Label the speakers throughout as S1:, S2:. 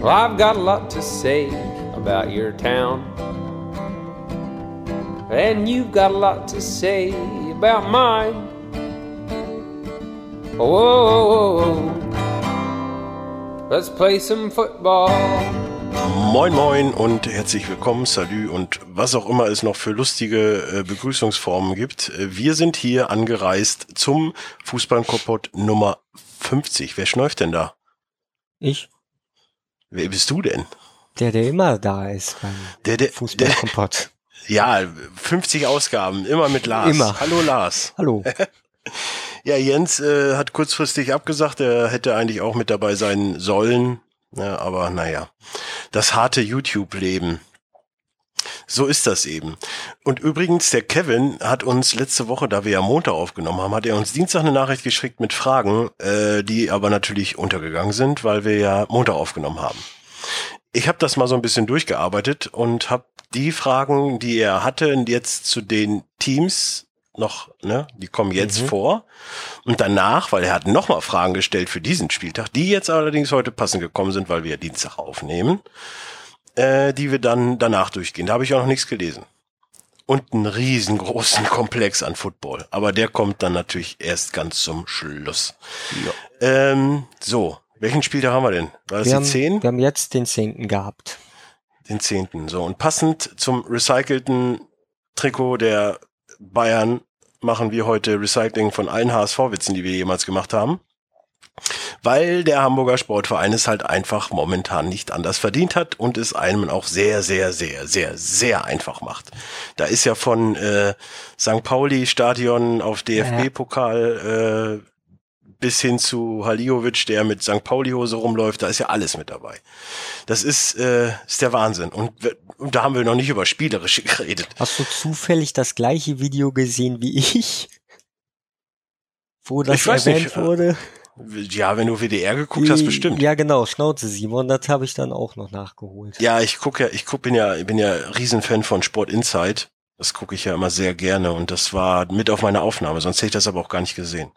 S1: Well, I've got a lot to say about your town. And you've got a lot to say about mine. Whoa, let's play some football.
S2: Moin Moin und herzlich willkommen, Salü und was auch immer es noch für lustige äh, Begrüßungsformen gibt. Äh, wir sind hier angereist zum Fußballkompott Nummer 50. Wer schnäuft denn da?
S3: Ich,
S2: Wer bist du denn?
S3: der, der immer da ist beim
S2: Der, der, der,
S3: Fußballkompott.
S2: ja, 50 Ausgaben, immer mit Lars.
S3: Immer.
S2: Hallo Lars.
S3: Hallo.
S2: Ja, Jens äh, hat kurzfristig abgesagt, er hätte eigentlich auch mit dabei sein sollen. Ja, aber naja, das harte YouTube-Leben. So ist das eben. Und übrigens, der Kevin hat uns letzte Woche, da wir ja Montag aufgenommen haben, hat er uns Dienstag eine Nachricht geschickt mit Fragen, äh, die aber natürlich untergegangen sind, weil wir ja Montag aufgenommen haben. Ich habe das mal so ein bisschen durchgearbeitet und habe die Fragen, die er hatte, jetzt zu den Teams noch, ne, die kommen jetzt
S3: Mhm.
S2: vor. Und danach, weil er hat nochmal Fragen gestellt für diesen Spieltag, die jetzt allerdings heute passend gekommen sind, weil wir ja Dienstag aufnehmen, äh, die wir dann danach durchgehen. Da habe ich auch noch nichts gelesen. Und einen riesengroßen Komplex an Football. Aber der kommt dann natürlich erst ganz zum Schluss. Ähm, so, welchen Spieltag haben wir denn? War das
S3: Wir
S2: die
S3: haben,
S2: 10?
S3: wir haben jetzt den zehnten gehabt.
S2: Den 10. So, und passend zum recycelten Trikot der Bayern machen wir heute Recycling von allen HSV-Witzen, die wir jemals gemacht haben. Weil der Hamburger Sportverein es halt einfach momentan nicht anders verdient hat und es einem auch sehr, sehr, sehr, sehr, sehr einfach macht. Da ist ja von äh, St. Pauli Stadion auf DFB-Pokal äh, bis hin zu Haliovic, der mit St. Pauli-Hose rumläuft, da ist ja alles mit dabei. Das ist, äh, ist der Wahnsinn. Und, und da haben wir noch nicht über Spielerische geredet.
S3: Hast du zufällig das gleiche Video gesehen wie ich? Wo das
S2: Ich
S3: erwähnt
S2: nicht, äh,
S3: wurde?
S2: Ja, wenn du WDR geguckt hast, bestimmt.
S3: Ja, genau, Schnauze Simon, das habe ich dann auch noch nachgeholt.
S2: Ja, ich gucke ja, ich guck, bin ja, bin ja Riesenfan von Sport Insight. Das gucke ich ja immer sehr gerne und das war mit auf meiner Aufnahme, sonst hätte ich das aber auch gar nicht gesehen.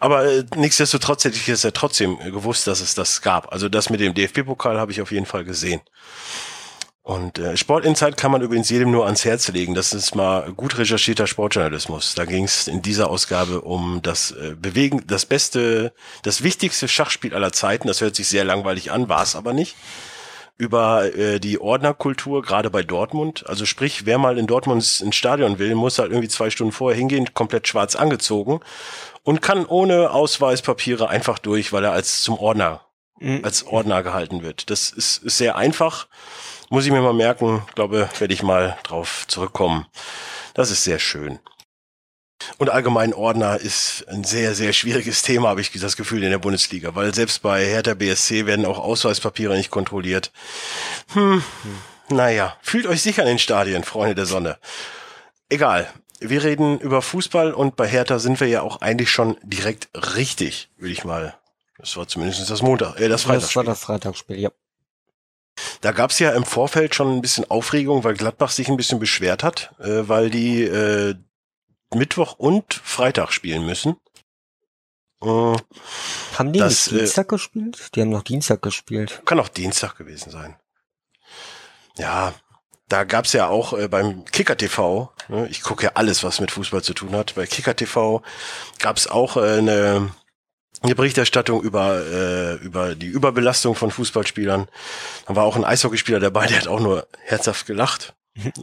S2: Aber äh, nichtsdestotrotz hätte ich es ja trotzdem gewusst, dass es das gab. Also das mit dem DFB-Pokal habe ich auf jeden Fall gesehen. Und äh, Sport Insight kann man übrigens jedem nur ans Herz legen. Das ist mal gut recherchierter Sportjournalismus. Da ging es in dieser Ausgabe um das äh, Bewegen, das beste, das wichtigste Schachspiel aller Zeiten. Das hört sich sehr langweilig an, war es aber nicht über äh, die Ordnerkultur, gerade bei Dortmund. Also sprich, wer mal in Dortmund ins Stadion will, muss halt irgendwie zwei Stunden vorher hingehen, komplett schwarz angezogen und kann ohne Ausweispapiere einfach durch, weil er als zum Ordner,
S3: Mhm.
S2: als Ordner gehalten wird. Das ist, ist sehr einfach. Muss ich mir mal merken, glaube, werde ich mal drauf zurückkommen. Das ist sehr schön. Und allgemein Ordner ist ein sehr, sehr schwieriges Thema, habe ich das Gefühl, in der Bundesliga, weil selbst bei Hertha BSC werden auch Ausweispapiere nicht kontrolliert. Hm, naja, fühlt euch sicher in den Stadien, Freunde der Sonne. Egal. Wir reden über Fußball und bei Hertha sind wir ja auch eigentlich schon direkt richtig, würde ich mal. Das war zumindest das Montag, äh, das
S3: Das war
S2: Freitagsspiel.
S3: das Freitagsspiel, ja.
S2: Da gab's ja im Vorfeld schon ein bisschen Aufregung, weil Gladbach sich ein bisschen beschwert hat, äh, weil die äh, Mittwoch und Freitag spielen müssen. Äh,
S3: Haben die
S2: Das,
S3: nicht
S2: äh,
S3: Dienstag gespielt? Die haben noch Dienstag gespielt.
S2: kann auch Dienstag gewesen sein. Ja, da gab's ja auch äh, beim Kicker TV, ne, ich gucke ja alles, was mit Fußball zu tun hat, bei Kicker TV gab's auch äh, eine, eine Berichterstattung über, äh, über die Überbelastung von Fußballspielern. Da war auch ein Eishockeyspieler dabei, der hat auch nur herzhaft gelacht.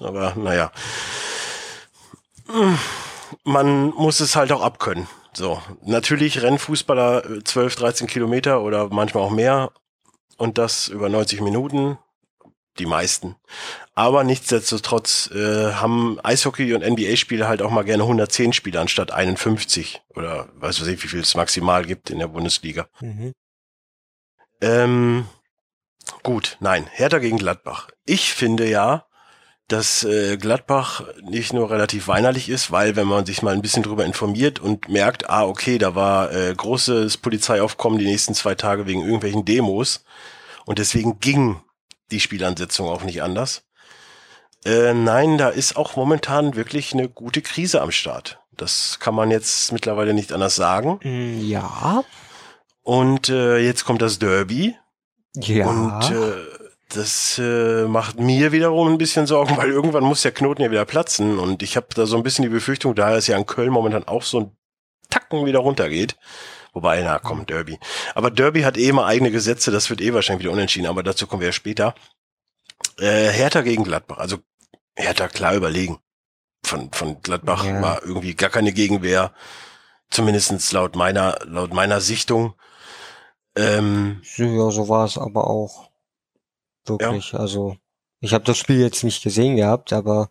S2: Aber naja. Man muss es halt auch abkönnen. So, natürlich rennen Fußballer äh, 12, 13 Kilometer oder manchmal auch mehr und das über 90 Minuten. Die meisten. Aber nichtsdestotrotz äh, haben Eishockey- und NBA-Spiele halt auch mal gerne 110 Spiele anstatt 51 oder weiß was ich, wie viel es maximal gibt in der Bundesliga.
S3: Mhm.
S2: Ähm, gut, nein, Hertha gegen Gladbach. Ich finde ja, dass äh, Gladbach nicht nur relativ weinerlich ist, weil wenn man sich mal ein bisschen drüber informiert und merkt, ah, okay, da war äh, großes Polizeiaufkommen die nächsten zwei Tage wegen irgendwelchen Demos und deswegen ging die Spielansetzung auch nicht anders. Äh, nein, da ist auch momentan wirklich eine gute Krise am Start. Das kann man jetzt mittlerweile nicht anders sagen.
S3: Mm, Ja,
S2: Und äh, jetzt kommt das Derby.
S3: Ja.
S2: Und äh, das äh, macht mir wiederum ein bisschen Sorgen, weil irgendwann muss der Knoten ja wieder platzen. Und ich habe da so ein bisschen die Befürchtung, da es ja in Köln momentan auch so ein Tacken wieder runtergeht. Wobei, na komm, Derby. Aber Derby hat eh immer eigene Gesetze, das wird eh wahrscheinlich wieder unentschieden, aber dazu kommen wir ja später. Äh, Hertha gegen Gladbach. Also Hertha klar überlegen. Von, von Gladbach
S3: Ja.
S2: war irgendwie gar keine Gegenwehr. Zumindestens laut meiner, laut meiner Sichtung. Ähm,
S3: Ja, so war es aber auch. Wirklich. Also, ich habe das Spiel jetzt nicht gesehen gehabt, aber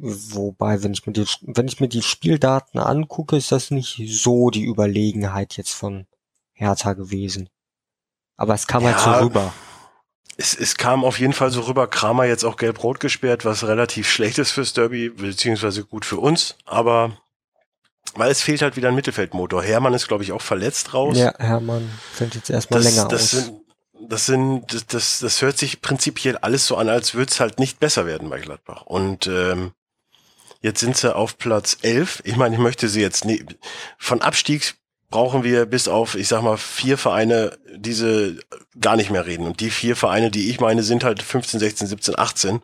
S3: wobei, wenn ich mir die, wenn ich mir die Spieldaten angucke, ist das nicht so die Überlegenheit jetzt von Hertha gewesen. Aber es kam halt so
S2: Ja.
S3: rüber.
S2: es, es kam auf jeden Fall so rüber, Kramer jetzt auch gelb-rot gesperrt, was relativ schlecht ist fürs Derby, beziehungsweise gut für uns, aber weil es fehlt halt wieder ein Mittelfeldmotor. Hermann ist, glaube ich, auch verletzt raus.
S3: Ja, Hermann fällt jetzt erstmal
S2: das,
S3: länger
S2: das
S3: aus.
S2: Sind, das sind, das, das, das hört sich prinzipiell alles so an, als würde es halt nicht besser werden bei Gladbach. Und ähm, jetzt sind sie auf Platz 11. Ich meine, ich möchte sie jetzt nie, von Abstieg brauchen wir bis auf, ich sag mal, vier Vereine, diese gar nicht mehr reden. Und die vier Vereine, die ich meine, sind halt 15, 16, 17, 18.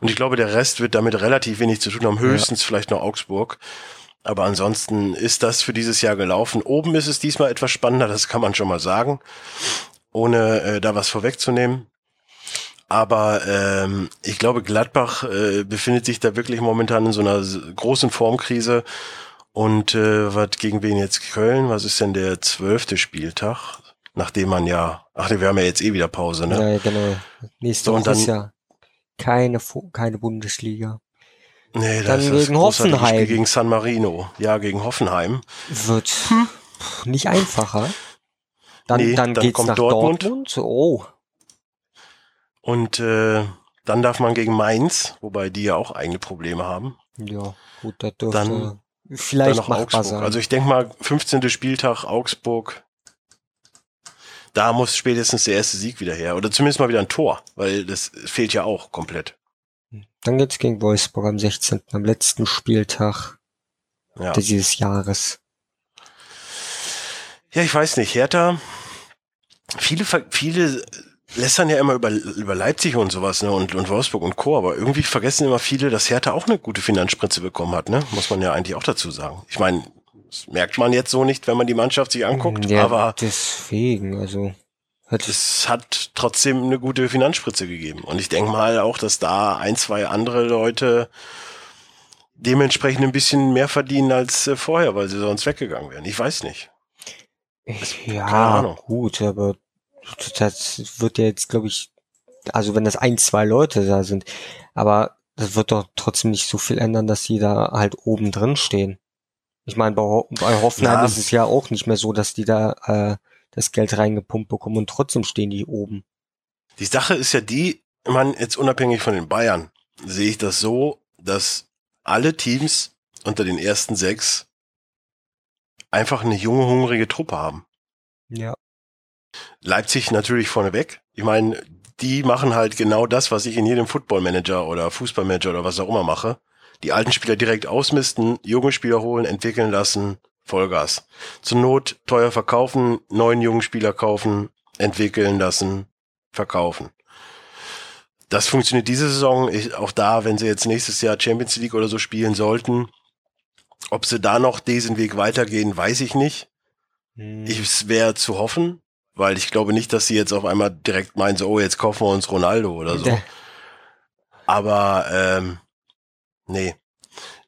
S2: Und ich glaube, der Rest wird damit relativ wenig zu tun haben. Höchstens vielleicht noch Augsburg. Aber ansonsten ist das für dieses Jahr gelaufen. Oben ist es diesmal etwas spannender, das kann man schon mal sagen, ohne äh, da was vorwegzunehmen. Aber ähm, ich glaube, Gladbach äh, befindet sich da wirklich momentan in so einer großen Formkrise. Und äh, was gegen wen jetzt Köln? Was ist denn der zwölfte Spieltag? Nachdem man ja, ach nee, wir haben ja jetzt eh wieder Pause, ne?
S3: Ja, genau. Nächste
S2: So, und
S3: Woche ist
S2: dann-
S3: ja keine, keine Bundesliga.
S2: Nee, das
S3: Dann
S2: ist das
S3: gegen
S2: großartige
S3: Hoffenheim.
S2: Spiel gegen San Marino. Ja, gegen Hoffenheim.
S3: Wird pff, nicht einfacher. Dann,
S2: Nee,
S3: dann,
S2: dann
S3: geht's
S2: kommt
S3: nach
S2: Dortmund.
S3: Dortmund. Oh,
S2: Und äh, dann darf man gegen Mainz, wobei die ja auch eigene Probleme haben.
S3: ja, gut, das dürfte
S2: Dann- Dann
S3: vielleicht
S2: noch
S3: machbar
S2: Augsburg.
S3: sein.
S2: Also ich denke mal, 15. Spieltag Augsburg. Da muss spätestens der erste Sieg wieder her. Oder zumindest mal wieder ein Tor, weil das fehlt ja auch komplett.
S3: Dann geht's gegen Wolfsburg am 16. am letzten Spieltag
S2: Ja,
S3: dieses Jahres.
S2: Ja ich weiß nicht. Hertha, viele, viele lässern ja immer über, über Leipzig und sowas, ne, und, und Wolfsburg und Co., aber irgendwie vergessen immer viele, dass Hertha auch eine gute Finanzspritze bekommen hat, ne? Muss man ja eigentlich auch dazu sagen. Ich meine, das merkt man jetzt so nicht, wenn man die Mannschaft sich anguckt,
S3: ja,
S2: aber
S3: deswegen, also
S2: es hat trotzdem eine gute Finanzspritze gegeben. Und ich denke mal auch, dass da ein, zwei andere Leute dementsprechend ein bisschen mehr verdienen als äh, vorher, weil sie sonst weggegangen wären. Ich weiß nicht.
S3: Ja gut, aber das wird ja jetzt, glaube ich, also wenn das ein, zwei Leute da sind, aber das wird doch trotzdem nicht so viel ändern, dass die da halt oben drin stehen. Ich meine, bei, Ho bei Hoffenheim
S2: Ja.
S3: ist es ja auch nicht mehr so, dass die da äh, das Geld reingepumpt bekommen und trotzdem stehen die oben.
S2: Die Sache ist ja die, man, jetzt unabhängig von den Bayern, sehe ich das so, dass alle Teams unter den ersten sechs einfach eine junge, hungrige Truppe haben.
S3: Ja.
S2: Leipzig natürlich vorneweg. Ich meine, die machen halt genau das, was ich in jedem Footballmanager oder Fußballmanager oder was auch immer mache. Die alten Spieler direkt ausmisten, junge Spieler holen, entwickeln lassen, Vollgas. Zur Not teuer verkaufen, neuen jungen Spieler kaufen, entwickeln lassen, verkaufen. Das funktioniert diese Saison. Ich, auch da, wenn sie jetzt nächstes Jahr Champions League oder so spielen sollten, ob sie da noch diesen Weg weitergehen, weiß ich nicht.
S3: Hm.
S2: Ich, es wäre zu hoffen, weil ich glaube nicht, dass sie jetzt auf einmal direkt meinen, so, oh, jetzt kaufen wir uns Ronaldo oder so. Aber ähm, nee.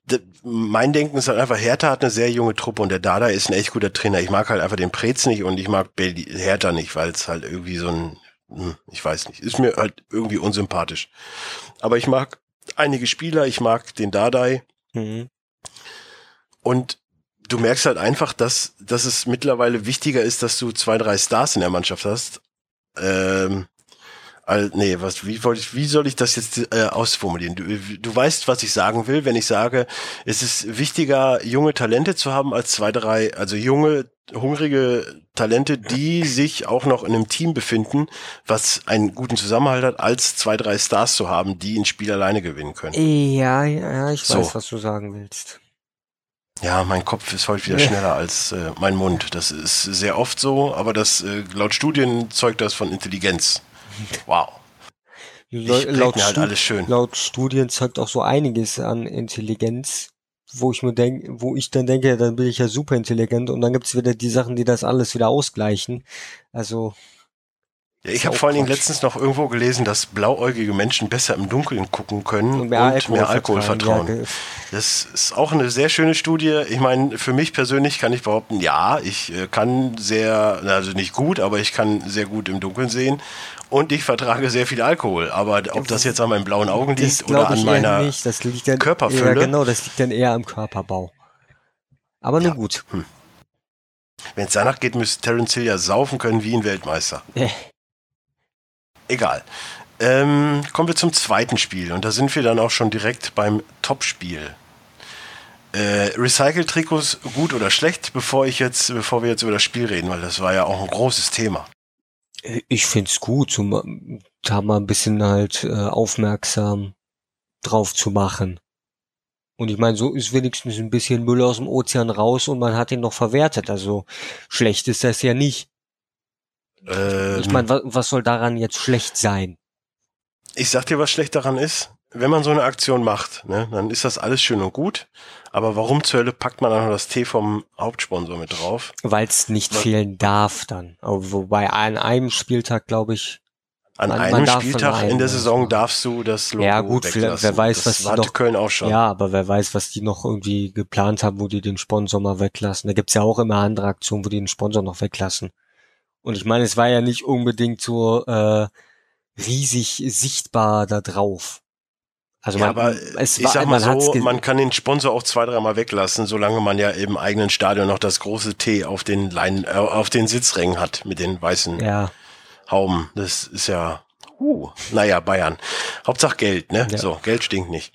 S2: D mein Denken ist halt einfach, Hertha hat eine sehr junge Truppe und der Dada ist ein echt guter Trainer. Ich mag halt einfach den Prez nicht und ich mag Berli Hertha nicht, weil es halt irgendwie so ein, hm, ich weiß nicht, ist mir halt irgendwie unsympathisch. Aber ich mag einige Spieler, ich mag den Dardai
S3: Mhm.
S2: Und du merkst halt einfach, dass, dass es mittlerweile wichtiger ist, dass du zwei, drei Stars in der Mannschaft hast. Ähm, all, nee, was, wie, wollte ich, wie soll ich das jetzt äh, ausformulieren? Du, du weißt, was ich sagen will, wenn ich sage, es ist wichtiger, junge Talente zu haben, als zwei, drei, also junge, hungrige Talente, die sich auch noch in einem Team befinden, was einen guten Zusammenhalt hat, als zwei, drei Stars zu haben, die ein Spiel alleine gewinnen können.
S3: Ja, ja, ich
S2: So.
S3: weiß, was du sagen willst.
S2: Ja, mein Kopf ist heute wieder schneller als äh, mein Mund. Das ist sehr oft so, aber das äh, laut Studien zeugt das von Intelligenz. Wow.
S3: Ich
S2: laut, halt alles schön.
S3: laut Studien zeugt auch so einiges an Intelligenz, wo ich mir denke, wo ich dann denke, dann bin ich ja super intelligent und dann gibt's wieder die Sachen, die das alles wieder ausgleichen. Also
S2: ja, ich habe vor allen Dingen letztens noch irgendwo gelesen, dass blauäugige Menschen besser im Dunkeln gucken können und mehr, und Alkohol, mehr Alkohol vertrauen. Ja, das ist auch eine sehr schöne Studie. Ich meine, für mich persönlich kann ich behaupten, ja, ich äh, kann sehr, also nicht gut, aber ich kann sehr gut im Dunkeln sehen und ich vertrage sehr viel Alkohol. Aber ob das jetzt an meinen blauen Augen liegt oder an meiner
S3: nicht. Das liegt dann,
S2: Körperfülle.
S3: Ja, genau, das liegt dann eher am Körperbau. Aber nur ja. gut. Hm.
S2: Wenn es danach geht, müsste Terence Hill ja saufen können wie ein Weltmeister. Egal. Ähm, kommen wir zum zweiten Spiel und da sind wir dann auch schon direkt beim Topspiel. Äh, Recycle-Trikots gut oder schlecht, bevor ich jetzt, bevor wir jetzt über das Spiel reden, weil das war ja auch ein großes Thema.
S3: Ich find's gut, so, da mal ein bisschen halt äh, aufmerksam drauf zu machen. Und ich meine, so ist wenigstens ein bisschen Müll aus dem Ozean raus und man hat ihn noch verwertet. Also schlecht ist das ja nicht. Ähm, ich meine, was, was soll daran jetzt schlecht sein?
S2: Ich sag dir, was schlecht daran ist. Wenn man so eine Aktion macht, ne, dann ist das alles schön und gut. Aber warum zur Hölle packt man dann noch das T vom Hauptsponsor mit drauf?
S3: Weil es nicht Was? fehlen darf dann. Aber wobei an einem Spieltag, glaube ich,
S2: an man, einem man Spieltag in der Saison darfst du das
S3: Logo Ja gut, weglassen. wer weiß, das was
S2: die noch, Köln auch schon.
S3: Ja, aber wer weiß, was die noch irgendwie geplant haben, wo die den Sponsor mal weglassen. Da gibt's ja auch immer andere Aktionen, wo die den Sponsor noch weglassen. Und ich meine, es war ja nicht unbedingt so äh, riesig sichtbar da drauf.
S2: Also man, ja, aber es ich war, sag mal man so, man kann den Sponsor auch zwei, dreimal weglassen, solange man ja im eigenen Stadion noch das große T auf den Leinen, äh, auf den Sitzrängen hat mit den weißen
S3: ja.
S2: Hauben. Das ist ja, uh, naja, Bayern. Hauptsache Geld, ne? Ja. So, Geld stinkt nicht.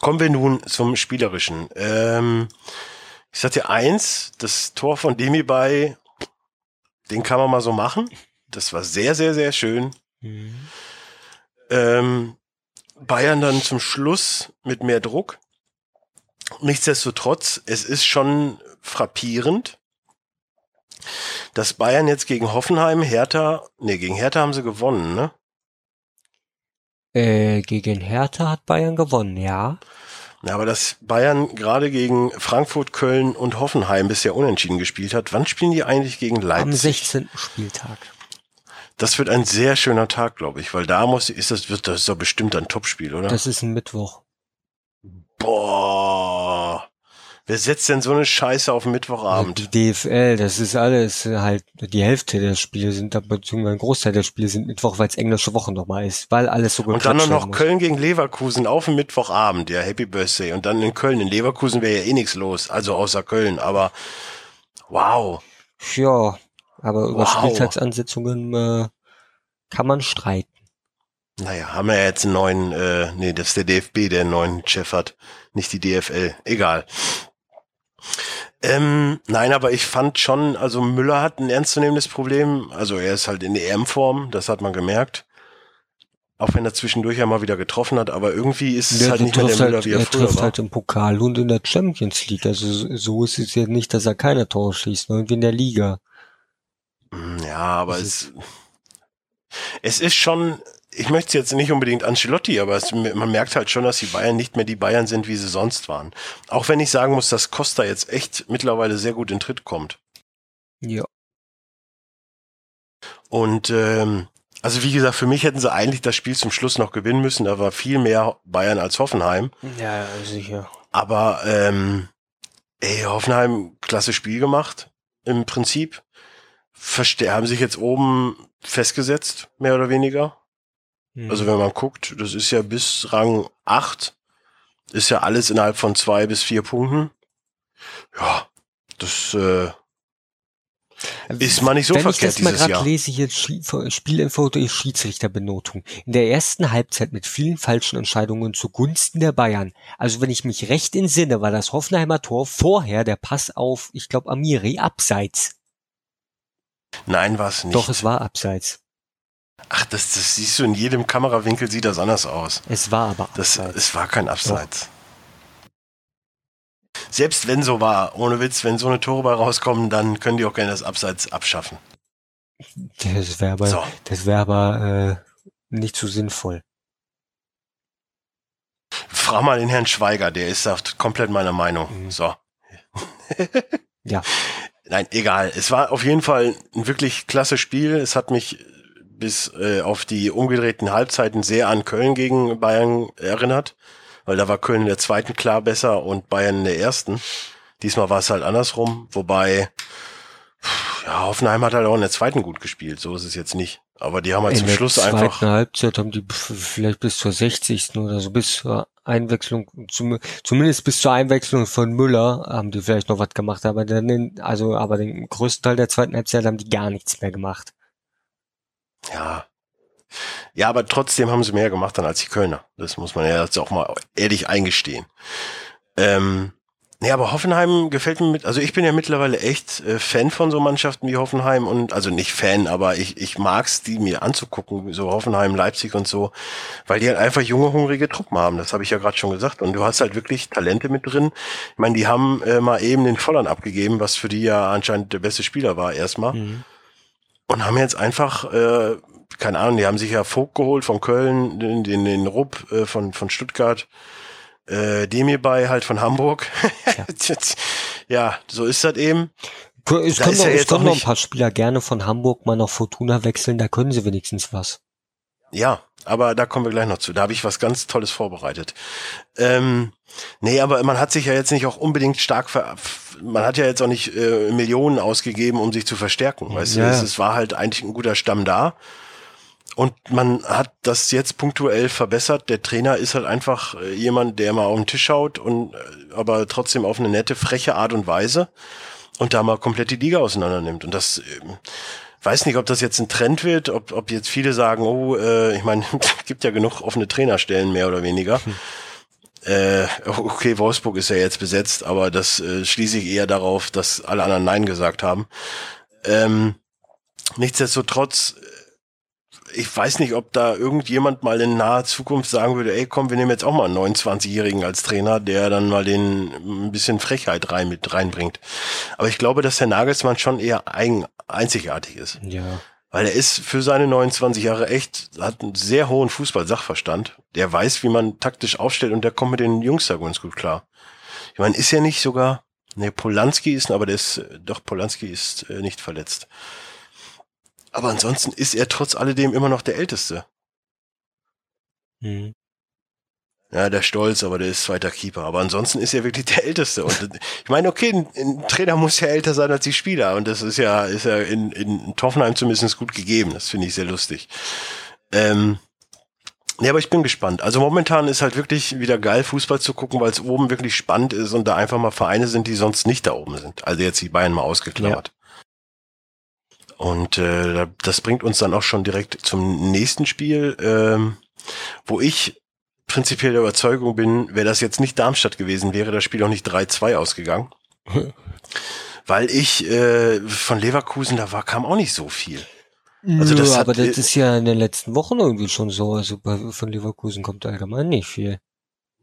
S2: Kommen wir nun zum Spielerischen. Ähm, ich sag dir eins, das Tor von Demi bei den kann man mal so machen. Das war sehr, sehr, sehr schön. Mhm. Ähm, Bayern dann zum Schluss mit mehr Druck. Nichtsdestotrotz, es ist schon frappierend, dass Bayern jetzt gegen Hoffenheim, Hertha, nee, gegen Hertha haben sie gewonnen, ne?
S3: Äh, gegen Hertha hat Bayern gewonnen, ja.
S2: Ja, aber dass Bayern gerade gegen Frankfurt, Köln und Hoffenheim bisher unentschieden gespielt hat, wann spielen die eigentlich gegen Leipzig? Am
S3: 16. Spieltag.
S2: Das wird ein sehr schöner Tag, glaube ich, weil da muss, ist das, wird, das ist doch bestimmt ein Topspiel, oder?
S3: Das ist ein Mittwoch.
S2: Boah. Wer setzt denn so eine Scheiße auf Mittwochabend?
S3: Die DFL, das ist alles halt, die Hälfte der Spiele sind, beziehungsweise ein Großteil der Spiele sind Mittwoch, weil es englische Woche nochmal ist, weil alles so
S2: Und dann noch muss. Köln gegen Leverkusen auf dem Mittwochabend, ja, Happy Birthday. Und dann in Köln, in Leverkusen wäre ja eh nichts los, also außer Köln, aber wow.
S3: Ja, aber über wow. Spieltagsansetzungen äh, kann man streiten.
S2: Naja, haben wir ja jetzt einen neuen, äh, nee, das ist der DFB, der einen neuen Chef hat, nicht die DFL. Egal. Ähm, nein, aber ich fand schon, also Müller hat ein ernstzunehmendes Problem. Also er ist halt in der EM-Form, das hat man gemerkt. Auch wenn er zwischendurch ja mal wieder getroffen hat, aber irgendwie ist es halt nicht mehr der Müller, halt, wie er, er früher trifft war. halt
S3: im Pokal und in der Champions League. Also so ist es ja nicht, dass er keine Tore schießt, nur irgendwie in der Liga.
S2: Hm, ja, aber es, es ist schon, ich möchte jetzt nicht unbedingt Ancelotti, aber es, man merkt halt schon, dass die Bayern nicht mehr die Bayern sind, wie sie sonst waren. Auch wenn ich sagen muss, dass Costa jetzt echt mittlerweile sehr gut in Tritt kommt.
S3: Ja.
S2: Und ähm, also wie gesagt, für mich hätten sie eigentlich das Spiel zum Schluss noch gewinnen müssen. Da war viel mehr Bayern als Hoffenheim.
S3: Ja, sicher.
S2: Aber ähm, ey, Hoffenheim klasse Spiel gemacht im Prinzip. Verste haben sich jetzt oben festgesetzt, mehr oder weniger. Also wenn man guckt, das ist ja bis Rang 8, ist ja alles innerhalb von zwei bis vier Punkten. Ja, das äh, ist mal nicht so
S3: Wenn
S2: verkehrt
S3: ich das
S2: mal gerade
S3: lese, hier Spielinfo durch Schiedsrichterbenotung. In der ersten Halbzeit mit vielen falschen Entscheidungen zugunsten der Bayern. Also wenn ich mich recht entsinne, war das Hoffenheimer Tor vorher der Pass auf, ich glaube, Amiri abseits.
S2: Nein, war es nicht.
S3: Doch, es war abseits.
S2: Ach, das, das siehst du in jedem Kamerawinkel sieht das anders aus.
S3: Es war aber
S2: das, Es war kein Abseits. Doch. selbst wenn so war, ohne Witz, wenn so eine Tore bei rauskommen, dann können die auch gerne das Abseits abschaffen.
S3: Das wäre aber,
S2: So.
S3: das wäre aber äh, nicht so sinnvoll.
S2: Frag mal den Herrn Schweiger, der ist da komplett meiner Meinung.
S3: Mhm.
S2: So.
S3: Ja.
S2: Nein, egal. Es war auf jeden Fall ein wirklich klasse Spiel. Es hat mich bis äh, auf die umgedrehten Halbzeiten sehr an Köln gegen Bayern erinnert, weil da war Köln in der zweiten klar besser und Bayern in der ersten. Diesmal war es halt andersrum, wobei ja, Hoffenheim hat halt auch in der zweiten gut gespielt, so ist es jetzt nicht. Aber die haben halt
S3: In
S2: zum
S3: der
S2: Schluss
S3: zweiten
S2: einfach
S3: Halbzeit haben die vielleicht bis zur 60. oder so, bis zur Einwechslung, zum, zumindest bis zur Einwechslung von Müller haben die vielleicht noch was gemacht, aber dann, in, also, aber den größten Teil der zweiten Halbzeit haben die gar nichts mehr gemacht.
S2: Ja. Ja, aber trotzdem haben sie mehr gemacht dann als die Kölner. Das muss man ja jetzt auch mal ehrlich eingestehen. Ähm, nee, aber Hoffenheim gefällt mir mit, also ich bin ja mittlerweile echt äh, Fan von so Mannschaften wie Hoffenheim und, also nicht Fan, aber ich, ich mag's, die mir anzugucken, so Hoffenheim, Leipzig und so, weil die halt einfach junge, hungrige Truppen haben. Das habe ich ja gerade schon gesagt. Und du hast halt wirklich Talente mit drin. Ich meine, die haben äh, mal eben den Volland abgegeben, was für die ja anscheinend der beste Spieler war erstmal
S3: Mhm.
S2: Und haben jetzt einfach, äh, keine Ahnung, die haben sich ja Vogt geholt von Köln, den, den, den Rupp äh, von, von Stuttgart, äh, Demirbay halt von Hamburg. Ja. ja, so ist das eben.
S3: Es
S2: Da
S3: können, noch,
S2: ja
S3: es
S2: jetzt
S3: können noch ein paar Spieler gerne von Hamburg mal nach Fortuna wechseln, da können sie wenigstens was.
S2: Ja, aber da kommen wir gleich noch zu. Da habe ich was ganz Tolles vorbereitet. Ähm, nee, aber man hat sich ja jetzt nicht auch unbedingt stark ver man hat ja jetzt auch nicht äh, Millionen ausgegeben, um sich zu verstärken. Weißt
S3: Ja,
S2: du, es, es war halt eigentlich ein guter Stamm da. Und man hat das jetzt punktuell verbessert. Der Trainer ist halt einfach äh, jemand, der mal auf den Tisch schaut und äh, aber trotzdem auf eine nette, freche Art und Weise und da mal komplett die Liga auseinander nimmt. Und das ähm, weiß nicht, ob das jetzt ein Trend wird, ob, ob jetzt viele sagen, oh, äh, ich meine, es gibt ja genug offene Trainerstellen mehr oder weniger. Äh, okay, Wolfsburg ist ja jetzt besetzt, aber das äh, schließe ich eher darauf, dass alle anderen Nein gesagt haben. Ähm, nichtsdestotrotz, ich weiß nicht, ob da irgendjemand mal in naher Zukunft sagen würde, ey, komm, wir nehmen jetzt auch mal einen 29-Jährigen als Trainer, der dann mal den ein bisschen Frechheit rein mit reinbringt. Aber ich glaube, dass Herr Nagelsmann schon eher eigen, einzigartig ist.
S3: Ja.
S2: Weil er ist für seine 29 Jahre echt, hat einen sehr hohen Fußball-Sachverstand. Der weiß, wie man taktisch aufstellt und der kommt mit den Jungs da ganz gut klar. Ich meine, ist ja nicht sogar, ne, Polanski ist, aber der ist, doch, Polanski ist äh, nicht verletzt. Aber ansonsten ist er trotz alledem immer noch der Älteste.
S3: Mhm.
S2: Ja, der Stolz, aber der ist zweiter Keeper. Aber ansonsten ist er wirklich der Älteste. Und ich meine, okay, ein, ein Trainer muss ja älter sein als die Spieler. Und das ist ja, ist ja in, in Toffenheim zumindest gut gegeben. Das finde ich sehr lustig. Ähm, nee, aber ich bin gespannt. Also momentan ist halt wirklich wieder geil, Fußball zu gucken, weil es oben wirklich spannend ist und da einfach mal Vereine sind, die sonst nicht da oben sind. Also jetzt die Bayern mal ausgeklammert. Und äh, das bringt uns dann auch schon direkt zum nächsten Spiel, ähm, wo ich prinzipiell der Überzeugung bin, wäre das jetzt nicht Darmstadt gewesen, wäre das Spiel auch nicht 3-2 ausgegangen. Weil ich äh, von Leverkusen, da war, kam auch nicht so viel. Also das
S3: das
S2: hat-
S3: aber das ist ja in den letzten Wochen irgendwie schon so. Also bei, von Leverkusen kommt allgemein nicht viel.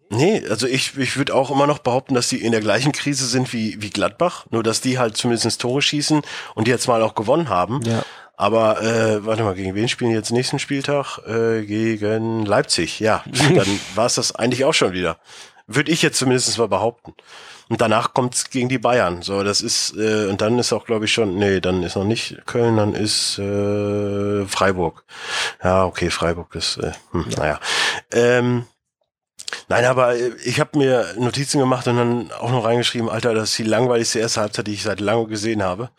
S2: Nee, also ich, ich würde auch immer noch behaupten, dass die in der gleichen Krise sind wie, wie Gladbach, nur dass die halt zumindest Tore schießen und die jetzt mal auch gewonnen haben.
S3: Ja.
S2: Aber äh, warte mal, gegen wen spielen die jetzt nächsten Spieltag? Äh, gegen Leipzig, ja. Dann war es das eigentlich auch schon wieder. Würde ich jetzt zumindest mal behaupten. Und danach kommt's gegen die Bayern. So, das ist, äh, und dann ist auch, glaube ich, schon, nee, dann ist noch nicht Köln, dann ist äh, Freiburg. Ja, okay, Freiburg ist, äh, hm, naja. Ähm, Nein, aber äh, ich habe mir Notizen gemacht und dann auch noch reingeschrieben, Alter, das ist die langweiligste erste Halbzeit, die ich seit langem gesehen habe.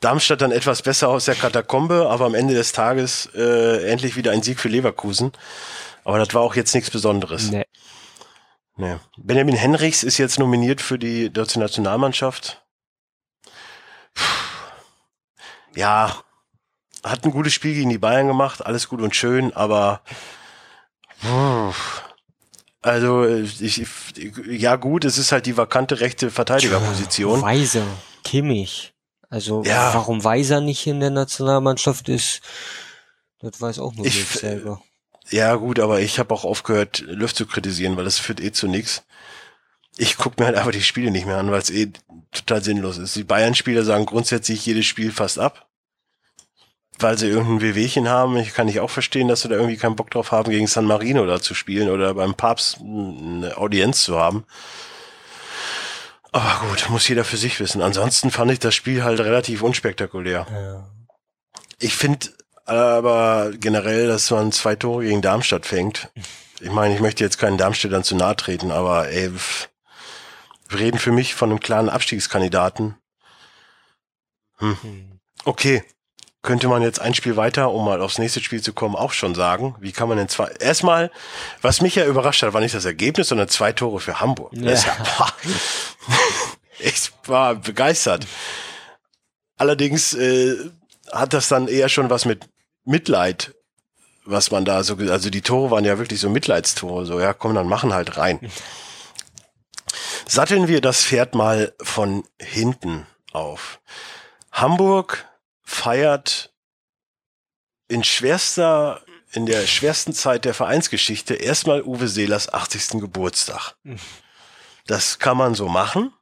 S2: Darmstadt dann etwas besser aus der Katakombe, aber am Ende des Tages äh, endlich wieder ein Sieg für Leverkusen. Aber das war auch jetzt nichts Besonderes.
S3: Nee.
S2: Nee. Benjamin Henrichs ist jetzt nominiert für die deutsche Nationalmannschaft. Puh. Ja, hat ein gutes Spiel gegen die Bayern gemacht, alles gut und schön, aber puh. Also ich, ja gut, es ist halt die vakante rechte Verteidigerposition.
S3: Weiser, Kimmich. Also
S2: Ja.
S3: warum Weiser nicht in der Nationalmannschaft ist, das weiß auch nur
S2: Ich
S3: selber.
S2: Ja gut, aber ich habe auch aufgehört, Löw zu kritisieren, weil das führt eh zu nichts. ich gucke mir halt einfach die Spiele nicht mehr an, weil es eh total sinnlos ist. Die Bayern-Spieler sagen grundsätzlich jedes Spiel fast ab, weil sie irgendein Wehwehchen haben. Ich kann ich auch verstehen, dass sie da irgendwie keinen Bock drauf haben, gegen San Marino da zu spielen oder beim Papst eine Audienz zu haben. Aber gut, muss jeder für sich wissen. Ansonsten fand ich das Spiel halt relativ unspektakulär.
S3: Ja.
S2: Ich finde aber generell, dass man zwei Tore gegen Darmstadt fängt. Ich meine, ich möchte jetzt keinen Darmstädtern zu nahe treten, aber ey, wir reden für mich von einem klaren Abstiegskandidaten. Hm.
S3: Hm.
S2: Okay. Könnte man jetzt ein Spiel weiter, um mal aufs nächste Spiel zu kommen, auch schon sagen. Wie kann man denn zwei, erstmal, was mich ja überrascht hat, war nicht das Ergebnis, sondern zwei Tore für Hamburg.
S3: Ja.
S2: Ja, ich war begeistert. Allerdings äh, hat das dann eher schon was mit Mitleid, was man da so, also die Tore waren ja wirklich so Mitleidstore, so, ja, komm, dann machen halt rein. Satteln wir das Pferd mal von hinten auf. Hamburg feiert in schwerster, in der schwersten Zeit der Vereinsgeschichte erstmal Uwe Seelers 80. Geburtstag. Das kann man so machen.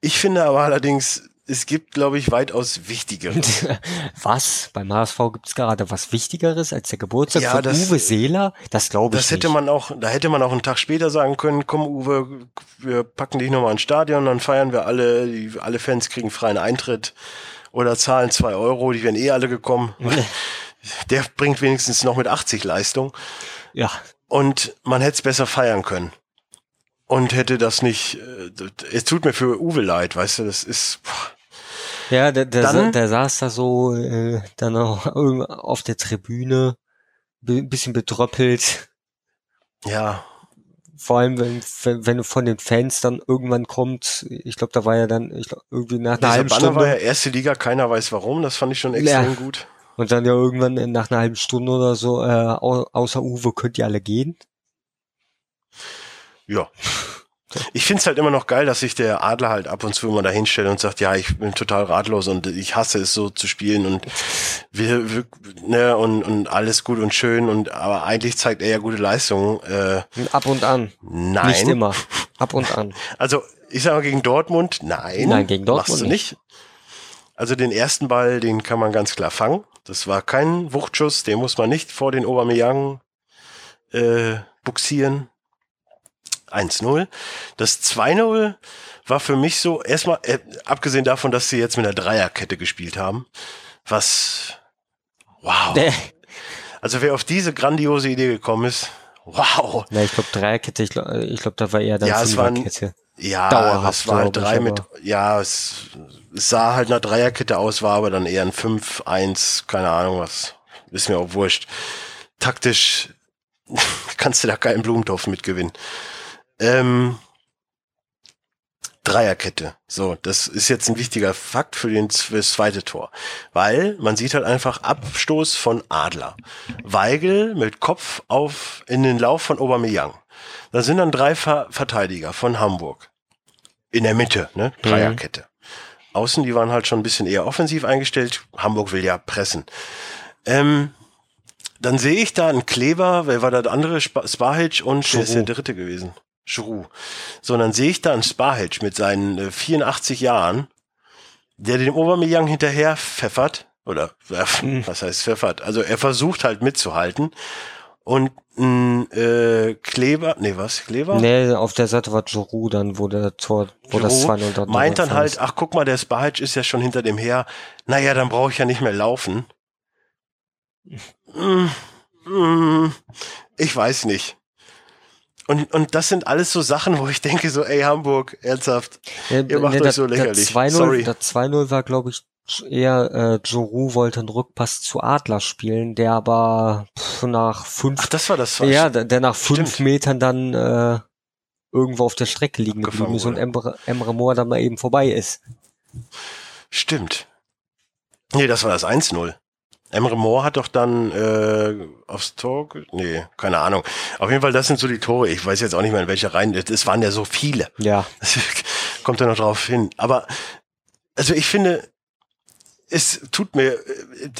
S2: Ich finde aber allerdings, es gibt, glaube ich, weitaus wichtigere.
S3: Was? Beim HSV gibt's gerade was Wichtigeres als der Geburtstag
S2: Ja,
S3: von
S2: das-
S3: Uwe Seeler? Das glaube ich
S2: Das hätte
S3: nicht.
S2: man auch, da hätte man auch einen Tag später sagen können, komm Uwe, wir packen dich nochmal ins Stadion, dann feiern wir alle, die, alle Fans kriegen freien Eintritt oder zahlen zwei Euro, die wären eh alle gekommen. Der bringt wenigstens noch mit 80 Leistung
S3: ja,
S2: und man hätte es besser feiern können. Und hätte das nicht, äh, es tut mir für Uwe leid, weißt du, das ist, boah.
S3: ja, der, der,
S2: Dann-
S3: sa- der saß da so äh, dann auch auf der Tribüne, ein bisschen betröppelt.
S2: ja,
S3: Vor allem, wenn, wenn, wenn von den Fans dann irgendwann kommt, ich glaube, da war ja dann ich glaub, irgendwie nach einer halben Stunde
S2: war ja erste Liga, keiner weiß warum, das fand ich schon extrem
S3: Ja.
S2: gut.
S3: und dann ja irgendwann nach einer halben Stunde oder so, äh, au- außer Uwe könnt ihr alle gehen.
S2: Ja. Ich find's halt immer noch geil, dass sich der Adler halt ab und zu immer da hinstellt und sagt, ja, ich bin total ratlos und ich hasse es so zu spielen und wir, wir ne, und, und alles gut und schön und aber eigentlich zeigt er ja gute Leistungen. Äh,
S3: Ab und an.
S2: nein.
S3: Nicht immer. Ab und an.
S2: Also ich sage mal gegen Dortmund, nein.
S3: Nein, gegen Dortmund
S2: machst du nicht. Also den ersten Ball, den kann man ganz klar fangen. Das war kein Wuchtschuss, den muss man nicht vor den Aubameyang äh, buxieren. 1-0. Das 2-0 war für mich so, erstmal, äh, abgesehen davon, dass sie jetzt mit einer Dreierkette gespielt haben, was, wow.
S3: Nee.
S2: Also wer auf diese grandiose Idee gekommen ist, wow.
S3: Na, ich glaube Dreierkette, ich glaube, ich glaub, da war eher dann
S2: Ja, es waren-. Ja,
S3: Dauerhaft,
S2: es war halt
S3: ich,
S2: drei mit, ja, es, es sah halt nach Dreierkette aus, war aber dann eher ein 5-1, keine Ahnung was. Ist mir auch wurscht. Taktisch kannst du da keinen Blumentopf mitgewinnen. Ähm, Dreierkette. So, das ist jetzt ein wichtiger Fakt für, den, für das zweite Tor. Weil man sieht halt einfach Abstoß von Adler. Weigel mit Kopf auf in den Lauf von Aubameyang. Da sind dann drei Ver Verteidiger von Hamburg. In der Mitte, ne? Dreierkette. Außen, die waren halt schon ein bisschen eher offensiv eingestellt. Hamburg will ja pressen. Ähm, dann sehe ich da einen Kleber, wer war da der andere? Spa Spahic und wer ist der
S3: Giroud.
S2: dritte gewesen? Giroud. So, und dann sehe ich da einen Spahic mit seinen äh, 84 Jahren, der dem Aubameyang hinterher pfeffert. Oder, äh, was heißt pfeffert? Also er versucht halt mitzuhalten. Und ein äh, Kleber, nee, was? Kleber?
S3: Nee, auf der Seite war Giroud dann, wo der Tor, wo das
S2: Giroud
S3: 2-0 dort
S2: meint dann halt, ach guck mal, der Spahic ist ja schon hinter dem her. Naja, dann brauche ich ja nicht mehr laufen. Hm, hm, Ich weiß nicht. Und, und das sind alles so Sachen, wo ich denke so, ey Hamburg, ernsthaft.
S3: Ja,
S2: ihr macht euch
S3: das-
S2: so lächerlich.
S3: 2-0,
S2: Sorry.
S3: das 2-0 war, glaube ich, eher, äh, Giroud wollte einen Rückpass zu Adler spielen, der aber pff, nach fünf,
S2: Ach, das war das.
S3: ja, der, der nach fünf
S2: Stimmt.
S3: Metern dann, äh, irgendwo auf der Strecke liegen
S2: Abgefangen
S3: geblieben ist und. Emre, Emre Moore dann mal eben vorbei ist.
S2: Stimmt. Nee, das war das 1-0. Emre Moore hat doch dann äh, aufs Tor, nee, keine Ahnung. Auf jeden Fall, das sind so die Tore. Ich weiß jetzt auch nicht mehr, in welcher Reihen. Es waren ja so viele.
S3: Ja,
S2: Das kommt ja noch drauf hin. Aber also ich finde, es tut mir,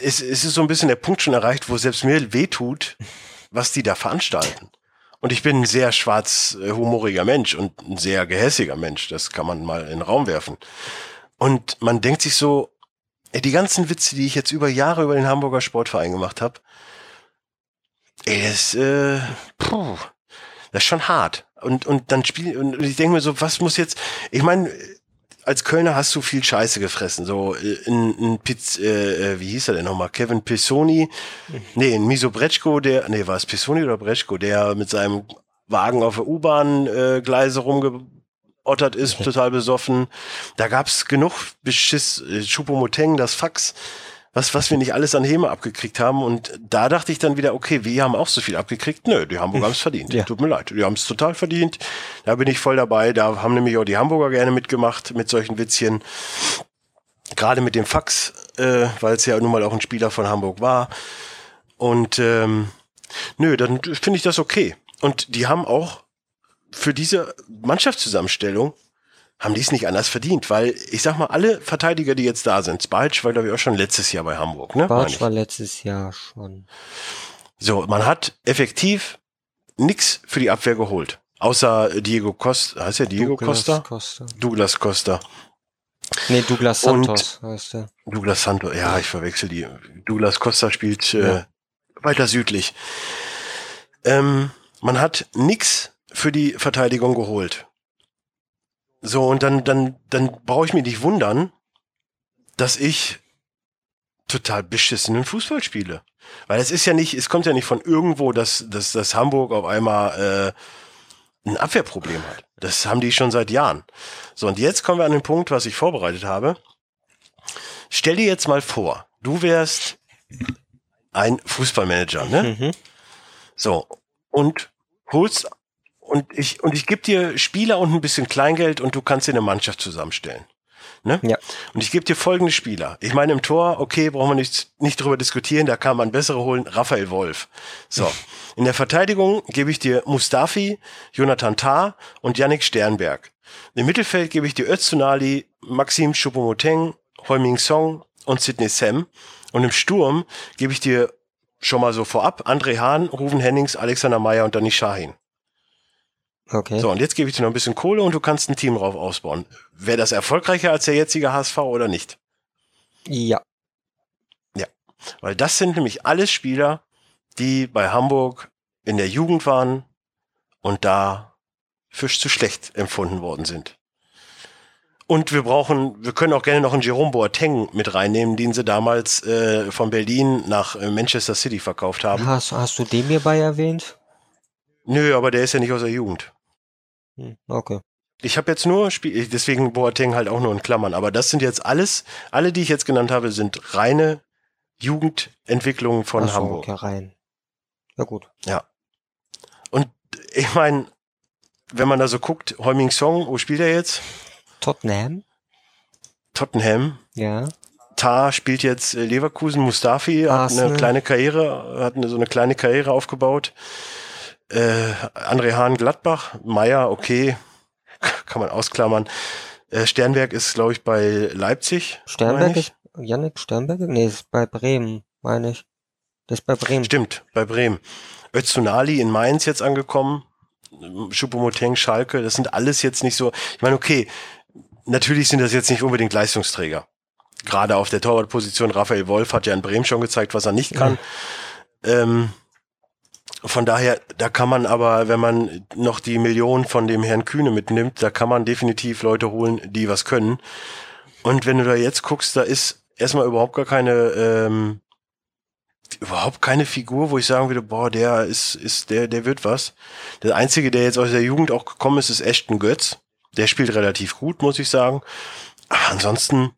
S2: es, es ist so ein bisschen der Punkt schon erreicht, wo selbst mir weh tut, was die da veranstalten. Und ich bin ein sehr schwarz äh, Mensch und ein sehr gehässiger Mensch. Das kann man mal in den Raum werfen. Und man denkt sich so, ey, die ganzen Witze, die ich jetzt über Jahre über den Hamburger Sportverein gemacht habe, ey, das, äh, puh, das ist schon hart. Und, und dann spiel, und ich denke mir so, was muss jetzt, ich meine, als Kölner hast du viel Scheiße gefressen. So ein, ein Piz, äh, wie hieß er denn nochmal? Kevin Pisoni. Nee, ein Miso Bretschko, der, nee, war es Pisoni oder Bretschko, der mit seinem Wagen auf der U-Bahn-Gleise äh, rumgeottert ist, total besoffen. Da gab's genug Beschiss, äh, Chupomoteng, das Fax was, was wir nicht alles an Häme abgekriegt haben. Und da dachte ich dann wieder, okay, wir haben auch so viel abgekriegt. Nö, die Hamburger haben es verdient. Ja. Tut mir leid. Die haben es total verdient. Da bin ich voll dabei. Da haben nämlich auch die Hamburger gerne mitgemacht mit solchen Witzchen. Gerade mit dem Fax, äh, weil es ja nun mal auch ein Spieler von Hamburg war. Und ähm, nö, dann finde ich das okay. Und die haben auch für diese Mannschaftszusammenstellung haben die es nicht anders verdient, weil ich sag mal, alle Verteidiger, die jetzt da sind, Spalch war glaube ich auch schon letztes Jahr bei Hamburg, ne?
S3: Spalch war letztes Jahr schon.
S2: So, man hat effektiv nix für die Abwehr geholt. Außer Diego Costa, heißt er Diego Douglas Costa? Costa? Douglas Costa.
S3: Nee, Douglas Santos Und heißt er.
S2: Douglas Santos, ja, ich verwechsel die. Douglas Costa spielt äh, ja. weiter südlich. Ähm, man hat nix für die Verteidigung geholt. So, und dann, dann, dann brauche ich mich nicht wundern, dass ich total beschissenen Fußball spiele. Weil es ist ja nicht, es kommt ja nicht von irgendwo, dass, dass, dass Hamburg auf einmal äh, ein Abwehrproblem hat. Das haben die schon seit Jahren. So, und jetzt kommen wir an den Punkt, was ich vorbereitet habe. Stell dir jetzt mal vor, du wärst ein Fußballmanager, ne? Mhm. So, und holst und ich, und ich gebe dir Spieler und ein bisschen Kleingeld und du kannst dir eine Mannschaft zusammenstellen. Ne? Ja. Und ich gebe dir folgende Spieler. Ich meine, im Tor, okay, brauchen wir nicht, nicht drüber diskutieren, da kann man bessere holen, Raphael Wolf. So. In der Verteidigung gebe ich dir Mustafi, Jonathan Tah und Yannick Sternberg. Im Mittelfeld gebe ich dir Öztunali, Maxim Choupo-Moteng, Heuming Song und Sidney Sam. Und im Sturm gebe ich dir schon mal so vorab André Hahn, Ruven Hennings, Alexander Meyer und Danny Shahin. Okay. So, und jetzt gebe ich dir noch ein bisschen Kohle und du kannst ein Team drauf ausbauen. Wäre das erfolgreicher als der jetzige HSV oder nicht?
S3: Ja.
S2: Ja. Weil das sind nämlich alles Spieler, die bei Hamburg in der Jugend waren und da Fisch zu schlecht empfunden worden sind. Und wir brauchen, wir können auch gerne noch einen Jerome Boateng mit reinnehmen, den sie damals äh, von Berlin nach äh, Manchester City verkauft haben.
S3: Hast, hast du den hierbei erwähnt?
S2: Nö, aber der ist ja nicht aus der Jugend.
S3: Hm, okay.
S2: Ich habe jetzt nur Spiel, deswegen Boateng halt auch nur in Klammern. Aber das sind jetzt alles, alle, die ich jetzt genannt habe, sind reine Jugendentwicklungen von so, Hamburg.
S3: Okay, rein. Ja gut.
S2: Ja. Und ich meine, wenn man da so guckt, Heuming Song, wo spielt er jetzt?
S3: Tottenham.
S2: Tottenham.
S3: Ja.
S2: Tar spielt jetzt äh, Leverkusen, Mustafi hat eine kleine Karriere, hat eine, so eine kleine Karriere aufgebaut. Äh, André Hahn Gladbach, Meier, okay, kann man ausklammern. Äh, Sternberg ist, glaube ich, bei Leipzig.
S3: Sternberg ist, Janik Sternberg? Nee, ist bei Bremen, meine ich. Das ist bei Bremen.
S2: Stimmt, bei Bremen. Özunali in Mainz jetzt angekommen. Schupomoteng, Schalke, das sind alles jetzt nicht so. Ich meine, okay, natürlich sind das jetzt nicht unbedingt Leistungsträger. Gerade auf der Torwartposition, Raphael Wolf hat ja in Bremen schon gezeigt, was er nicht kann. Ja. Ähm, von daher, da kann man aber, wenn man noch die Million von dem Herrn Kühne mitnimmt, da kann man definitiv Leute holen, die was können. Und wenn du da jetzt guckst, da ist erstmal überhaupt gar keine, ähm, überhaupt keine Figur, wo ich sagen würde, boah, der ist, ist, der, der wird was. Der einzige, der jetzt aus der Jugend auch gekommen ist, ist Ashton Götz. Der spielt relativ gut, muss ich sagen. Aber ansonsten.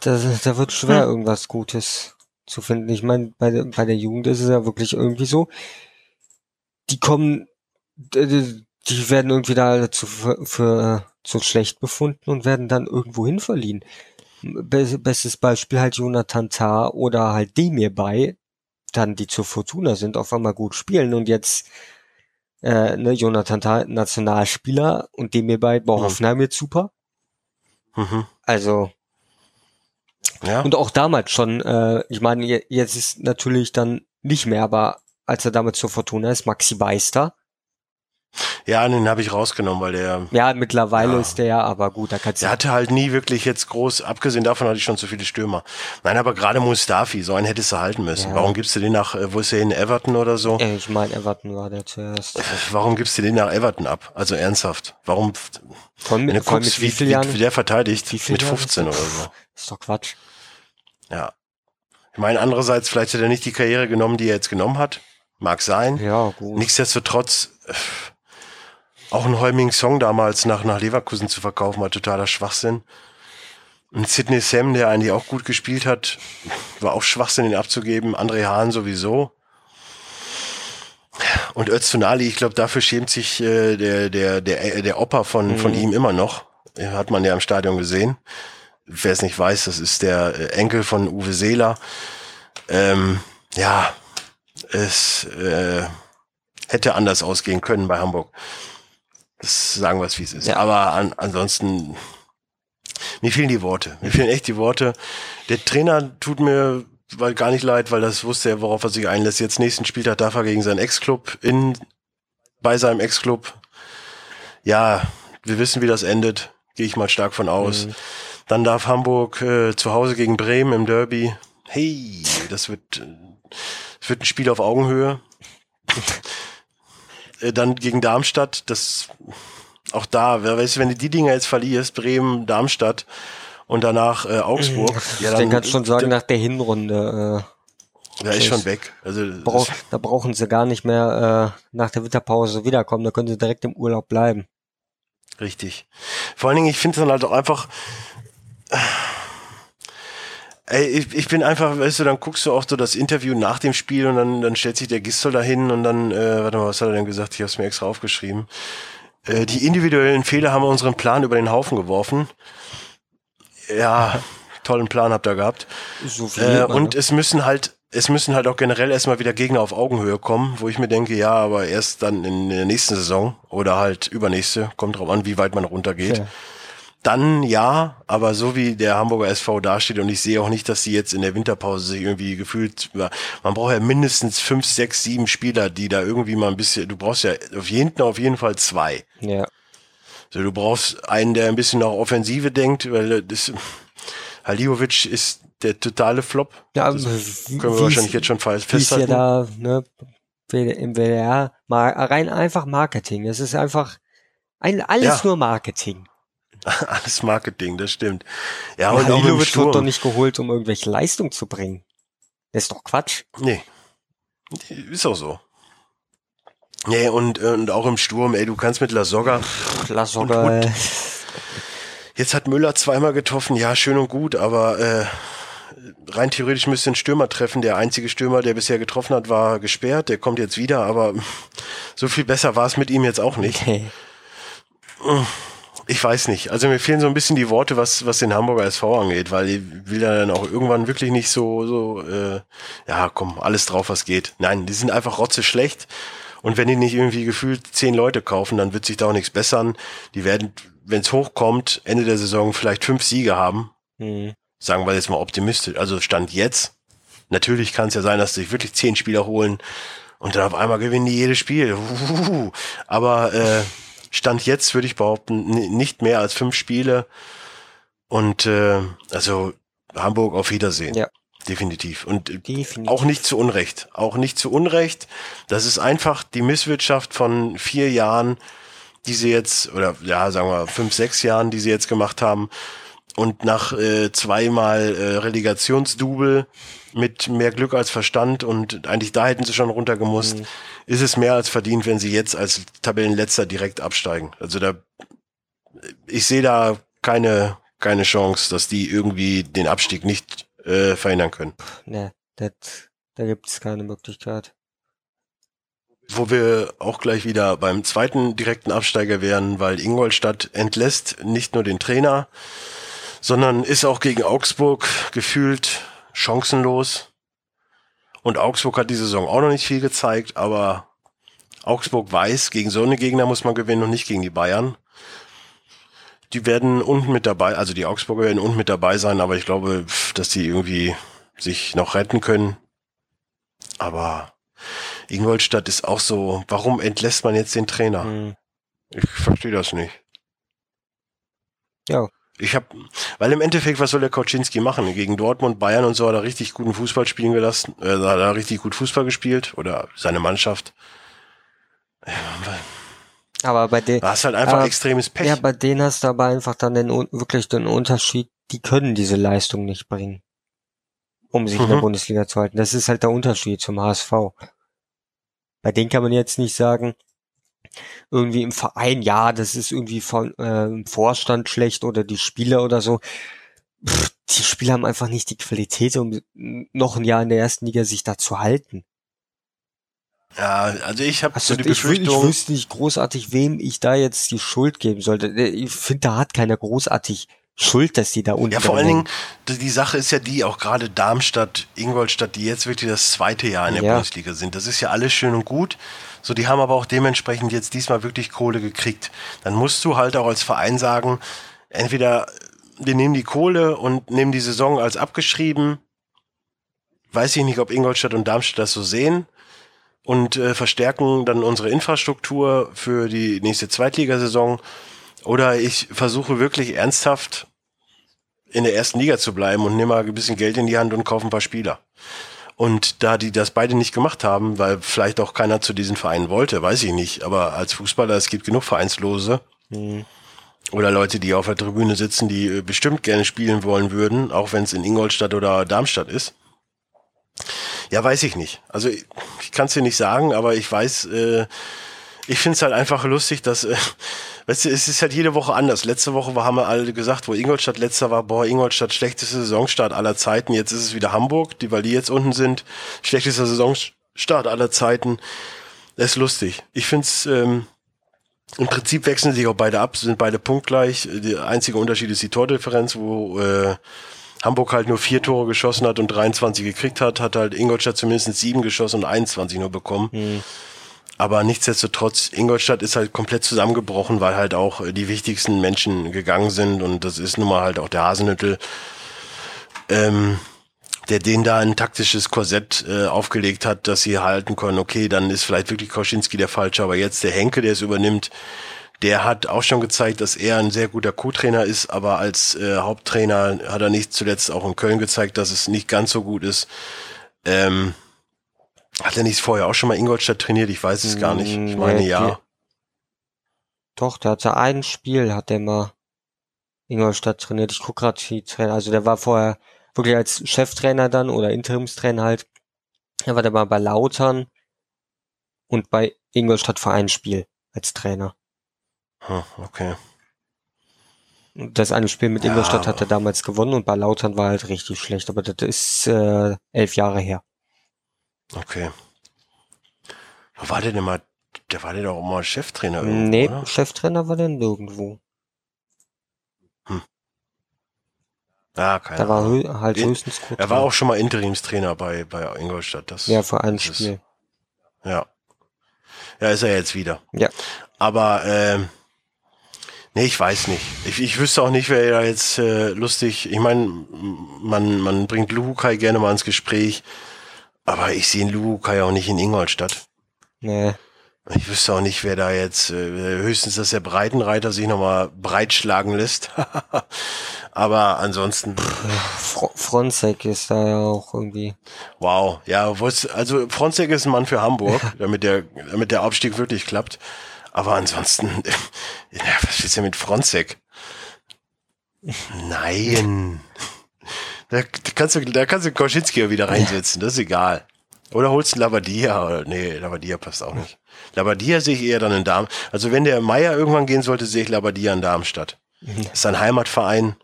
S3: Da, da wird schwer, hm. irgendwas Gutes zu finden. Ich meine, bei, der bei der Jugend ist es ja wirklich irgendwie so, die kommen, die werden irgendwie da zu, für, für zu schlecht befunden und werden dann irgendwo hin verliehen. Bestes Beispiel halt Jonathan Tah oder halt Demir bei, dann die zur Fortuna sind, auf einmal gut spielen und jetzt äh, ne, Jonathan Tah, Nationalspieler und Demir bei bei mhm. Hoffenheim jetzt super. Mhm. Also ja. Und auch damals schon, äh, ich meine, jetzt ist natürlich dann nicht mehr, aber als er damit zur Fortuna ist, Maxi Beister.
S2: Ja, den habe ich rausgenommen, weil der.
S3: Ja, mittlerweile ja. ist der ja, aber gut, da kannst
S2: du. Der hatte halt nie wirklich jetzt groß, abgesehen davon hatte ich schon zu viele Stürmer. Nein, aber gerade Mustafi, so einen hättest du halten müssen. Ja. Warum gibst du den nach, äh, wo ist der in Everton oder so?
S3: Ja, ich meine, Everton war der zuerst.
S2: Warum gibst du den nach Everton ab? Also ernsthaft. Warum?
S3: Von, wenn du guckst, wie, wie,
S2: wie, der verteidigt, mit 15 oder so.
S3: Ist doch Quatsch.
S2: Ja. Ich meine, andererseits, vielleicht hat er nicht die Karriere genommen, die er jetzt genommen hat. Mag sein.
S3: Ja, gut.
S2: Nichtsdestotrotz, äh, auch ein Heuming Song damals nach, nach Leverkusen zu verkaufen, war totaler Schwachsinn. Und Sidney Sam, der eigentlich auch gut gespielt hat, war auch Schwachsinn, ihn abzugeben. André Hahn sowieso. Und Öztunali, ich glaube, dafür schämt sich äh, der, der, der, der Opa von, mhm. von ihm immer noch. Hat man ja im Stadion gesehen. Wer es nicht weiß, das ist der äh, Enkel von Uwe Seeler. Ähm, ja, es äh, hätte anders ausgehen können bei Hamburg. Das sagen wir es, wie es ist. Ja. Aber an, ansonsten, mir fehlen die Worte. Mir fehlen echt die Worte. Der Trainer tut mir weil gar nicht leid, weil das wusste er, worauf er sich einlässt. Jetzt nächsten Spieltag darf er gegen seinen Ex-Club in, bei seinem Ex-Club. Ja, wir wissen, wie das endet. Gehe ich mal stark von aus. Mhm. Dann darf Hamburg äh, zu Hause gegen Bremen im Derby. Hey, das wird, das wird ein Spiel auf Augenhöhe. Äh, dann gegen Darmstadt, das auch da, wer weiß, wenn du die Dinger jetzt verlierst, Bremen, Darmstadt und danach äh, Augsburg.
S3: Ja, dann, kannst du schon sagen, nach der Hinrunde.
S2: Äh, der ist schon weg. Also
S3: brauch, da brauchen sie gar nicht mehr äh, nach der Winterpause wiederkommen. Da können sie direkt im Urlaub bleiben.
S2: Richtig. Vor allen Dingen, ich finde es dann halt auch einfach. Ey, ich, ich bin einfach, weißt du, dann guckst du auch so das Interview nach dem Spiel und dann, dann stellt sich der Gistol dahin und dann, äh, warte mal, was hat er denn gesagt? Ich habe es mir extra aufgeschrieben. Äh, die individuellen Fehler haben unseren Plan über den Haufen geworfen. Ja, tollen Plan habt ihr gehabt. So viel äh, und ne? es müssen halt, es müssen halt auch generell erstmal wieder Gegner auf Augenhöhe kommen, wo ich mir denke, ja, aber erst dann in der nächsten Saison oder halt übernächste, kommt drauf an, wie weit man runtergeht. Ja dann ja, aber so wie der Hamburger SV dasteht und ich sehe auch nicht, dass sie jetzt in der Winterpause sich irgendwie gefühlt, man braucht ja mindestens fünf, sechs, sieben Spieler, die da irgendwie mal ein bisschen, du brauchst ja auf jeden, auf jeden Fall zwei.
S3: Ja.
S2: So, du brauchst einen, der ein bisschen auch Offensive denkt, weil das, Haliovic ist der totale Flop.
S3: Ja,
S2: das können wir wahrscheinlich jetzt schon festhalten. Ist ja
S3: da, ne, im WDR, rein einfach Marketing. Es ist einfach ein, alles ja. nur Marketing.
S2: Alles Marketing, das stimmt.
S3: Ja, und Halilovic wird doch nicht geholt, um irgendwelche Leistung zu bringen. Das ist doch Quatsch.
S2: Nee. Ist auch so. Nee, und, und auch im Sturm, ey, du kannst mit La Soga.
S3: La Soga.
S2: Jetzt hat Müller zweimal getroffen, ja, schön und gut, aber äh, rein theoretisch müsste ein Stürmer treffen. Der einzige Stürmer, der bisher getroffen hat, war gesperrt. Der kommt jetzt wieder, aber so viel besser war es mit ihm jetzt auch nicht. Okay. Ich weiß nicht. Also mir fehlen so ein bisschen die Worte, was, was den Hamburger SV angeht, weil ich will ja dann auch irgendwann wirklich nicht so, so, äh, ja, komm, alles drauf, was geht. Nein, die sind einfach rotze schlecht. Und wenn die nicht irgendwie gefühlt zehn Leute kaufen, dann wird sich da auch nichts bessern. Die werden, wenn es hochkommt, Ende der Saison vielleicht fünf Siege haben. Mhm. Sagen wir jetzt mal optimistisch. Also Stand jetzt. Natürlich kann es ja sein, dass sich wirklich zehn Spieler holen und dann auf einmal gewinnen die jedes Spiel. Uhuhu. Aber äh, Stand jetzt würde ich behaupten, nicht mehr als fünf Spiele. Und äh, also Hamburg auf Wiedersehen. Ja. Definitiv. Und Definitiv. auch nicht zu Unrecht. Auch nicht zu Unrecht. Das ist einfach die Misswirtschaft von vier Jahren, die sie jetzt, oder ja, sagen wir fünf, sechs Jahren, die sie jetzt gemacht haben. Und nach äh, zweimal äh, Relegationsdouble mit mehr Glück als Verstand und eigentlich da hätten sie schon runtergemusst, mhm. ist es mehr als verdient, wenn sie jetzt als Tabellenletzter direkt absteigen. Also da, ich sehe da keine, keine Chance, dass die irgendwie den Abstieg nicht äh, verhindern können.
S3: Ne, das, da gibt es keine Möglichkeit.
S2: Wo wir auch gleich wieder beim zweiten direkten Absteiger wären, weil Ingolstadt entlässt nicht nur den Trainer, sondern ist auch gegen Augsburg gefühlt chancenlos. Und Augsburg hat die Saison auch noch nicht viel gezeigt, aber Augsburg weiß, gegen so eine Gegner muss man gewinnen und nicht gegen die Bayern. Die werden unten mit dabei, also die Augsburger werden unten mit dabei sein, aber ich glaube, dass die irgendwie sich noch retten können. Aber Ingolstadt ist auch so, warum entlässt man jetzt den Trainer?
S3: Hm.
S2: Ich verstehe das nicht.
S3: Ja.
S2: Ich habe, weil im Endeffekt, was soll der Koczynski machen? Gegen Dortmund, Bayern und so hat er richtig guten Fußball spielen gelassen, äh, hat er richtig gut Fußball gespielt oder seine Mannschaft.
S3: Aber bei denen,
S2: hast halt einfach
S3: Aber-
S2: extremes Pech.
S3: ja, bei denen hast du aber einfach dann den, wirklich den Unterschied, die können diese Leistung nicht bringen, um sich in der
S2: Mhm.
S3: Bundesliga zu halten. Das ist halt der Unterschied zum HSV. Bei denen kann man jetzt nicht sagen, irgendwie im Verein, ja, das ist irgendwie von, äh, im Vorstand schlecht oder die Spieler oder so. Pff, die Spieler haben einfach nicht die Qualität, um noch ein Jahr in der ersten Liga sich da zu halten.
S2: ja, also ich habe
S3: Also
S2: so die
S3: ich, wü- ich
S2: Befürchtung,
S3: wüsste nicht großartig, wem ich da jetzt die Schuld geben sollte. Ich finde, da hat keiner großartig Schuld, dass die da unten
S2: ja vor allen Dingen, die, die Sache ist ja die, auch gerade Darmstadt, Ingolstadt, die jetzt wirklich das zweite Jahr in der
S3: Ja.
S2: Bundesliga sind. Das ist ja alles schön und gut. So, die haben aber auch dementsprechend jetzt diesmal wirklich Kohle gekriegt. Dann musst du halt auch als Verein sagen, entweder wir nehmen die Kohle und nehmen die Saison als abgeschrieben. Weiß ich nicht, ob Ingolstadt und Darmstadt das so sehen und äh, verstärken dann unsere Infrastruktur für die nächste Zweitligasaison. Oder ich versuche wirklich ernsthaft in der ersten Liga zu bleiben und nehme mal ein bisschen Geld in die Hand und kaufe ein paar Spieler. Und da die das beide nicht gemacht haben, weil vielleicht auch keiner zu diesen Vereinen wollte, weiß ich nicht. Aber als Fußballer, es gibt genug Vereinslose
S3: Mhm.
S2: oder Leute, die auf der Tribüne sitzen, die äh, bestimmt gerne spielen wollen würden, auch wenn es in Ingolstadt oder Darmstadt ist. Ja, weiß ich nicht. Also ich, ich kann es dir nicht sagen, aber ich weiß, äh, ich finde es halt einfach lustig, dass, äh, weißt du, es ist halt jede Woche anders. Letzte Woche haben wir alle gesagt, wo Ingolstadt letzter war, boah, Ingolstadt schlechteste Saisonstart aller Zeiten. Jetzt ist es wieder Hamburg, die, weil die jetzt unten sind, schlechtester Saisonstart aller Zeiten. Das ist lustig. Ich finde es, ähm, im Prinzip wechseln sich auch beide ab, sind beide punktgleich. Der einzige Unterschied ist die Tordifferenz, wo äh, Hamburg halt nur vier Tore geschossen hat und 23 gekriegt hat, hat halt Ingolstadt zumindest sieben geschossen und 21 nur bekommen.
S3: Mhm.
S2: Aber nichtsdestotrotz, Ingolstadt ist halt komplett zusammengebrochen, weil halt auch äh, die wichtigsten Menschen gegangen sind und das ist nun mal halt auch der Hasenhüttel, ähm, der denen da ein taktisches Korsett äh, aufgelegt hat, dass sie halten können, okay, dann ist vielleicht wirklich Koschinski der Falsche, aber jetzt der Henke, der es übernimmt, der hat auch schon gezeigt, dass er ein sehr guter Co-Trainer ist, aber als äh, Haupttrainer hat er nicht zuletzt auch in Köln gezeigt, dass es nicht ganz so gut ist. Ähm, hat er nicht vorher auch schon mal Ingolstadt trainiert? Ich weiß es gar nicht. Ich
S3: Nee,
S2: meine ja.
S3: Doch, der hatte ein Spiel, hat der mal Ingolstadt trainiert. Ich guck gerade die Trainer, also der war vorher wirklich als Cheftrainer dann oder Interimstrainer halt. Er war der mal bei Lautern und bei Ingolstadt für ein Spiel als Trainer.
S2: Hm, okay.
S3: Das eine Spiel mit
S2: Ja,
S3: Ingolstadt hat er damals gewonnen und bei Lautern war halt richtig schlecht, aber das ist äh, elf Jahre her.
S2: Okay. War der denn mal? Der war der doch auch mal Cheftrainer irgendwo,
S3: nee,
S2: oder?
S3: Cheftrainer war der nirgendwo.
S2: Ja, keine
S3: Da war
S2: Ahnung.
S3: hö halt
S2: In-
S3: höchstens gut.
S2: Er war auch schon mal Interimstrainer bei, bei Ingolstadt. Das,
S3: ja für ein
S2: das ist-
S3: Spiel.
S2: Ja. Ja, ist er jetzt wieder.
S3: Ja.
S2: Aber, ähm, nee, ich weiß nicht. Ich, ich wüsste auch nicht, wer da jetzt äh, lustig. Ich meine, man, man bringt Luhukai gerne mal ins Gespräch, aber ich sehe Luhukai auch nicht in Ingolstadt.
S3: Nee.
S2: Ich wüsste auch nicht, wer da jetzt, äh, höchstens, dass der Breitenreiter sich nochmal breitschlagen lässt. Aber ansonsten,
S3: Fro Fronzek ist da ja auch irgendwie.
S2: wow. Ja, also Fronzek ist ein Mann für Hamburg, damit der, damit der Aufstieg wirklich klappt. Aber ansonsten, ja, was ist denn mit Fronzek? Nein. Da, kannst du, da kannst du Koschinski ja wieder reinsetzen, das ist egal. Oder holst du Labadia, nee, Labadia passt auch nicht. Labadia sehe ich eher dann in Darm. Also wenn der Meier irgendwann gehen sollte, sehe ich Labadia in Darmstadt. Das ist ein Heimatverein.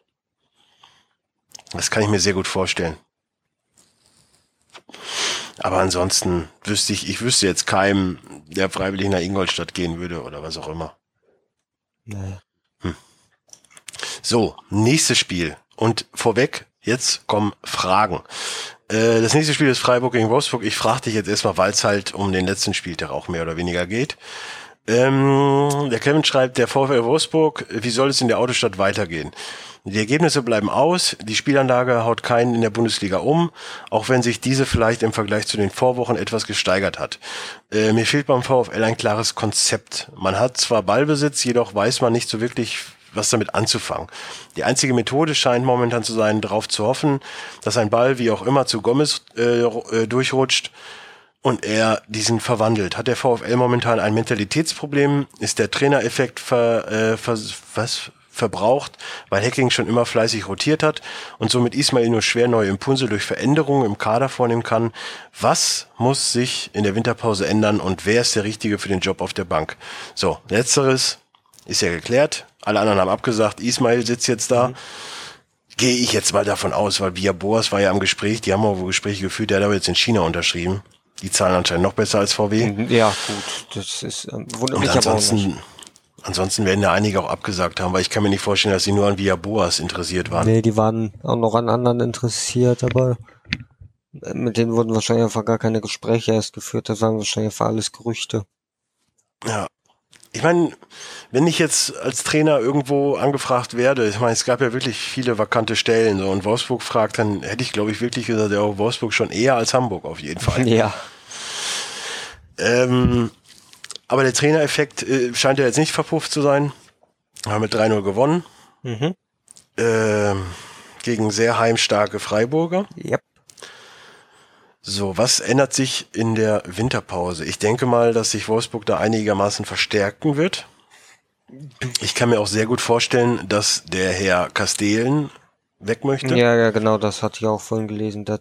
S2: Das kann ich mir sehr gut vorstellen. Aber ansonsten wüsste ich, ich wüsste jetzt keinem, der freiwillig nach Ingolstadt gehen würde oder was auch immer.
S3: Nee.
S2: So, nächstes Spiel. Und vorweg, jetzt kommen Fragen. Äh, das nächste Spiel ist Freiburg gegen Wolfsburg. Ich frage dich jetzt erstmal, weil es halt um den letzten Spieltag auch mehr oder weniger geht. Ähm, der Kevin schreibt, der VfL Wolfsburg, wie soll es in der Autostadt weitergehen? Die Ergebnisse bleiben aus, die Spielanlage haut keinen in der Bundesliga um, auch wenn sich diese vielleicht im Vergleich zu den Vorwochen etwas gesteigert hat. Äh, mir fehlt beim VfL ein klares Konzept. Man hat zwar Ballbesitz, jedoch weiß man nicht so wirklich, was damit anzufangen. Die einzige Methode scheint momentan zu sein, darauf zu hoffen, dass ein Ball wie auch immer zu Gomez äh, äh durchrutscht und er diesen verwandelt. Hat der VfL momentan ein Mentalitätsproblem? Ist der Trainereffekt ver, äh, ver, was, verbraucht, weil Hacking schon immer fleißig rotiert hat und somit Ismail nur schwer neue Impulse durch Veränderungen im Kader vornehmen kann. Was muss sich in der Winterpause ändern und wer ist der Richtige für den Job auf der Bank? So, letzteres ist ja geklärt. Alle anderen haben abgesagt. Ismail sitzt jetzt da. Mhm. Gehe ich jetzt mal davon aus, weil Via Boas war ja am Gespräch, die haben auch Gespräche geführt, der hat aber jetzt in China unterschrieben. Die zahlen anscheinend noch besser als VW.
S3: Mhm, ja, gut, das ist ähm,
S2: wunderlich. Und ansonsten, ansonsten werden ja einige auch abgesagt haben, weil ich kann mir nicht vorstellen, dass sie nur an Via Boas interessiert waren.
S3: Nee, die waren auch noch an anderen interessiert, aber mit denen wurden wahrscheinlich einfach gar keine Gespräche erst geführt, das waren wahrscheinlich einfach alles Gerüchte.
S2: Ja, ich meine, wenn ich jetzt als Trainer irgendwo angefragt werde, ich meine, es gab ja wirklich viele vakante Stellen, so und Wolfsburg fragt, dann hätte ich, glaube ich, wirklich gesagt, ja, Wolfsburg schon eher als Hamburg auf jeden Fall.
S3: Ja.
S2: Ähm, aber der Trainereffekt äh, scheint ja jetzt nicht verpufft zu sein. Wir haben mit 3-0 gewonnen. Mhm. Ähm, gegen sehr heimstarke Freiburger.
S3: Yep.
S2: So, was ändert sich in der Winterpause? Ich denke mal, dass sich Wolfsburg da einigermaßen verstärken wird. Ich kann mir auch sehr gut vorstellen, dass der Herr Castelen weg möchte.
S3: Ja, ja, genau, das hatte ich auch vorhin gelesen, dass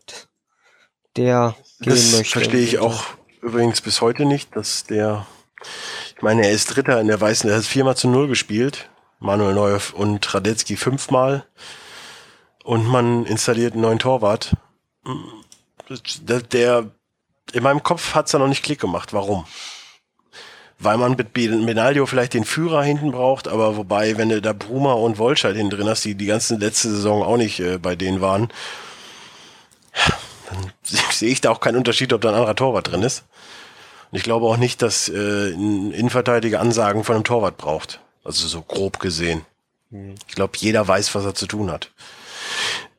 S3: der
S2: gehen das möchte. Verstehe ich auch übrigens bis heute nicht, dass der, ich meine, er ist Dritter in der Weißen, er hat viermal zu null gespielt. Manuel Neuer und Radetzky fünfmal. Und man installiert einen neuen Torwart der, in meinem Kopf hat's da noch nicht Klick gemacht. Warum? Weil man mit Benaglio vielleicht den Führer hinten braucht, aber wobei, wenn du da Bruma und Wolscheid hinten drin hast, die die ganze letzte Saison auch nicht äh, bei denen waren, dann sehe ich da auch keinen Unterschied, ob da ein anderer Torwart drin ist. Und ich glaube auch nicht, dass äh, ein Innenverteidiger Ansagen von einem Torwart braucht. Also so grob gesehen. Mhm. Ich glaube, jeder weiß, was er zu tun hat.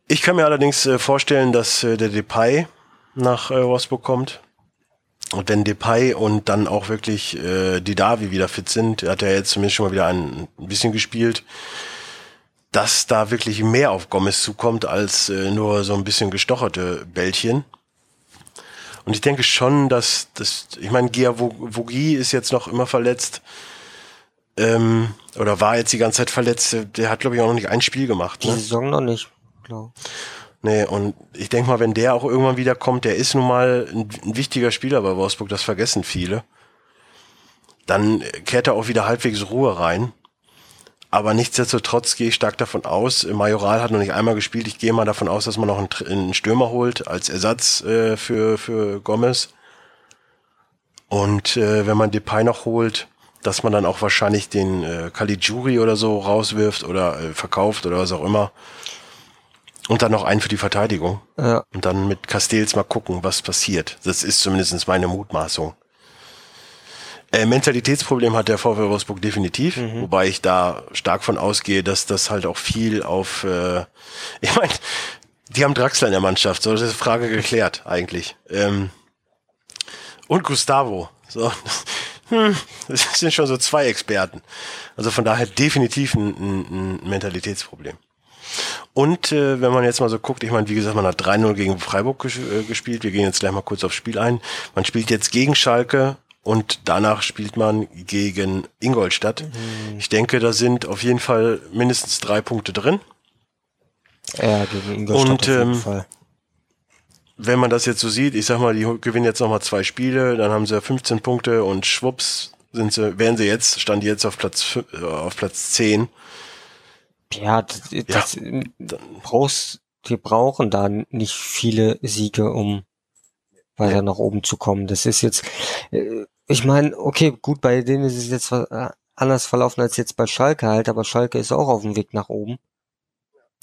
S2: Ich kann mir allerdings äh, vorstellen, dass äh, der Depay nach äh, Wolfsburg kommt. Und wenn Depay und dann auch wirklich äh, die Davi wieder fit sind, hat er jetzt zumindest schon mal wieder ein, bisschen gespielt, dass da wirklich mehr auf Gomez zukommt als äh, nur so ein bisschen gestocherte Bällchen. Und ich denke schon, dass das, ich meine, Gia Vogi ist jetzt noch immer verletzt. Ähm, oder war jetzt die ganze Zeit verletzt. Der hat, glaube ich, auch noch nicht ein Spiel gemacht.
S3: Ne? Die Saison noch nicht, glaube
S2: Nee, und ich denke mal, wenn der auch irgendwann wieder kommt, der ist nun mal ein, ein, wichtiger Spieler bei Wolfsburg, das vergessen viele. Dann kehrt er auch wieder halbwegs Ruhe rein. Aber nichtsdestotrotz gehe ich stark davon aus, Majoral hat noch nicht einmal gespielt, ich gehe mal davon aus, dass man noch einen, einen Stürmer holt als Ersatz äh, für, für Gomez. Und äh, wenn man Depay noch holt, dass man dann auch wahrscheinlich den äh, Caligiuri oder so rauswirft oder äh, verkauft oder was auch immer. Und dann noch einen für die Verteidigung.
S3: Ja.
S2: Und dann mit Castells mal gucken, was passiert. Das ist zumindest meine Mutmaßung. Äh, Mentalitätsproblem hat der VfL Wolfsburg definitiv, mhm. wobei ich da stark von ausgehe, dass das halt auch viel auf, äh, ich meine, die haben Draxler in der Mannschaft, so das ist die Frage geklärt eigentlich. Ähm, und Gustavo, so, hm, das sind schon so zwei Experten. Also von daher definitiv ein, ein, ein Mentalitätsproblem. Und äh, wenn man jetzt mal so guckt, ich meine, wie gesagt, man hat 3-0 gegen Freiburg ges äh, gespielt. Wir gehen jetzt gleich mal kurz aufs Spiel ein. Man spielt jetzt gegen Schalke und danach spielt man gegen Ingolstadt. Mhm. Ich denke, da sind auf jeden Fall mindestens drei Punkte drin.
S3: Ja, gegen Ingolstadt und, auf jeden ähm, Fall.
S2: Wenn man das jetzt so sieht, ich sag mal, die gewinnen jetzt nochmal zwei Spiele, dann haben sie 15 Punkte und schwupps sind sie, wären sie jetzt, stand jetzt auf Platz, äh, auf Platz 10.
S3: Ja, das, das ja. brauchst, wir brauchen da nicht viele Siege, um weiter ja. nach oben zu kommen. Das ist jetzt, äh, ich meine, okay, gut, bei denen ist es jetzt äh, anders verlaufen als jetzt bei Schalke halt, aber Schalke ist auch auf dem Weg nach oben.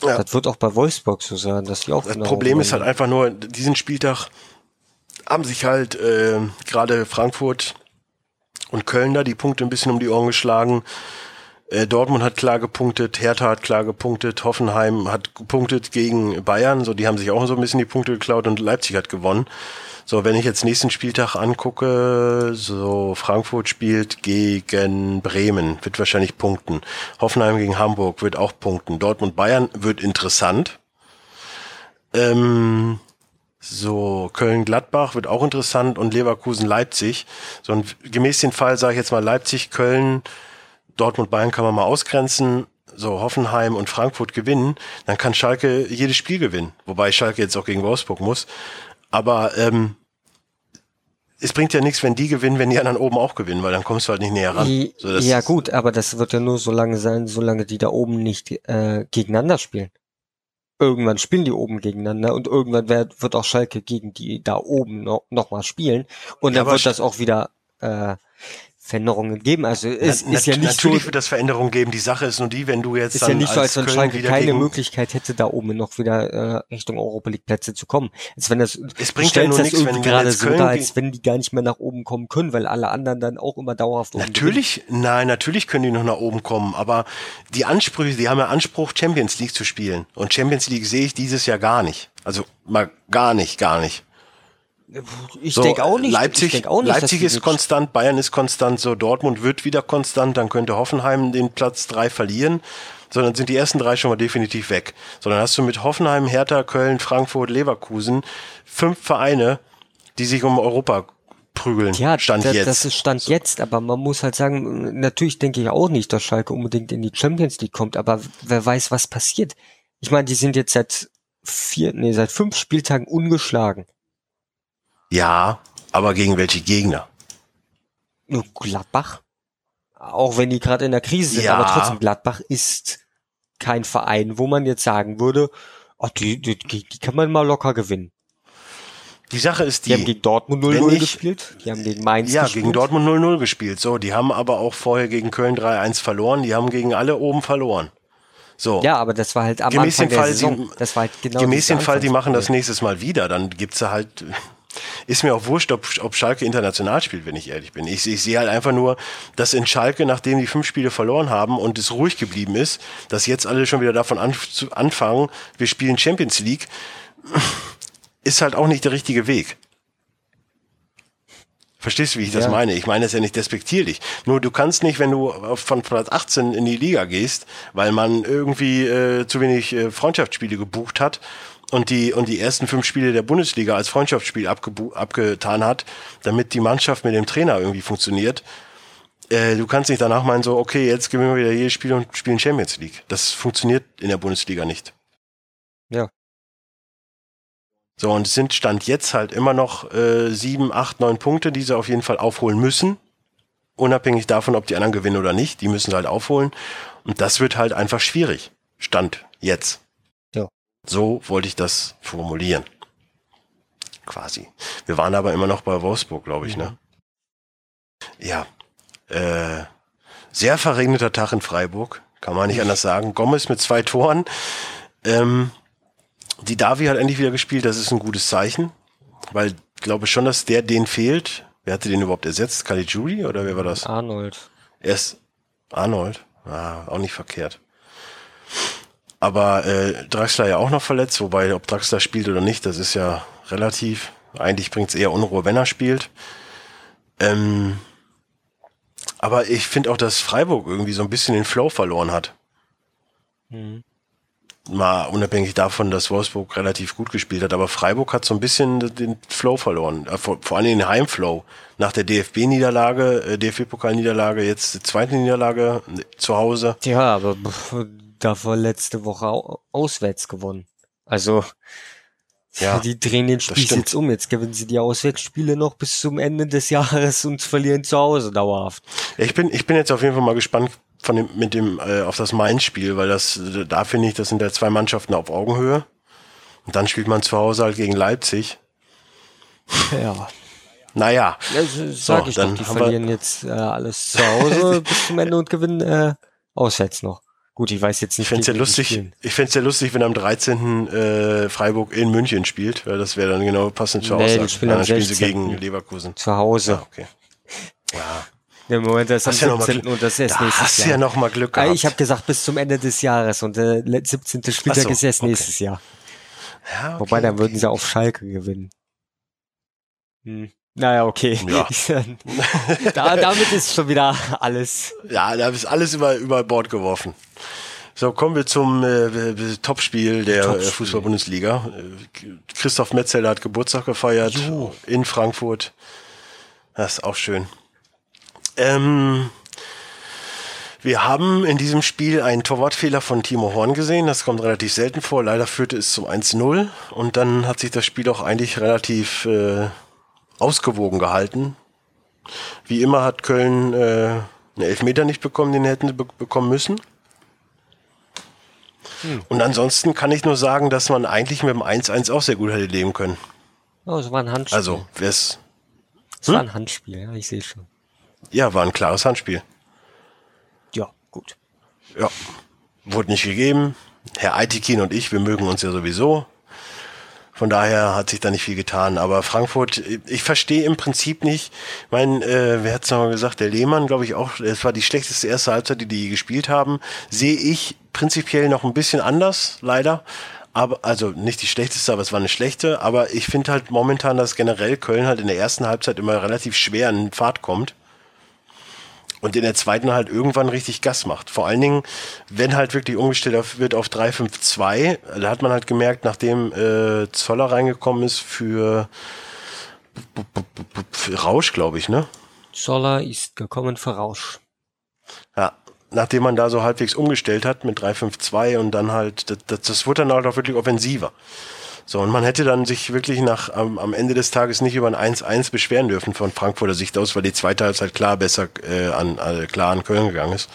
S3: Ja. Das wird auch bei Wolfsburg so sein, dass die auch.
S2: Das Problem ist halt einfach nur, diesen Spieltag haben sich halt äh, gerade Frankfurt und Köln da die Punkte ein bisschen um die Ohren geschlagen. Äh, Dortmund hat klar gepunktet, Hertha hat klar gepunktet, Hoffenheim hat gepunktet gegen Bayern, so die haben sich auch so ein bisschen die Punkte geklaut und Leipzig hat gewonnen. So, wenn ich jetzt nächsten Spieltag angucke, so Frankfurt spielt gegen Bremen, wird wahrscheinlich punkten. Hoffenheim gegen Hamburg wird auch punkten. Dortmund Bayern wird interessant. Ähm, so, Köln-Gladbach wird auch interessant und Leverkusen-Leipzig. So, und gemäß den Fall sage ich jetzt mal Leipzig, Köln, Dortmund, Bayern kann man mal ausgrenzen. So, Hoffenheim und Frankfurt gewinnen, dann kann Schalke jedes Spiel gewinnen. Wobei Schalke jetzt auch gegen Wolfsburg muss. Aber ähm, es bringt ja nichts, wenn die gewinnen, wenn die anderen oben auch gewinnen, weil dann kommst du halt nicht näher ran.
S3: So, ja gut, aber das wird ja nur so lange sein, solange die da oben nicht äh, gegeneinander spielen. Irgendwann spielen die oben gegeneinander und irgendwann wird, wird auch Schalke gegen die da oben noch, noch mal spielen und dann ja, wird das auch wieder äh, Veränderungen geben. Also es
S2: Na,
S3: ist ja nicht
S2: natürlich
S3: so,
S2: wird es Veränderungen geben. Die Sache ist nur die, wenn du jetzt
S3: ist ja nicht so, als wenn Schalke keine Möglichkeit hätte, da oben noch wieder äh, Richtung Europa League Plätze zu kommen. Als wenn das
S2: es bringt ja nur nichts,
S3: wenn gerade so da, als wenn die gar nicht mehr nach oben kommen können, weil alle anderen dann auch immer dauerhaft
S2: oben Natürlich, gewinnen. nein, natürlich können die noch nach oben kommen, aber die Ansprüche, die haben ja Anspruch Champions League zu spielen und Champions League sehe ich dieses Jahr gar nicht. Also mal gar nicht, gar nicht.
S3: Ich so, denke auch nicht.
S2: Leipzig,
S3: denk auch
S2: nicht, Leipzig ist konstant, Bayern ist konstant, so Dortmund wird wieder konstant, dann könnte Hoffenheim den Platz drei verlieren. Sondern sind die ersten drei schon mal definitiv weg. Sondern hast du mit Hoffenheim, Hertha, Köln, Frankfurt, Leverkusen fünf Vereine, die sich um Europa prügeln.
S3: Ja, Stand da, jetzt. das ist Stand so. jetzt, aber man muss halt sagen, natürlich denke ich auch nicht, dass Schalke unbedingt in die Champions League kommt, aber wer weiß, was passiert. Ich meine, die sind jetzt seit vier, nee, seit fünf Spieltagen ungeschlagen.
S2: Ja, aber gegen welche Gegner?
S3: Gladbach. Auch wenn die gerade in der Krise sind, ja. aber trotzdem Gladbach ist kein Verein, wo man jetzt sagen würde, oh, die, die, die kann man mal locker gewinnen.
S2: Die Sache ist die.
S3: Die haben gegen Dortmund 0-0 gespielt. Die haben gegen Mainz
S2: ja,
S3: gespielt.
S2: Ja, gegen Dortmund 0-0 gespielt. So, die haben aber auch vorher gegen Köln 3-1 verloren. Die haben gegen alle oben verloren. So.
S3: Ja, aber das war halt am
S2: gemäß
S3: Anfang
S2: den Fall,
S3: der Saison.
S2: Die,
S3: das war halt genau
S2: Gemäß den Fall, die machen das nächstes Mal wieder. Dann gibt's da halt ist mir auch wurscht, ob, ob Schalke international spielt, wenn ich ehrlich bin. Ich, ich sehe halt einfach nur, dass in Schalke, nachdem die fünf Spiele verloren haben und es ruhig geblieben ist, dass jetzt alle schon wieder davon an, zu, anfangen, wir spielen Champions League, ist halt auch nicht der richtige Weg. Verstehst du, wie ich das meine? Ich meine es ja nicht despektierlich. Nur du kannst nicht, wenn du von Platz 18 in die Liga gehst, weil man irgendwie äh, zu wenig äh, Freundschaftsspiele gebucht hat und die, und die ersten fünf Spiele der Bundesliga als Freundschaftsspiel abgetan hat, damit die Mannschaft mit dem Trainer irgendwie funktioniert. Äh, du kannst nicht danach meinen, so, okay, jetzt gewinnen wir wieder jedes Spiel und spielen Champions League. Das funktioniert in der Bundesliga nicht.
S3: Ja.
S2: So, und es sind Stand jetzt halt immer noch äh, sieben, acht, neun Punkte, die sie auf jeden Fall aufholen müssen. Unabhängig davon, ob die anderen gewinnen oder nicht, die müssen sie halt aufholen. Und das wird halt einfach schwierig. Stand jetzt. So wollte ich das formulieren. Quasi. Wir waren aber immer noch bei Wolfsburg, glaube ich, ne? Ja. Äh, sehr verregneter Tag in Freiburg, kann man nicht anders sagen. Gomez mit zwei Toren. Ähm, die Davi hat endlich wieder gespielt, das ist ein gutes Zeichen, weil ich glaube schon, dass der den fehlt. Wer hatte den überhaupt ersetzt? Caligiuri oder wer war das?
S3: Arnold.
S2: Erst Arnold. Ah, auch nicht verkehrt. Aber äh, Draxler ja auch noch verletzt, wobei ob Draxler spielt oder nicht, das ist ja relativ. Eigentlich bringt es eher Unruhe, wenn er spielt. Ähm, aber ich finde auch, dass Freiburg irgendwie so ein bisschen den Flow verloren hat. Mhm. Mal unabhängig davon, dass Wolfsburg relativ gut gespielt hat, aber Freiburg hat so ein bisschen den Flow verloren. Äh, vor, vor allem den Heimflow. Nach der DFB-Niederlage, äh, DFB-Pokal-Niederlage, jetzt die zweite Niederlage äh, zu Hause.
S3: Ja, aber davor letzte Woche auswärts gewonnen. Also ja, die drehen den Spieß jetzt um. Jetzt gewinnen sie die Auswärtsspiele noch bis zum Ende des Jahres und verlieren zu Hause dauerhaft.
S2: Ich bin, ich bin jetzt auf jeden Fall mal gespannt von dem, mit dem, äh, auf das Mainz-Spiel, weil das, da finde ich, das sind ja zwei Mannschaften auf Augenhöhe. Und dann spielt man zu Hause halt gegen Leipzig.
S3: Ja.
S2: Naja.
S3: Ja, sag so, ich doch, die verlieren jetzt äh, alles zu Hause bis zum Ende und gewinnen äh, auswärts noch. Gut, ich weiß jetzt nicht.
S2: Ich fände es ja lustig, ich fände ja lustig, wenn am 13. Äh, Freiburg in München spielt, weil das wäre dann genau passend zur
S3: nee,
S2: Aussage.
S3: Die spielen dann
S2: spielen sie gegen Leverkusen.
S3: Zu Hause.
S2: Ah, okay. Ja.
S3: Der Moment ist am
S2: Hast ja noch mal
S3: 17.
S2: Glück-
S3: und das ist
S2: Da
S3: nächstes
S2: hast
S3: Jahr.
S2: ja noch mal Glück
S3: Ah,
S2: gehabt.
S3: Ich habe gesagt bis zum Ende des Jahres und der le- 17. Spieltag
S2: so,
S3: ist erst
S2: okay.
S3: nächstes Jahr.
S2: ja, okay,
S3: Wobei, dann
S2: okay.
S3: würden sie auf Schalke gewinnen. Hm. Naja, okay.
S2: Ja.
S3: da, damit ist schon wieder alles.
S2: Ja, da ist alles über, über Bord geworfen. So, kommen wir zum äh, Topspiel der äh, Fußball-Bundesliga. Äh, Christoph Metzeler hat Geburtstag gefeiert
S3: Jo.
S2: in Frankfurt. Das ist auch schön. Ähm, wir haben in diesem Spiel einen Torwartfehler von Timo Horn gesehen. Das kommt relativ selten vor. Leider führte es zum 1-0. Und dann hat sich das Spiel auch eigentlich relativ äh, ausgewogen gehalten. Wie immer hat Köln äh, einen Elfmeter nicht bekommen, den hätten sie be bekommen müssen. Und ansonsten kann ich nur sagen, dass man eigentlich mit dem 1-1 auch sehr gut hätte leben können.
S3: Oh, es war ein Handspiel.
S2: Also, wär's,
S3: es war ein Handspiel, ja, ich sehe schon.
S2: ja, war ein klares Handspiel.
S3: Ja, gut.
S2: Ja, wurde nicht gegeben. Herr Aitikin und ich, wir mögen uns ja sowieso. Von daher hat sich da nicht viel getan. Aber Frankfurt, ich verstehe im Prinzip nicht. Ich meine, äh, wer hat's nochmal gesagt? Der Lehmann, glaube ich auch. Es war die schlechteste erste Halbzeit, die die gespielt haben. Sehe ich prinzipiell noch ein bisschen anders, leider. Aber, also nicht die schlechteste, aber es war eine schlechte. Aber ich finde halt momentan, dass generell Köln halt in der ersten Halbzeit immer relativ schwer in Fahrt kommt und in der zweiten halt irgendwann richtig Gas macht. Vor allen Dingen, wenn halt wirklich umgestellt wird auf 3-5-2, da hat man halt gemerkt, nachdem äh, Zoller reingekommen ist für, für Rausch, glaube ich, ne?
S3: Zoller ist gekommen für Rausch.
S2: Ja, nachdem man da so halbwegs umgestellt hat mit 3-5-2 und dann halt, das, das, das wurde dann halt auch wirklich offensiver. So, und man hätte dann sich wirklich nach am, am Ende des Tages nicht über ein 1-1 beschweren dürfen von Frankfurter Sicht aus, weil die zweite Halbzeit klar besser äh, an, äh, klar an Köln gegangen ist.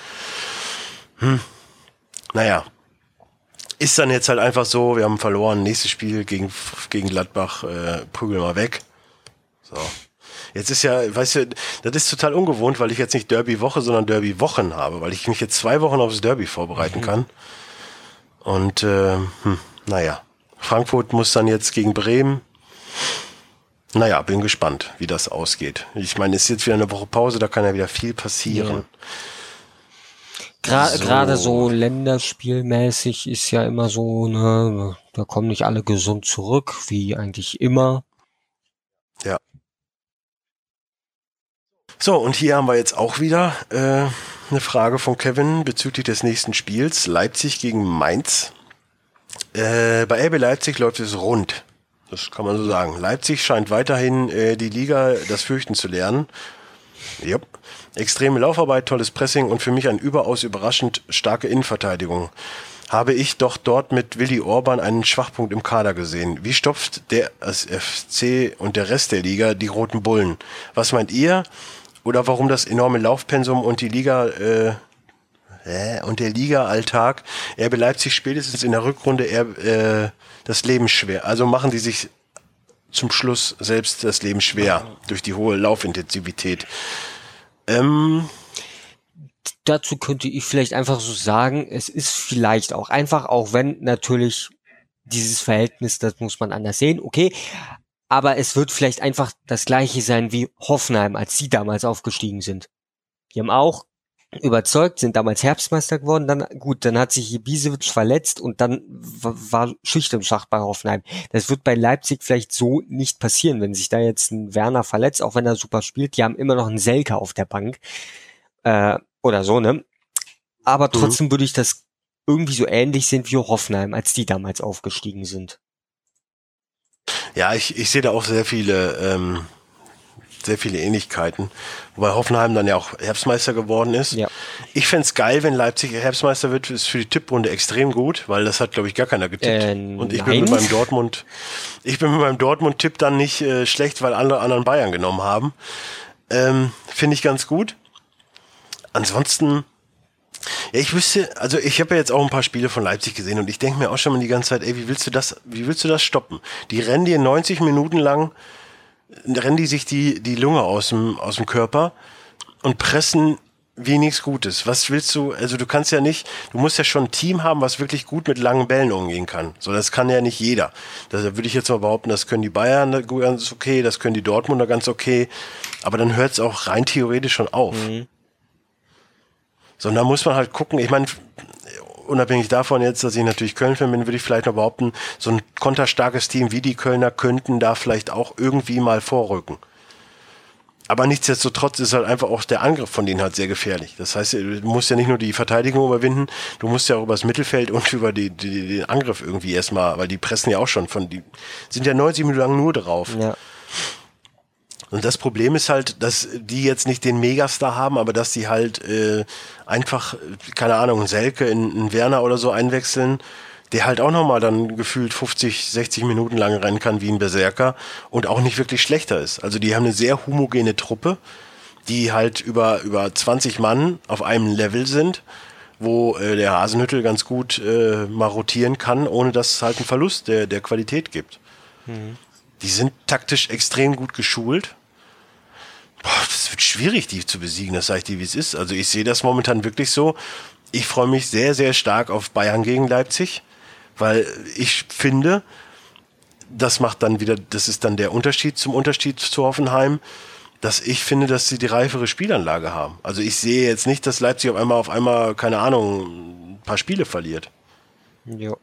S2: Hm. Naja. Ist dann jetzt halt einfach so, wir haben verloren, nächstes Spiel gegen, gegen Gladbach, äh, prügel mal weg. So. Jetzt ist ja, weißt du, das ist total ungewohnt, weil ich jetzt nicht Derby-Woche, sondern Derby-Wochen habe, weil ich mich jetzt zwei Wochen aufs Derby vorbereiten kann. Und äh, hm, naja, Frankfurt muss dann jetzt gegen Bremen. Naja, bin gespannt, wie das ausgeht. Ich meine, es ist jetzt wieder eine Woche Pause, da kann ja wieder viel passieren. So.
S3: Gerade so länderspielmäßig ist ja immer so, ne, da kommen nicht alle gesund zurück, wie eigentlich immer.
S2: Ja. So, und hier haben wir jetzt auch wieder äh, eine Frage von Kevin bezüglich des nächsten Spiels. Leipzig gegen Mainz. Äh, bei RB Leipzig läuft es rund. Das kann man so sagen. Leipzig scheint weiterhin äh, die Liga das Fürchten zu lernen. Jupp. Extreme Laufarbeit, tolles Pressing und für mich eine überaus überraschend starke Innenverteidigung. Habe ich doch dort mit Willi Orban einen Schwachpunkt im Kader gesehen. Wie stopft der das FC und der Rest der Liga die roten Bullen? Was meint ihr? Oder warum das enorme Laufpensum und die Liga äh, und der Liga-Alltag RB Leipzig spätestens in der Rückrunde er, äh, das Leben schwer. Also machen die sich zum Schluss selbst das Leben schwer durch die hohe Laufintensivität. Ähm,
S3: Dazu könnte ich vielleicht einfach so sagen, es ist vielleicht auch einfach, auch wenn natürlich dieses Verhältnis, das muss man anders sehen, okay. Aber es wird vielleicht einfach das gleiche sein wie Hoffenheim, als sie damals aufgestiegen sind. Die haben auch überzeugt, sind damals Herbstmeister geworden, dann gut, dann hat sich Ibisevic verletzt und dann war Schicht im Schacht bei Hoffenheim. Das wird bei Leipzig vielleicht so nicht passieren, wenn sich da jetzt ein Werner verletzt, auch wenn er super spielt, die haben immer noch einen Selke auf der Bank. Äh, oder so, ne? Aber trotzdem würde ich das irgendwie so ähnlich sehen wie Hoffenheim, als die damals aufgestiegen sind.
S2: ja, ich, ich sehe da auch sehr viele, ähm, sehr viele Ähnlichkeiten. Wobei Hoffenheim dann ja auch Herbstmeister geworden ist.
S3: Ja.
S2: Ich fänd's geil, wenn Leipzig Herbstmeister wird, ist für die Tipprunde extrem gut, weil das hat, glaube ich, gar keiner getippt.
S3: Äh,
S2: Und ich bin mit
S3: nein.
S2: meinem Dortmund, ich bin mit meinem Dortmund-Tipp dann nicht äh, schlecht, weil alle anderen Bayern genommen haben. Ähm, Finde ich ganz gut. Ansonsten, ja, ich wüsste, also ich habe ja jetzt auch ein paar Spiele von Leipzig gesehen und ich denke mir auch schon mal die ganze Zeit, ey, wie willst du das, wie willst du das stoppen? Die rennen dir 90 Minuten lang, rennen die sich die, die Lunge aus dem, aus dem Körper und pressen wie nichts Gutes. Was willst du, also du kannst ja nicht, du musst ja schon ein Team haben, was wirklich gut mit langen Bällen umgehen kann. So, das kann ja nicht jeder. Da würde ich jetzt mal behaupten, das können die Bayern ganz okay, das können die Dortmunder ganz okay, aber dann hört es auch rein theoretisch schon auf. Mhm. So, und da muss man halt gucken, ich meine, unabhängig davon jetzt, dass ich natürlich Köln-Fan bin, würde ich vielleicht noch behaupten, so ein konterstarkes Team wie die Kölner könnten da vielleicht auch irgendwie mal vorrücken. Aber nichtsdestotrotz ist halt einfach auch der Angriff von denen halt sehr gefährlich. Das heißt, du musst ja nicht nur die Verteidigung überwinden, du musst ja auch über das Mittelfeld und über die, die, den Angriff irgendwie erstmal, weil die pressen ja auch schon von, die sind ja 90 Minuten lang nur drauf. Ja. Und das Problem ist halt, dass die jetzt nicht den Megastar haben, aber dass die halt äh, einfach, keine Ahnung, Selke in, in Werner oder so einwechseln der halt auch nochmal dann gefühlt 50, 60 Minuten lang rennen kann wie ein Berserker und auch nicht wirklich schlechter ist. Also die haben eine sehr homogene Truppe, die halt über, über 20 Mann auf einem Level sind, wo äh, der Hasenhüttel ganz gut äh, mal rotieren kann, ohne dass es halt einen Verlust der, der Qualität gibt. Mhm. Die sind taktisch extrem gut geschult. Boah, das wird schwierig, die zu besiegen, das sage ich dir, wie es ist. Also ich sehe das momentan wirklich so. Ich freue mich sehr, sehr stark auf Bayern gegen Leipzig. Weil ich finde, das macht dann wieder, das ist dann der Unterschied zum Unterschied zu Hoffenheim, dass ich finde, dass sie die reifere Spielanlage haben. Also ich sehe jetzt nicht, dass Leipzig auf einmal auf einmal, keine Ahnung, ein paar Spiele verliert.
S3: Ja.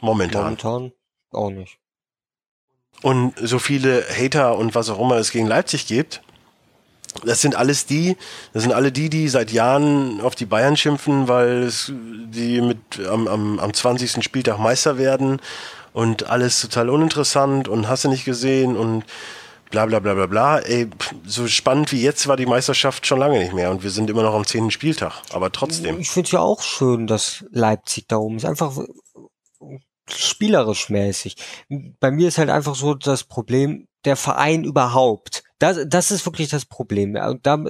S2: Momentan.
S3: Momentan auch nicht.
S2: Und so viele Hater und was auch immer es gegen Leipzig gibt, das sind alles die, das sind alle die, die seit Jahren auf die Bayern schimpfen, weil es, die mit am, am, am 20. Spieltag Meister werden und alles total uninteressant und hast du nicht gesehen und bla bla bla bla bla. Ey, so spannend wie jetzt war die Meisterschaft schon lange nicht mehr und wir sind immer noch am 10. Spieltag, aber trotzdem.
S3: Ich finde ja auch schön, dass Leipzig da oben ist. Einfach spielerisch mäßig. Bei mir ist halt einfach so das Problem, der Verein überhaupt das, das ist wirklich das Problem. Und da,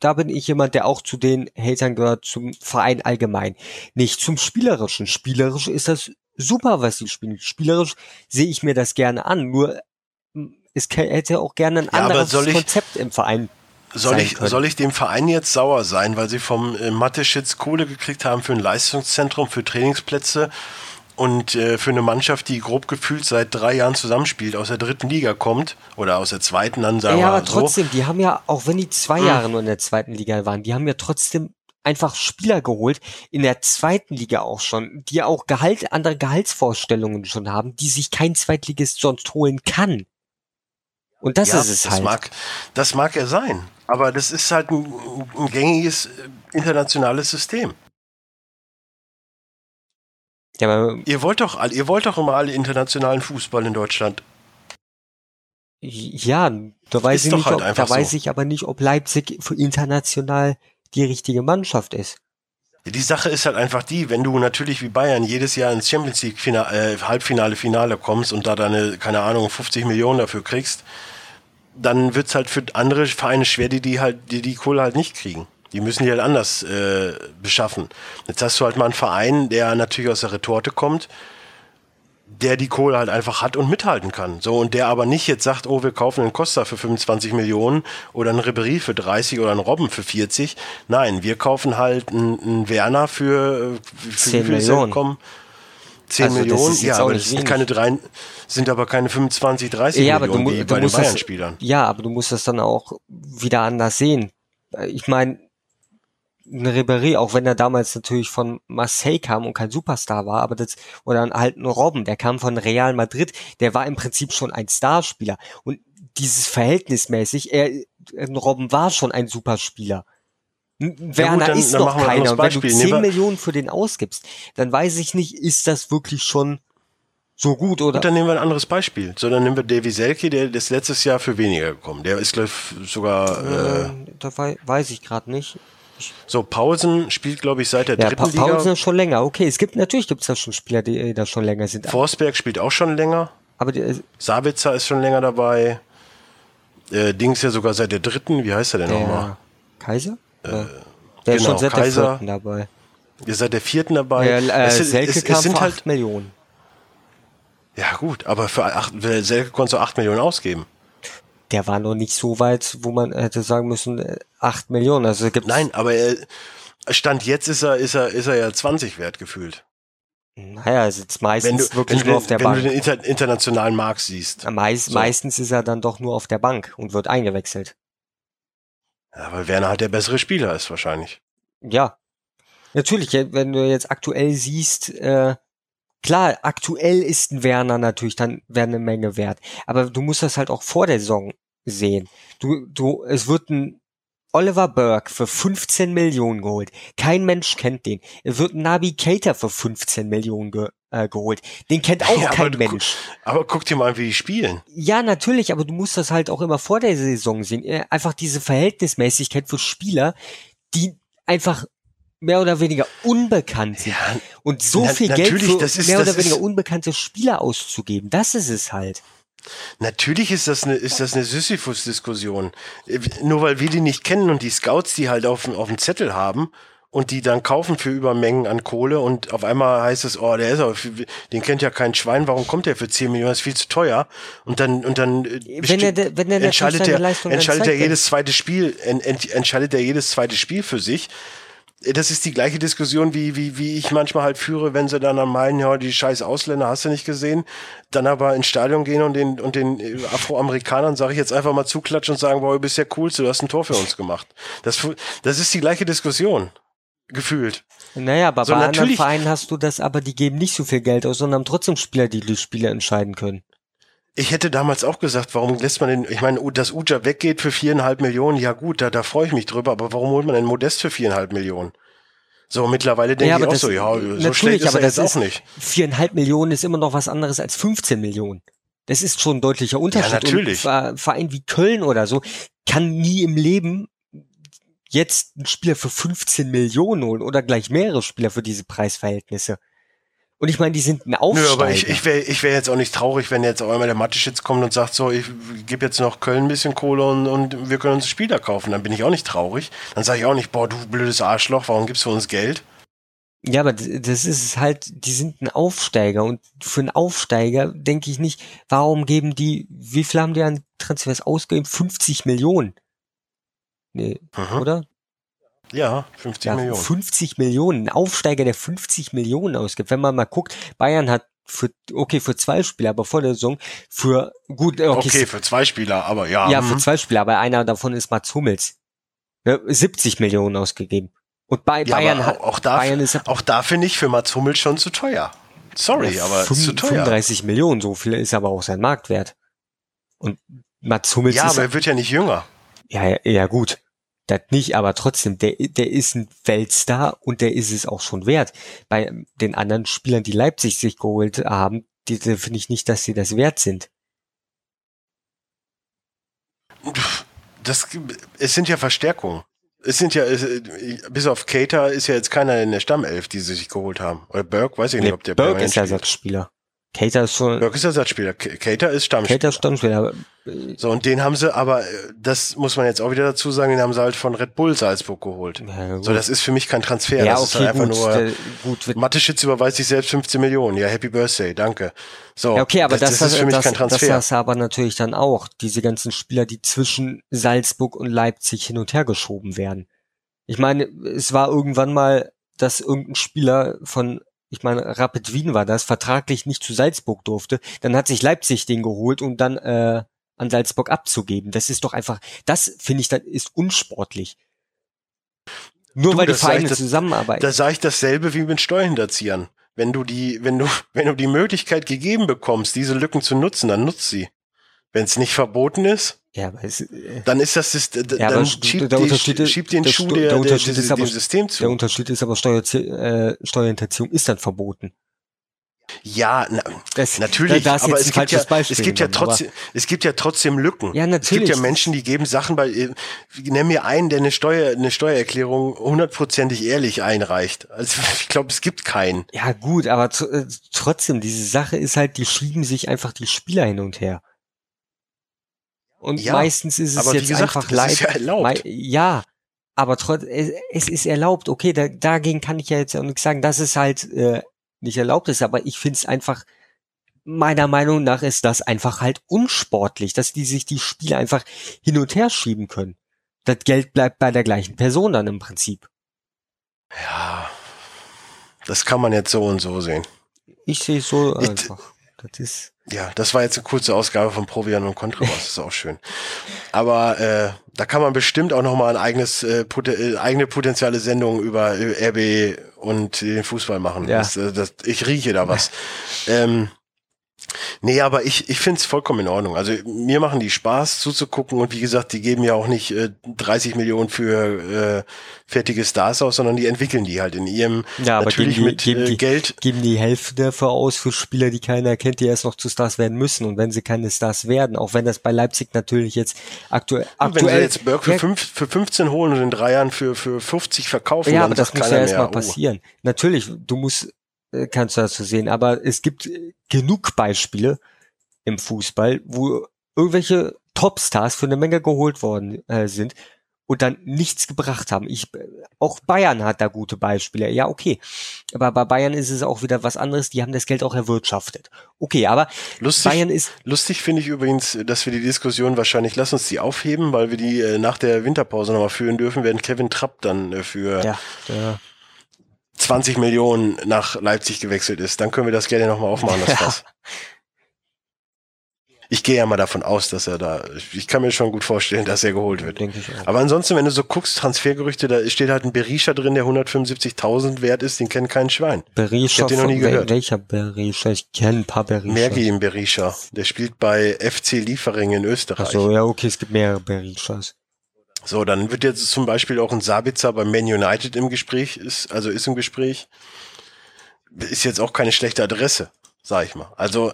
S3: da bin ich jemand, der auch zu den Hatern gehört, zum Verein allgemein. Nicht zum Spielerischen. Spielerisch ist das super, was sie spielen. Spielerisch sehe ich mir das gerne an. Nur es hätte auch gerne ein ja, anderes ich, Konzept im Verein.
S2: Soll ich, soll ich dem Verein jetzt sauer sein, weil sie vom äh, Mathe-Schitz Kohle gekriegt haben für ein Leistungszentrum, für Trainingsplätze und äh, für eine Mannschaft, die grob gefühlt seit drei Jahren zusammenspielt, aus der dritten Liga kommt oder aus der zweiten, dann sagen
S3: ja, aber so. trotzdem, die haben ja, auch wenn die zwei hm. Jahre nur in der zweiten Liga waren, die haben ja trotzdem einfach Spieler geholt, in der zweiten Liga auch schon, die auch Gehalt, andere Gehaltsvorstellungen schon haben, die sich kein Zweitligist sonst holen kann. Und das ja, ist es
S2: das
S3: halt.
S2: Mag, das mag er sein, aber das ist halt ein, ein gängiges äh, internationales System. Ja, aber ihr wollt doch, ihr wollt doch immer alle internationalen Fußball in Deutschland.
S3: Ja, da weiß, ich, nicht, halt ob, da so. weiß ich aber nicht, ob Leipzig für international die richtige Mannschaft ist.
S2: Die Sache ist halt einfach die, wenn du natürlich wie Bayern jedes Jahr ins Champions League Finale, äh, Halbfinale, Finale kommst und da deine, keine Ahnung, 50 Millionen dafür kriegst, dann wird's halt für andere Vereine schwer, die die halt, die die Kohle halt nicht kriegen. Die müssen die halt anders äh, beschaffen. Jetzt hast du halt mal einen Verein, der natürlich aus der Retorte kommt, der die Kohle halt einfach hat und mithalten kann. So, und der aber nicht jetzt sagt, oh, wir kaufen einen Costa für 25 Millionen oder einen Ribéry für 30 oder einen Robben für 40. Nein, wir kaufen halt einen, einen Werner für,
S3: äh, für 10 Millionen.
S2: Kommen? 10 also Millionen, ja, aber das sind keine drei, sind aber keine 25, 30
S3: ja,
S2: Millionen
S3: aber du, wie bei den Bayern-Spielern. Ja, aber du musst das dann auch wieder anders sehen. Ich meine, ein Ribéry, auch wenn er damals natürlich von Marseille kam und kein Superstar war, aber das, oder halt ein Robben, der kam von Real Madrid, der war im Prinzip schon ein Starspieler. Und dieses verhältnismäßig, er, Robben war schon ein Superspieler. Werner ja gut, dann, ist dann noch keiner. Und wenn du 10 Millionen für den ausgibst, dann weiß ich nicht, ist das wirklich schon so gut, oder?
S2: Und dann nehmen wir ein anderes Beispiel. So, dann nehmen wir Davy Selke, der ist letztes Jahr für weniger gekommen. Der ist, glaube ich, sogar. Äh,
S3: äh, da weiß ich gerade nicht.
S2: So, Pausen spielt, glaube ich, seit der ja, dritten pa Liga. Pausen
S3: schon länger. Okay, es gibt natürlich gibt es da schon Spieler, die äh, da schon länger sind.
S2: Forsberg spielt auch schon länger.
S3: Aber die, äh,
S2: Sabitzer ist schon länger dabei. Äh, Dings ja sogar seit der dritten. Wie heißt er denn nochmal?
S3: Kaiser?
S2: Äh,
S3: der genau, ist schon seit Kaiser. der vierten dabei.
S2: Ihr seid der vierten dabei.
S3: Ja, äh, es, Selke es, es sind halt Millionen.
S2: Ja gut, aber für acht, Selke konntest du acht Millionen ausgeben.
S3: Der war noch nicht so weit, wo man hätte sagen müssen, äh, acht Millionen. Also gibt's
S2: Nein, aber er, Stand jetzt ist er, ist er, ist er ja 20 wert gefühlt.
S3: Naja, er sitzt meistens
S2: Wenn du,
S3: wirklich
S2: wenn,
S3: nur
S2: du,
S3: auf der
S2: wenn
S3: Bank.
S2: du den inter, internationalen Markt siehst.
S3: Meist,
S2: So.
S3: Meistens ist er dann doch nur auf der Bank und wird eingewechselt.
S2: Ja, weil Werner halt der bessere Spieler ist wahrscheinlich.
S3: Ja. Natürlich, wenn du jetzt aktuell siehst, äh, klar, aktuell ist ein Werner natürlich dann wäre eine Menge wert. Aber du musst das halt auch vor der Saison sehen. Du, du, es wird ein Oliver Burke für 15 Millionen geholt. Kein Mensch kennt den. Es wird ein Nabi Keita für 15 Millionen ge, äh, geholt. Den kennt auch
S2: Ja, aber
S3: kein
S2: du-
S3: Mensch.
S2: Aber guck dir mal an, wie die spielen.
S3: Ja, natürlich, aber du musst das halt auch immer vor der Saison sehen. Äh, Einfach diese Verhältnismäßigkeit für Spieler, die einfach mehr oder weniger unbekannt sind.
S2: Ja,
S3: Und so
S2: Na-
S3: viel Geld für
S2: ist-
S3: mehr oder weniger
S2: ist-
S3: unbekannte Spieler auszugeben, das ist es halt.
S2: Natürlich ist das eine, ist das eine Sisyphus-Diskussion. Äh, Nur weil wir die nicht kennen und die Scouts die halt auf, dem- auf dem Zettel haben und die dann kaufen für Übermengen an Kohle und auf einmal heißt es, oh, der ist aber, den kennt ja kein Schwein, warum kommt der für 10 Millionen, das ist viel zu teuer. Und dann, und dann äh,
S3: Wenn er, wenn er
S2: entscheidet er, entscheidet er jedes zweite Spiel, en, ent, entscheidet er jedes zweite Spiel für sich. Das ist die gleiche Diskussion, wie, wie, wie ich manchmal halt führe, wenn sie dann an meinen, ja, die scheiß Ausländer hast du nicht gesehen, dann aber ins Stadion gehen und den, und den äh, Afroamerikanern, sage ich jetzt einfach mal zuklatschen und sagen, boah, du bist ja cool, du hast ein Tor für uns gemacht. Das, das ist die gleiche Diskussion. Gefühlt.
S3: Naja, aber
S2: So,
S3: bei anderen Vereinen hast du das, aber die geben nicht so viel Geld aus, sondern haben trotzdem Spieler, die die Spiele entscheiden können.
S2: Ich hätte damals auch gesagt, warum lässt man den, ich meine, dass Uja weggeht für viereinhalb Millionen, ja gut, da, da freue ich mich drüber, aber warum holt man den Modest für viereinhalb Millionen? So, mittlerweile denke ich auch so, ja, so schlecht ist er jetzt auch nicht.
S3: Viereinhalb Millionen ist immer noch was anderes als 15 Millionen. Das ist schon ein deutlicher Unterschied.
S2: natürlich.
S3: Und ein Verein wie Köln oder so kann nie im Leben jetzt einen Spieler für 15 Millionen holen oder gleich mehrere Spieler für diese Preisverhältnisse. Und ich meine, die sind ein Aufsteiger.
S2: Nö, aber ich, ich wäre ich wär jetzt auch nicht traurig, wenn jetzt auf einmal der Mathe-Schitz kommt und sagt, so, ich gebe jetzt noch Köln ein bisschen Kohle und, und wir können uns Spieler kaufen. Dann bin ich auch nicht traurig. Dann sage ich auch nicht, boah, du blödes Arschloch, warum gibst du uns Geld?
S3: Ja, aber das ist halt, die sind ein Aufsteiger und für einen Aufsteiger denke ich nicht, warum geben die, wie viel haben die an Transfers ausgegeben? 50 Millionen. Nee,
S2: Mhm.
S3: oder?
S2: Ja, 50
S3: Ja,
S2: Millionen.
S3: 50 Millionen. Ein Aufsteiger, der 50 Millionen ausgibt. Wenn man mal guckt, Bayern hat für, okay, für zwei Spieler, aber vor der Saison für, gut, okay,
S2: Okay, für zwei Spieler, aber ja.
S3: ja,
S2: mhm.
S3: für zwei Spieler, aber einer davon ist Mats Hummels. Ne, 70 Millionen ausgegeben. Und bei
S2: Ja,
S3: Bayern hat,
S2: auch, da,
S3: Bayern ist
S2: auch da finde ich für Mats Hummels schon zu teuer. Sorry,
S3: Ja,
S2: aber
S3: fünf-
S2: zu teuer.
S3: 35 Millionen, so viel ist aber auch sein Marktwert. Und Mats Hummels
S2: Ja,
S3: ist,
S2: aber er wird ja nicht jünger.
S3: ja, ja, ja gut, das nicht, aber trotzdem, der, der ist ein Weltstar und der ist es auch schon wert. Bei den anderen Spielern, die Leipzig sich geholt haben, die, die finde ich nicht, dass sie das wert sind.
S2: Das, es sind ja Verstärkungen. Es sind ja, es, bis auf Cater ist ja jetzt keiner in der Stammelf, die sie sich geholt haben. Oder Burke, weiß ich nicht,
S3: Nee,
S2: ob der
S3: Burke ist
S2: spielt.
S3: Ersatzspieler. Cater ist schon,
S2: Burke ist Ersatzspieler. K- Cater ist Stammspieler.
S3: Cater ist Stammspieler. äh,
S2: So, und den haben sie, aber äh, das muss man jetzt auch wieder dazu sagen, den haben sie halt von Red Bull Salzburg geholt.
S3: Ja.
S2: So, das ist für mich kein Transfer.
S3: ja,
S2: das ist
S3: okay,
S2: halt einfach
S3: gut,
S2: nur,
S3: der, gut,
S2: Mathe-Schitz überweist sich selbst 15 Millionen. Ja, Happy Birthday, danke. So,
S3: Ja, okay, aber das,
S2: das, ist für mich
S3: das,
S2: kein
S3: das
S2: Transfer.
S3: hast du aber natürlich dann auch. Diese ganzen Spieler, die zwischen Salzburg und Leipzig hin und her geschoben werden. Ich meine, es war irgendwann mal, dass irgendein Spieler von, ich meine, Rapid Wien war das, vertraglich nicht zu Salzburg durfte. Dann hat sich Leipzig den geholt, um dann äh, an Salzburg abzugeben. Das ist doch einfach, das finde ich, dann ist unsportlich. Nur
S2: Du,
S3: weil die Vereine
S2: das-
S3: zusammenarbeiten.
S2: Da sage ich dasselbe wie mit Steuerhinterziehern. Wenn du die, wenn du, wenn du die Möglichkeit gegeben bekommst, diese Lücken zu nutzen, dann nutz sie. Wenn es nicht verboten ist,
S3: ja, es, äh,
S2: dann ist das, d-
S3: Ja,
S2: dann schiebt,
S3: der
S2: die,
S3: Unterschied
S2: schiebt den
S3: der
S2: Schuh der,
S3: der
S2: der,
S3: Unterschied
S2: der,
S3: ist aber-
S2: dem System zu.
S3: der Unterschied ist aber Steuerzie äh, Steuerhinterziehung ist dann verboten.
S2: Ja, na,
S3: Das,
S2: natürlich,
S3: da,
S2: aber es gibt, ja, es gibt ja trotzdem, es gibt ja trotzdem Lücken.
S3: Ja,
S2: Es
S3: natürlich.
S2: gibt ja Menschen, die geben Sachen bei, äh, nenn mir einen, der eine Steuer, eine Steuererklärung hundertprozentig ehrlich einreicht. Also ich glaube, es gibt keinen.
S3: Ja, gut, aber äh, trotzdem, diese Sache ist halt, die schieben sich einfach die Spieler hin und her. Und
S2: Ja,
S3: meistens ist es jetzt
S2: gesagt,
S3: einfach leid.
S2: ist ja erlaubt.
S3: Ja, aber trotz, es, es ist erlaubt. Okay, da, dagegen kann ich ja jetzt auch nichts sagen, dass es halt äh, nicht erlaubt ist, aber ich finde es einfach meiner Meinung nach ist das einfach halt unsportlich, dass die sich die Spiele einfach hin und her schieben können. Das Geld bleibt bei der gleichen Person dann im Prinzip.
S2: Ja, das kann man jetzt so und so sehen.
S3: Ich sehe es so ich, einfach.
S2: Das ist ja, das war jetzt eine kurze Ausgabe von Provian und Kontrabass, das ist auch schön. Aber äh, da kann man bestimmt auch noch mal ein eigenes äh, pot äh, eigene potenzielle Sendung über äh, RB und den Fußball machen. Ja. Das, äh, das, ich rieche da was. ähm, Nee, aber ich, ich finde es vollkommen in Ordnung. Also mir machen die Spaß zuzugucken und wie gesagt, die geben ja auch nicht äh, 30 Millionen für äh, fertige Stars aus, sondern die entwickeln die halt in ihrem
S3: ja, natürlich geben die, mit geben äh, die, Geld. Geben die Hälfte dafür aus für Spieler, die keiner kennt, die erst noch zu Stars werden müssen. Und wenn sie keine Stars werden, auch wenn das bei Leipzig natürlich jetzt aktuell aktuell. Wenn sie
S2: jetzt Berg für, fünf, für 15 holen und in drei Jahren für, für 50 verkaufen,
S3: ja, aber das muss ja erstmal oh. passieren. Natürlich, du musst kannst du dazu sehen. Aber es gibt genug Beispiele im Fußball, wo irgendwelche Topstars für eine Menge geholt worden äh, sind und dann nichts gebracht haben. Ich, auch Bayern hat da gute Beispiele. Ja, okay. Aber bei Bayern ist es auch wieder was anderes. Die haben das Geld auch erwirtschaftet. Okay, aber
S2: lustig, Bayern ist. Lustig finde ich übrigens, dass wir die Diskussion wahrscheinlich, lass uns die aufheben, weil wir die äh, nach der Winterpause nochmal führen dürfen, werden Kevin Trapp dann äh, für ja, ja. 20 Millionen nach Leipzig gewechselt ist, dann können wir das gerne nochmal aufmachen, das Fass. Ich gehe ja mal davon aus, dass er da, ich kann mir schon gut vorstellen, dass er geholt wird. Denke ich auch. Aber ansonsten, wenn du so guckst, Transfergerüchte, da steht halt ein Berisha drin, der 175.000 wert ist, den kennt kein Schwein.
S3: Berisha, ich hab den noch nie gehört. Welcher Berisha? Ich kenne ein paar Berisha.
S2: Mergi Berisha. Der spielt bei FC Liefering in Österreich.
S3: Ach so, ja, okay, es gibt mehrere Berishas.
S2: So, dann wird jetzt zum Beispiel auch ein Sabitzer bei Man United im Gespräch, ist, also ist im Gespräch. Ist jetzt auch keine schlechte Adresse, sag ich mal. Also,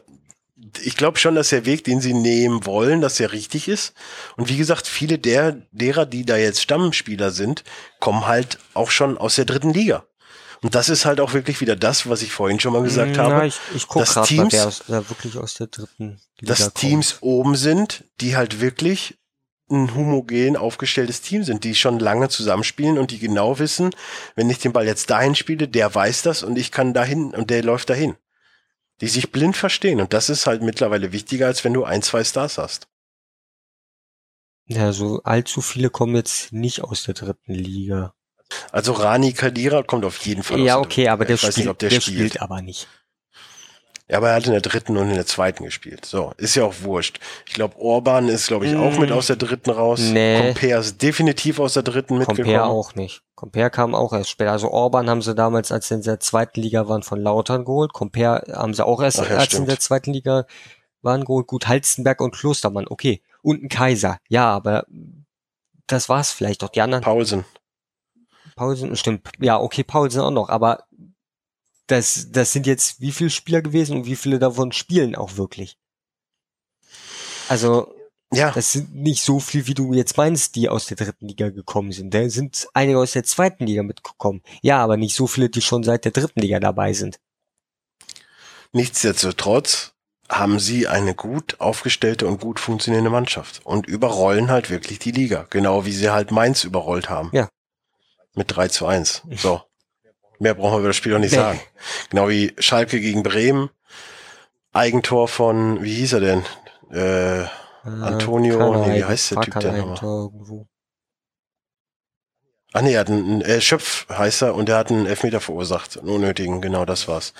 S2: ich glaube schon, dass der Weg, den sie nehmen wollen, dass der richtig ist. Und wie gesagt, viele der, derer, die da jetzt Stammspieler sind, kommen halt auch schon aus der dritten Liga. Und das ist halt auch wirklich wieder das, was ich vorhin schon mal gesagt Na, habe.
S3: Ich, ich gucke gerade, Teams, wer aus, wer wirklich aus der dritten
S2: Liga Dass kommt. Teams oben sind, die halt wirklich ein homogen aufgestelltes Team sind, die schon lange zusammenspielen und die genau wissen, wenn ich den Ball jetzt dahin spiele, der weiß das und ich kann dahin und der läuft dahin. Die sich blind verstehen und das ist halt mittlerweile wichtiger, als wenn du ein, zwei Stars hast.
S3: Ja, so allzu viele kommen jetzt nicht aus der dritten Liga.
S2: Also Rani Kadira kommt auf jeden Fall.
S3: Ja, okay, aber der, spielt, nicht, der, der spielt. spielt aber nicht.
S2: Ja, aber er hat in der dritten und in der zweiten gespielt. So, ist ja auch wurscht. Ich glaube, Orban ist, glaube ich, auch mit mm. aus der dritten raus. Nee. Compare ist definitiv aus der dritten mitgekommen.
S3: Compare auch nicht. Compare kam auch erst später. Also Orban haben sie damals, als sie in der zweiten Liga waren, von Lautern geholt. Compare haben sie auch erst, Ach ja, als sie in der zweiten Liga waren, geholt. Gut, Halstenberg und Klostermann, okay. Und ein Kaiser. Ja, aber das war's vielleicht doch. Die anderen.
S2: Paulsen.
S3: Paulsen, stimmt. Ja, okay, Paulsen auch noch. Aber das, das sind jetzt wie viele Spieler gewesen und wie viele davon spielen auch wirklich? Also, ja. das sind nicht so viel, wie du jetzt meinst, die aus der dritten Liga gekommen sind. Da sind einige aus der zweiten Liga mitgekommen. Ja, aber nicht so viele, die schon seit der dritten Liga dabei sind.
S2: Nichtsdestotrotz haben sie eine gut aufgestellte und gut funktionierende Mannschaft und überrollen halt wirklich die Liga. Genau wie sie halt Mainz überrollt haben.
S3: Ja.
S2: Mit 3 zu 1. So. Mehr brauchen wir über das Spiel noch nicht nee. sagen. Genau wie Schalke gegen Bremen. Eigentor von, wie hieß er denn? Äh, äh Antonio, nee, wie heißt der Typ denn nochmal? Ach nee, er hat einen, äh, Schöpf heißt er und er hat einen Elfmeter verursacht. Einen unnötigen, genau, das war's.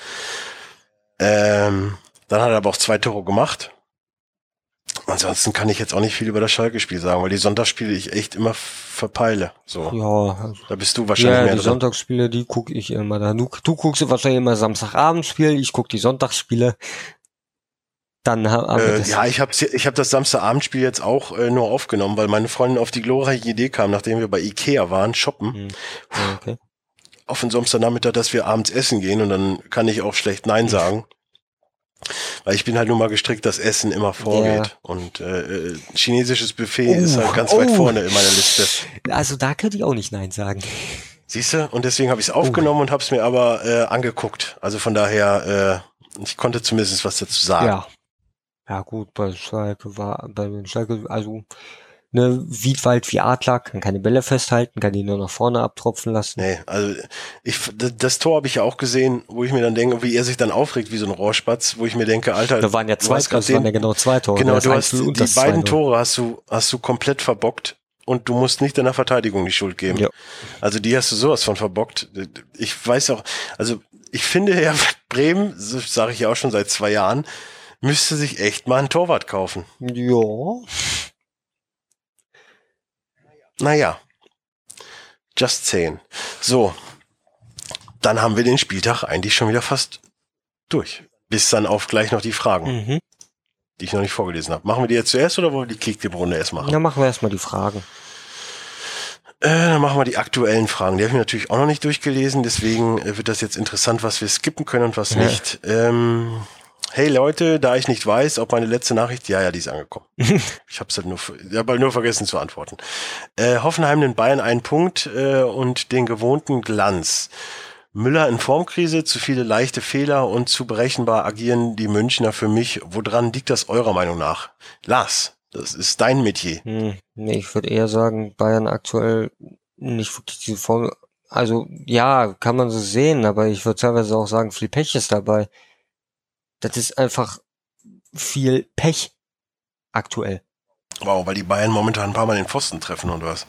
S2: Ähm, dann hat er aber auch zwei Tore gemacht. Ansonsten kann ich jetzt auch nicht viel über das Schalke-Spiel sagen, weil die Sonntagsspiele ich echt immer verpeile. So.
S3: Ja. Also,
S2: da bist du wahrscheinlich ja,
S3: mehr die drin. Sonntagsspiele, die gucke ich immer. Da. Du, du guckst wahrscheinlich immer Samstagabendspiel, ich gucke die Sonntagsspiele. Dann haben
S2: äh, Ja, ich habe ich hab das Samstagabendspiel jetzt auch äh, nur aufgenommen, weil meine Freundin auf die glorreiche Idee kam, nachdem wir bei Ikea waren, shoppen. Hm. Ja, okay. Auf den Samstagnachmittag, dass wir abends essen gehen und dann kann ich auch schlecht Nein sagen. Weil ich bin halt nur mal gestrickt, dass Essen immer vorgeht. Ja. Und äh, äh chinesisches Buffet oh, ist halt ganz oh. weit vorne in meiner Liste.
S3: Also da könnte ich auch nicht Nein sagen.
S2: Siehst du? Und deswegen habe ich es aufgenommen oh. und habe es mir aber äh, angeguckt. Also von daher, äh, ich konnte zumindest was dazu sagen.
S3: Ja. Ja gut, bei Schalke war, bei den Schalke, also ne, Wiedwald wie Adler, kann keine Bälle festhalten, kann die nur nach vorne abtropfen lassen.
S2: Nee, also ich, das, Tor habe ich ja auch gesehen, wo ich mir dann denke, wie er sich dann aufregt wie so ein Rohrspatz, wo ich mir denke, Alter,
S3: Da waren ja zwei, das waren
S2: den-
S3: ja genau zwei Tore.
S2: genau, du
S3: 1-0
S2: hast die beiden
S3: 2-0.
S2: Tore hast du hast du komplett verbockt und du musst nicht deiner Verteidigung die Schuld geben.
S3: Ja.
S2: Also die hast du sowas von verbockt. Ich weiß auch, also ich finde ja, Bremen, sage ich ja auch schon seit zwei Jahren, müsste sich echt mal einen Torwart kaufen.
S3: Ja.
S2: Naja, just saying. So, dann haben wir den Spieltag eigentlich schon wieder fast durch. Bis dann auf gleich noch die Fragen,
S3: Mhm.
S2: die ich noch nicht vorgelesen habe. Machen wir die jetzt zuerst oder wollen wir die Kicktipp-Runde erst machen?
S3: Dann machen wir erstmal die Fragen.
S2: Äh, dann machen wir die aktuellen Fragen. Die habe ich natürlich auch noch nicht durchgelesen, deswegen äh, wird das jetzt interessant, was wir skippen können und was
S3: Ja.
S2: nicht. Ähm, hey Leute, da ich nicht weiß, ob meine letzte Nachricht, ja, ja, die ist angekommen. ich habe es halt nur, hab halt nur vergessen zu antworten. Äh, Hoffenheim den Bayern einen Punkt äh, und den gewohnten Glanz. Müller in Formkrise, zu viele leichte Fehler und zu berechenbar agieren die Münchner für mich. Woran liegt das eurer Meinung nach? Lars, das ist dein Metier.
S3: Hm, nee, ich würde eher sagen, Bayern aktuell nicht wirklich diese Form. Also ja, kann man so sehen, aber ich würde teilweise auch sagen, viel Pech ist dabei. Das ist einfach viel Pech aktuell.
S2: Wow, weil die Bayern momentan ein paar Mal den Pfosten treffen und was.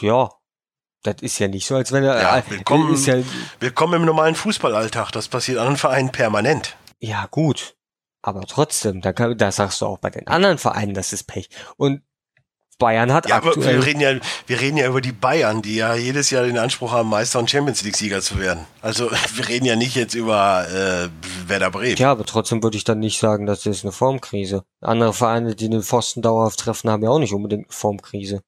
S3: Ja, das ist ja nicht so, als wenn er.
S2: Ja,
S3: äh,
S2: willkommen.
S3: Ist ja,
S2: Willkommen im normalen Fußballalltag. Das passiert anderen Vereinen permanent.
S3: ja gut, aber trotzdem, da, kann, da sagst du auch bei den anderen Vereinen, das ist Pech. Und Bayern hat
S2: Ja, aber
S3: aktuell.
S2: wir reden ja, wir reden ja über die Bayern, die ja jedes Jahr den Anspruch haben, Meister und Champions League Sieger zu werden. Also wir reden ja nicht jetzt über äh, Werder Bremen.
S3: Ja, aber trotzdem würde ich dann nicht sagen, das ist eine Formkrise. Andere Vereine, die den Pfosten dauerhaft treffen, haben ja auch nicht unbedingt eine Formkrise.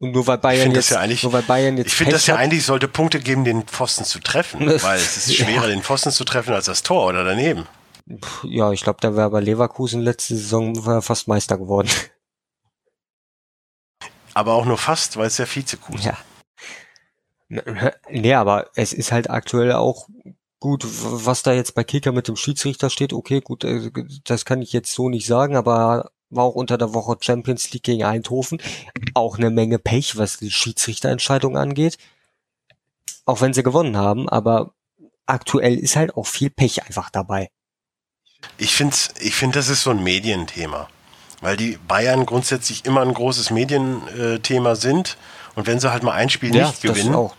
S3: Und nur weil Bayern
S2: das
S3: jetzt,
S2: ja eigentlich-
S3: nur weil Bayern jetzt
S2: Ich finde, das ja eigentlich sollte Punkte geben, den Pfosten zu treffen, weil es ist schwerer,
S3: Ja.
S2: den Pfosten zu treffen als das Tor oder daneben.
S3: Ja, ich glaube, da wäre bei Leverkusen letzte Saison fast Meister geworden.
S2: Aber auch nur fast, weil es ja Vizekusen.
S3: Ja. Nee, aber es ist halt aktuell auch gut, was da jetzt bei Kicker mit dem Schiedsrichter steht. Okay, gut, äh, das kann ich jetzt so nicht sagen, aber war auch unter der Woche Champions League gegen Eindhoven. Auch eine Menge Pech, was die Schiedsrichterentscheidung angeht. Auch wenn sie gewonnen haben, aber aktuell ist halt auch viel Pech einfach dabei.
S2: Ich finde, ich find, das ist so ein Medienthema. Weil die Bayern grundsätzlich immer ein großes Medienthema sind. Und wenn sie halt mal ein Spiel nicht gewinnen,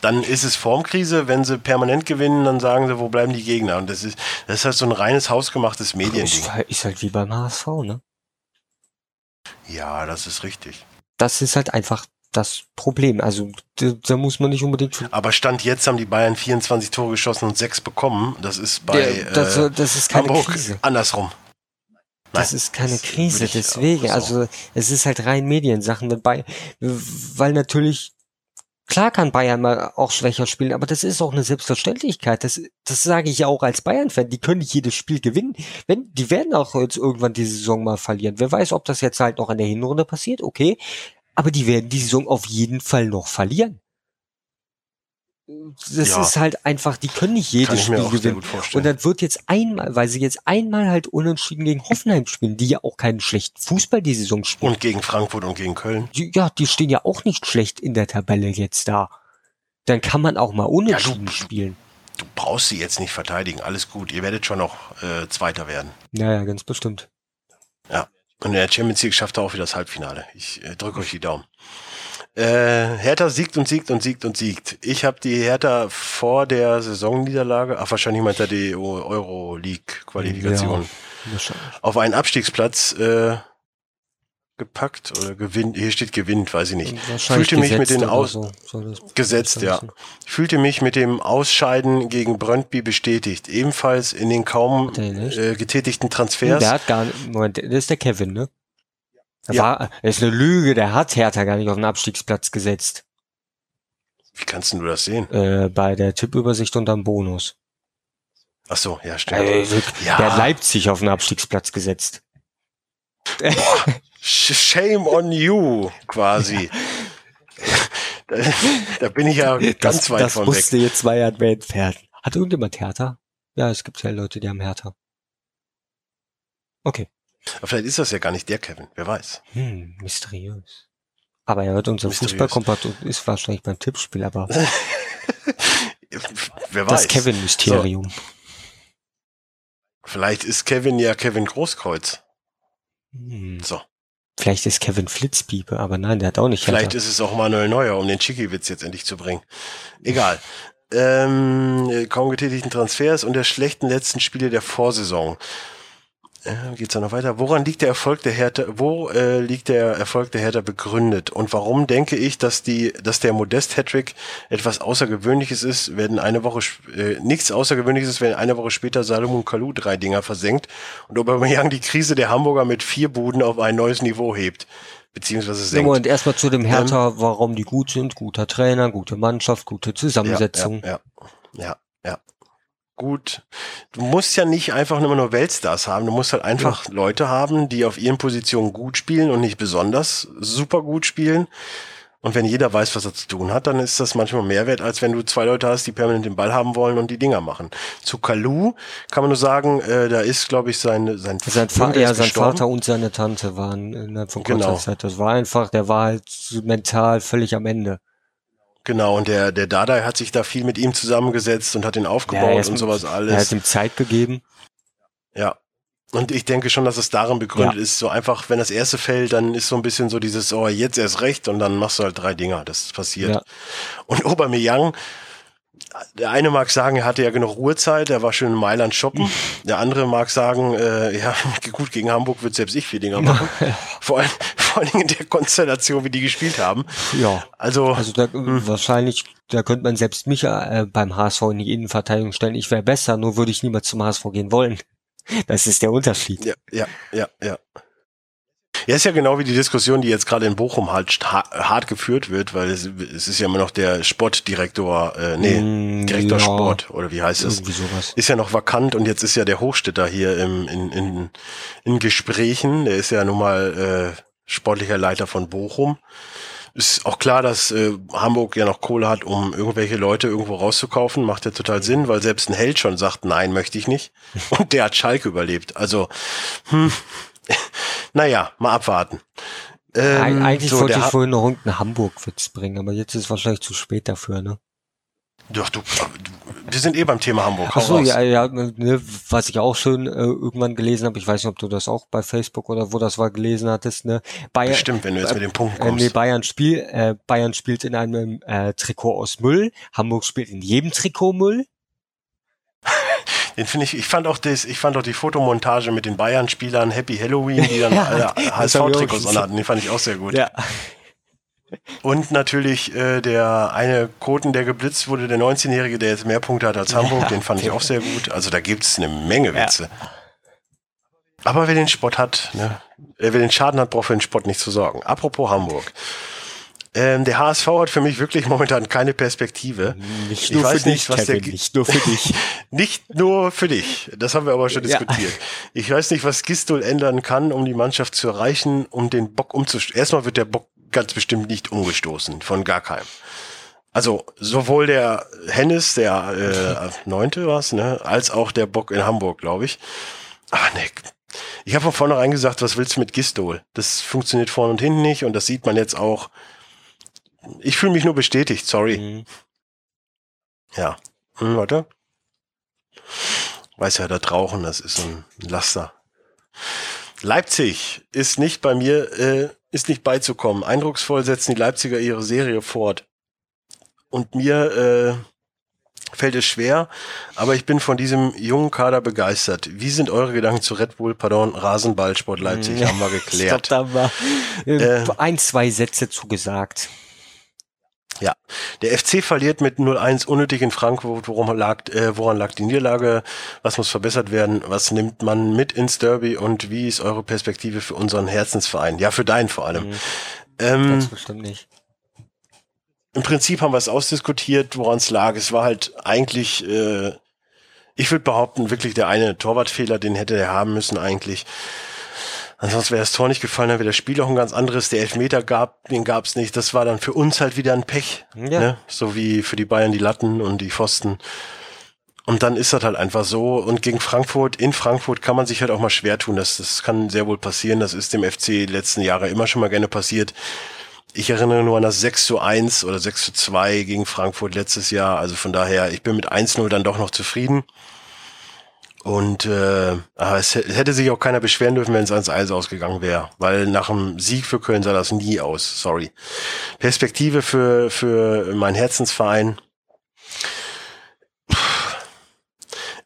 S2: dann ist es Formkrise. Wenn sie permanent gewinnen, dann sagen sie, wo bleiben die Gegner? Und das ist, das ist halt so ein reines hausgemachtes Mediending.
S3: Ist, halt- ist halt wie beim HSV, ne?
S2: Ja, das ist richtig.
S3: Das ist halt einfach das Problem. Also da, muss man nicht unbedingt
S2: Aber Stand jetzt haben die Bayern 24 Tore geschossen und sechs bekommen. Das ist bei
S3: Ja, das,
S2: äh,
S3: das ist
S2: Hamburg
S3: Krise.
S2: andersrum.
S3: Das ist keine
S2: das
S3: Krise, deswegen. Also es ist halt rein Mediensachen mit bei, weil natürlich klar kann Bayern mal auch schwächer spielen, aber das ist auch eine Selbstverständlichkeit. Das, das sage ich ja auch als Bayern-Fan. Die können nicht jedes Spiel gewinnen. Wenn, die werden auch jetzt irgendwann die Saison mal verlieren. Wer weiß, ob das jetzt halt noch in der Hinrunde passiert, okay. Aber die werden die Saison auf jeden Fall noch verlieren. Das
S2: Ja.
S3: ist halt einfach, die können nicht jedes Spiel gewinnen. Und dann wird jetzt einmal, weil sie jetzt einmal halt unentschieden gegen Hoffenheim spielen, die ja auch keinen schlechten Fußball die Saison spielen.
S2: Und gegen Frankfurt und gegen Köln.
S3: Die, ja, die stehen ja auch nicht schlecht in der Tabelle jetzt da. Dann kann man auch mal unentschieden
S2: du-
S3: spielen.
S2: Du brauchst sie jetzt nicht verteidigen. Alles gut. Ihr werdet schon noch äh, Zweiter werden.
S3: Naja, ganz bestimmt.
S2: Und in der Champions League schafft er auch wieder das Halbfinale. Ich äh, drücke euch die Daumen. Äh, Hertha siegt und siegt und siegt und siegt. Ich habe die Hertha vor der Saisonniederlage, ach wahrscheinlich meint er die Euro-League-Qualifikation,
S3: Ja,
S2: auf einen Abstiegsplatz äh, gepackt oder gewinnt. Hier steht gewinnt, weiß ich nicht. Fühlte mich mit den Aus
S3: so,
S2: gesetzt, ja. Fühlte mich mit dem Ausscheiden gegen Brøndby bestätigt. Ebenfalls in den kaum äh, getätigten
S3: Der
S2: Transfers.
S3: hat gar nicht, Moment, das ist der Kevin, ne? Er
S2: Ja.
S3: war, das ist eine Lüge, der hat Hertha gar nicht auf den Abstiegsplatz gesetzt.
S2: Wie kannst du das sehen?
S3: Äh, bei der Tippübersicht und am Bonus.
S2: Ach so, ja, stimmt.
S3: Also,
S2: Ja.
S3: Der hat Leipzig auf den Abstiegsplatz gesetzt.
S2: Sh- Shame on you, quasi. da, da bin ich ja ganz
S3: das,
S2: weit
S3: das
S2: von
S3: musste
S2: weg.
S3: jetzt zwei Jahre entfernen. Hat irgendjemand Hertha? Ja, es gibt ja Leute, die haben Hertha. Okay.
S2: Aber vielleicht ist das ja gar nicht der Kevin, wer weiß.
S3: Hm, mysteriös. Aber er hört unser. Fußballkompakt und ist wahrscheinlich beim Tippspiel, aber
S2: wer weiß.
S3: das Kevin-Mysterium.
S2: Vielleicht ist Kevin ja Kevin Großkreuz.
S3: Hm.
S2: So.
S3: Vielleicht ist Kevin Flitzpiepe, aber nein, der hat auch nicht
S2: Vielleicht
S3: Hertha.
S2: ist es auch Manuel Neuer, um den Chiki-Witz jetzt endlich zu bringen. Egal. Ähm, kaum getätigten Transfers und der schlechten letzten Spiele der Vorsaison. Äh, geht's da noch weiter? Woran liegt der Erfolg der Hertha, wo äh, liegt der Erfolg der Hertha begründet? Und warum denke ich, dass die, dass der Modest Hattrick etwas Außergewöhnliches ist, werden eine Woche, äh, nichts Außergewöhnliches ist, wenn eine Woche später Salomon Kalou drei Dinger versenkt und Aubameyang die Krise der Hamburger mit vier Buden auf ein neues Niveau hebt. Beziehungsweise
S3: Ja,
S2: senkt.
S3: Moment, erstmal zu dem Hertha, warum die gut sind. Guter Trainer, gute Mannschaft, gute Zusammensetzung.
S2: Ja, ja, ja, ja. Gut. Du musst ja nicht einfach immer nur Weltstars haben. Du musst halt einfach Leute haben, die auf ihren Positionen gut spielen und nicht besonders super gut spielen. Und wenn jeder weiß, was er zu tun hat, dann ist das manchmal mehr wert, als wenn du zwei Leute hast, die permanent den Ball haben wollen und die Dinger machen. Zu Kalu kann man nur sagen, äh, da ist, glaube ich, sein sein
S3: Sein,
S2: Bruder
S3: ja, sein. Vater und seine Tante waren innerhalb von kurzer
S2: Genau.
S3: Zeit. Das war einfach, der war halt mental völlig am Ende.
S2: Genau, und der, der Dada hat sich da viel mit ihm zusammengesetzt und hat ihn
S3: Ja,
S2: aufgebaut
S3: er ist
S2: und
S3: mit-
S2: sowas
S3: Er
S2: alles.
S3: hat ihm Zeit gegeben.
S2: Ja. Und ich denke schon, dass es darin begründet ist. So einfach, wenn das erste fällt, dann ist so ein bisschen so dieses, oh, jetzt erst recht und dann machst du halt drei Dinger. Das passiert.
S3: Ja.
S2: Und Aubameyang, der eine mag sagen, er hatte ja genug Ruhezeit, er war schön in Mailand shoppen. Der andere mag sagen, äh, ja, gut, gegen Hamburg wird selbst ich vier Dinger machen. vor, allem, vor allem in der Konstellation, wie die gespielt haben.
S3: Ja.
S2: Also,
S3: Also da,
S2: Hm.
S3: wahrscheinlich, da könnte man selbst mich äh, beim HSV in die Innenverteidigung stellen. Ich wäre besser, nur würde ich niemals zum HSV gehen wollen. Das ist der Unterschied.
S2: Ja, ja, ja, ja. Ja, ist ja genau wie die Diskussion, die jetzt gerade in Bochum halt hart geführt wird, weil es, es ist ja immer noch der Sportdirektor, äh, nee,
S3: Mm,
S2: Direktor
S3: ja,
S2: Sport, oder wie heißt es? Ist ja noch vakant und jetzt ist ja der Hochstädter hier im, in, in, in Gesprächen. Der ist ja nun mal äh, sportlicher Leiter von Bochum. Ist auch klar, dass äh, Hamburg ja noch Kohle hat, um irgendwelche Leute irgendwo rauszukaufen. Macht ja total Sinn, weil selbst ein Held schon sagt, nein, möchte ich nicht. Und der hat Schalke überlebt. Also, hm, naja, mal abwarten. Ähm,
S3: Eig eigentlich
S2: so,
S3: wollte ich vorhin noch irgendeinen Hamburg-Witz bringen, aber jetzt ist es wahrscheinlich zu spät dafür, ne?
S2: Doch, du, wir sind eh beim Thema Hamburg.
S3: Ach so, ja, ja, ne, was ich auch schön äh, irgendwann gelesen habe, ich weiß nicht, ob du das auch bei Facebook oder wo das war gelesen hattest, ne? Bayern,
S2: Bestimmt, wenn du jetzt mit dem Punkt
S3: äh, nee,
S2: kommst.
S3: Bayern spiel, äh, Bayern spielt in einem äh, Trikot aus Müll, Hamburg spielt in jedem Trikot Müll.
S2: Den finde ich, ich fand auch das, ich fand auch die Fotomontage mit den Bayern-Spielern Happy Halloween, die dann
S3: Ja,
S2: alle HSV-Trikots anhatten, den fand ich auch sehr gut.
S3: Ja.
S2: Und natürlich äh, der eine Koten, der geblitzt wurde, der 19-Jährige, der jetzt mehr Punkte hat als Hamburg,
S3: Ja.
S2: den fand ich auch sehr gut. Also da gibt's eine Menge Witze. Aber wer den Sport hat, ne, wer den Schaden hat, braucht für den Sport nicht zu sorgen. Apropos Hamburg. Ähm, der HSV hat für mich wirklich momentan keine Perspektive.
S3: Nicht
S2: Ich
S3: nur
S2: weiß
S3: für
S2: nicht,
S3: dich,
S2: was der
S3: Kevin, nicht nur für dich.
S2: Nicht nur für dich. Das haben wir aber schon
S3: Ja.
S2: diskutiert. Ich weiß nicht, was Gistol ändern kann, um die Mannschaft zu erreichen, um den Bock umzustoßen. Erstmal wird der Bock ganz bestimmt nicht umgestoßen von gar keinem. Also sowohl der Hennis, der äh, neunte war's, ne, als auch der Bock in Hamburg, glaube ich. Ah, ne. Ich habe von vornherein gesagt, was willst du mit Gistol? Das funktioniert vorne und hinten nicht und das sieht man jetzt auch. Ich fühle mich nur bestätigt, sorry.
S3: Mhm.
S2: Ja. Hm, warte. Weiß ja, das Rauchen, das ist so ein Laster. Leipzig ist nicht bei mir, äh, ist nicht beizukommen. Eindrucksvoll setzen die Leipziger ihre Serie fort. Und mir äh, fällt es schwer, aber ich bin von diesem jungen Kader begeistert. Wie sind eure Gedanken zu Red Bull, pardon, Rasenballsport Leipzig?
S3: Ja,
S2: Haben wir geklärt.
S3: Ich glaub, da war äh,
S2: Äh.
S3: ein, zwei Sätze zugesagt.
S2: Ja, der FC verliert mit 0-1 unnötig in Frankfurt. Worum lag, äh, woran lag die Niederlage? Was muss verbessert werden? Was nimmt man mit ins Derby? Und wie ist eure Perspektive für unseren Herzensverein? Ja, für deinen vor allem.
S3: Mhm.
S2: Ähm,
S3: Ganz bestimmt nicht.
S2: Im Prinzip haben wir es ausdiskutiert, woran es lag. Es war halt eigentlich, äh, ich würde behaupten, wirklich der eine Torwartfehler, den hätte er haben müssen eigentlich. Ansonsten wäre das Tor nicht gefallen, dann wäre das Spiel auch ein ganz anderes. Der Elfmeter gab, den gab es nicht. Das war dann für uns halt wieder ein Pech.
S3: Ja.
S2: Ne? So wie für die Bayern die Latten und die Pfosten. Und dann ist das halt einfach so. Und gegen Frankfurt, in Frankfurt kann man sich halt auch mal schwer tun. Das, das kann sehr wohl passieren. Das ist dem FC die letzten Jahre immer schon mal gerne passiert. Ich erinnere nur an das 6 zu 1 oder 6 zu 2 gegen Frankfurt letztes Jahr. Also von daher, ich bin mit 1-0 dann doch noch zufrieden. Und äh, aber es hätte sich auch keiner beschweren dürfen, wenn es ans Eis ausgegangen wäre. Weil nach einem Sieg für Köln sah das nie aus. Sorry. Perspektive für, für mein Herzensverein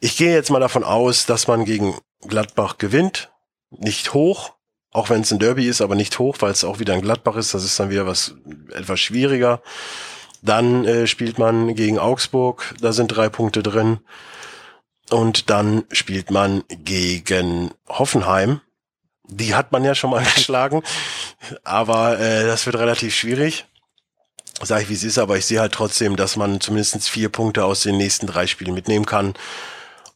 S2: Ich gehe jetzt mal davon aus, dass man gegen Gladbach gewinnt. Nicht hoch, auch wenn es ein Derby ist, aber nicht hoch, weil es auch wieder ein Gladbach ist. Das ist dann wieder was etwas schwieriger. Dann äh, spielt man gegen Augsburg, da sind drei Punkte drin. Und dann spielt man gegen Hoffenheim. Die hat man ja schon mal geschlagen, aber äh, das wird relativ schwierig. Sag ich, wie es ist, aber ich sehe halt trotzdem, dass man zumindest vier Punkte aus den nächsten drei Spielen mitnehmen kann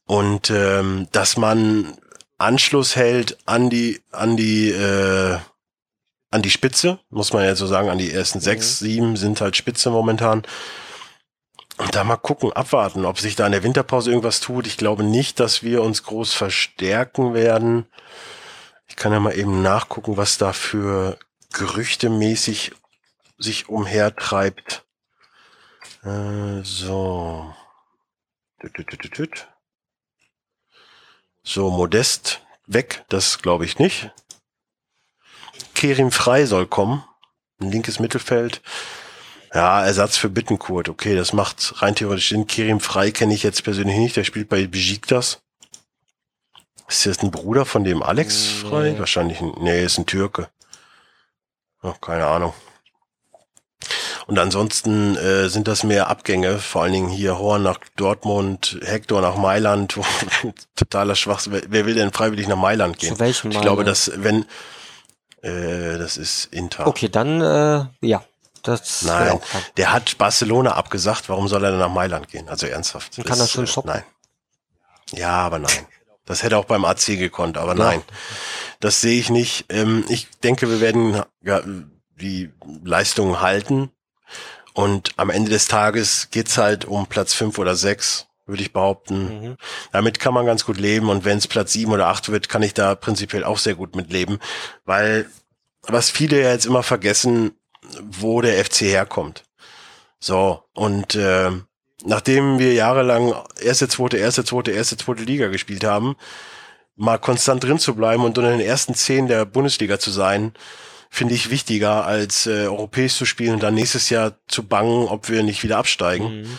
S2: und ähm, dass man Anschluss hält an die an die äh, an die Spitze, muss man ja so sagen, an die ersten sechs, mhm. sieben sind halt Spitze momentan. Und da mal gucken, abwarten, ob sich da in der Winterpause irgendwas tut. Ich glaube nicht, dass wir uns groß verstärken werden. Ich kann ja mal eben nachgucken, was da für gerüchtemäßig sich umhertreibt. Äh, so. So, Modest weg, das glaube ich nicht. Kerim Frei soll kommen. Ein linkes Mittelfeld. Ja, Ersatz für Bittenkurt. Okay, das macht rein theoretisch Sinn. Kerim Frei kenne ich jetzt persönlich nicht. Der spielt bei Besiktas. Ist das ein Bruder von dem Alex Frei? Nee. Wahrscheinlich. Nee, ist ein Türke. Oh, keine Ahnung. Und ansonsten äh, sind das mehr Abgänge, vor allen Dingen hier Horn nach Dortmund, Hector nach Mailand. Totaler Schwachsinn. Wer, wer will denn freiwillig nach Mailand gehen? Zu welchem Ich glaube, dass wenn äh, das ist Inter.
S3: Okay, dann äh, ja.
S2: Das Nein, der hat Barcelona abgesagt. Warum soll er denn nach Mailand gehen? Also ernsthaft.
S3: Dann kann er schon shoppen.
S2: Nein. Ja, aber nein. Das hätte auch beim AC gekonnt, aber ja. nein. Das sehe ich nicht. Ähm, ich denke, wir werden die Leistungen halten. Und am Ende des Tages geht's halt um Platz fünf oder sechs, würde ich behaupten. Mhm. Damit kann man ganz gut leben. Und wenn es Platz sieben oder acht wird, kann ich da prinzipiell auch sehr gut mitleben. Weil, was viele ja jetzt immer vergessen, wo der FC herkommt. So, und äh, nachdem wir jahrelang erste, zweite, erste, zweite, erste, zweite Liga gespielt haben, mal konstant drin zu bleiben und unter den ersten zehn der Bundesliga zu sein, finde ich wichtiger, als äh, europäisch zu spielen und dann nächstes Jahr zu bangen, ob wir nicht wieder absteigen. Mhm.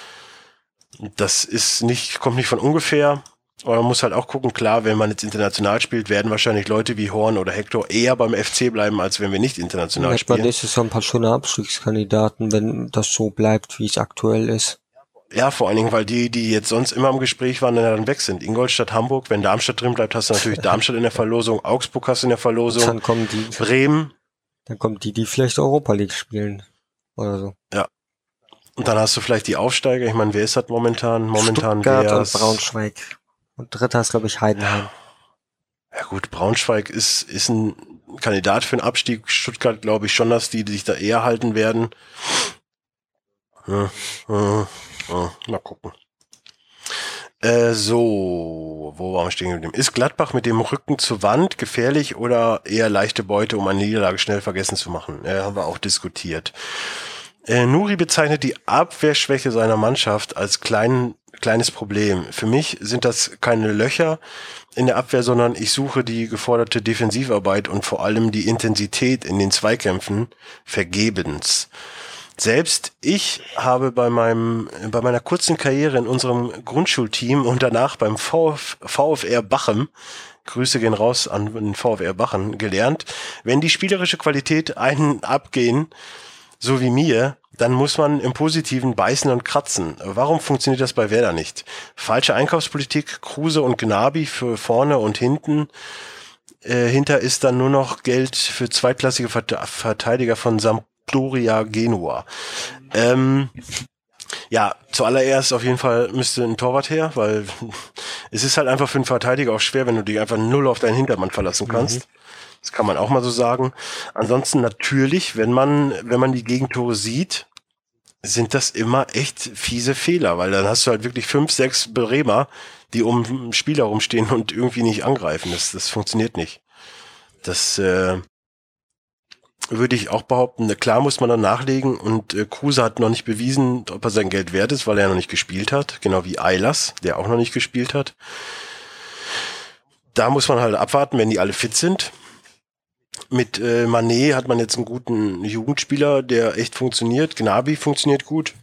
S2: Das ist nicht, kommt nicht von ungefähr. Aber man muss halt auch gucken, klar, wenn man jetzt international spielt, werden wahrscheinlich Leute wie Horn oder Hector eher beim FC bleiben, als wenn wir nicht international ja, spielen. Man
S3: nächstes Jahr ein paar schöne Abstiegskandidaten, wenn das so bleibt, wie es aktuell ist.
S2: Ja, vor allen Dingen, weil die, die jetzt sonst immer im Gespräch waren, dann weg sind. Ingolstadt, Hamburg, wenn Darmstadt drin bleibt, hast du natürlich Darmstadt in der Verlosung, Augsburg hast du in der Verlosung, dann kommen die Bremen,
S3: dann kommt die, die vielleicht Europa League spielen. Oder so.
S2: Ja. Und dann hast du vielleicht die Aufsteiger. Ich meine, wer ist das momentan? Momentan
S3: Stuttgart und Braunschweig. Und dritter ist, glaube ich, Heidenheim.
S2: Ja gut, Braunschweig ist, ist ein Kandidat für einen Abstieg. Stuttgart glaube ich schon, dass die, die sich da eher halten werden. Ja, ja, ja, mal gucken. Äh, so, wo waren wir stehen geblieben? Ist Gladbach mit dem Rücken zur Wand gefährlich oder eher leichte Beute, um eine Niederlage schnell vergessen zu machen? Äh, haben wir auch diskutiert. Äh, Nuri bezeichnet die Abwehrschwäche seiner Mannschaft als klein, kleines Problem. Für mich sind das keine Löcher in der Abwehr, sondern ich suche die geforderte Defensivarbeit und vor allem die Intensität in den Zweikämpfen vergebens. Selbst ich habe bei meinem, bei meiner kurzen Karriere in unserem Grundschulteam und danach beim Vf, VfR Bachem, Grüße gehen raus an den VfR Bachen, gelernt, wenn die spielerische Qualität einen abgehen, so wie mir, dann muss man im Positiven beißen und kratzen. Warum funktioniert das bei Werder nicht? Falsche Einkaufspolitik, Kruse und Gnabi für vorne und hinten. Äh, hinter ist dann nur noch Geld für zweitklassige Verteidiger von Sam Sampdoria Genua. Ähm, ja, zuallererst auf jeden Fall müsste ein Torwart her, weil es ist halt einfach für einen Verteidiger auch schwer, wenn du dich einfach null auf deinen Hintermann verlassen mhm. kannst. Mhm. Das kann man auch mal so sagen. Ansonsten natürlich, wenn man, wenn man die Gegentore sieht, sind das immer echt fiese Fehler, weil dann hast du halt wirklich fünf, sechs Bremer, die um Spieler rumstehen und irgendwie nicht angreifen. Das, das funktioniert nicht. Das äh, würde ich auch behaupten. Klar muss man dann nachlegen und äh, Kruse hat noch nicht bewiesen, ob er sein Geld wert ist, weil er noch nicht gespielt hat. Genau wie Eilers, der auch noch nicht gespielt hat. Da muss man halt abwarten, wenn die alle fit sind. Mit äh, Manet hat man jetzt einen guten Jugendspieler, der echt funktioniert. Gnabi funktioniert gut.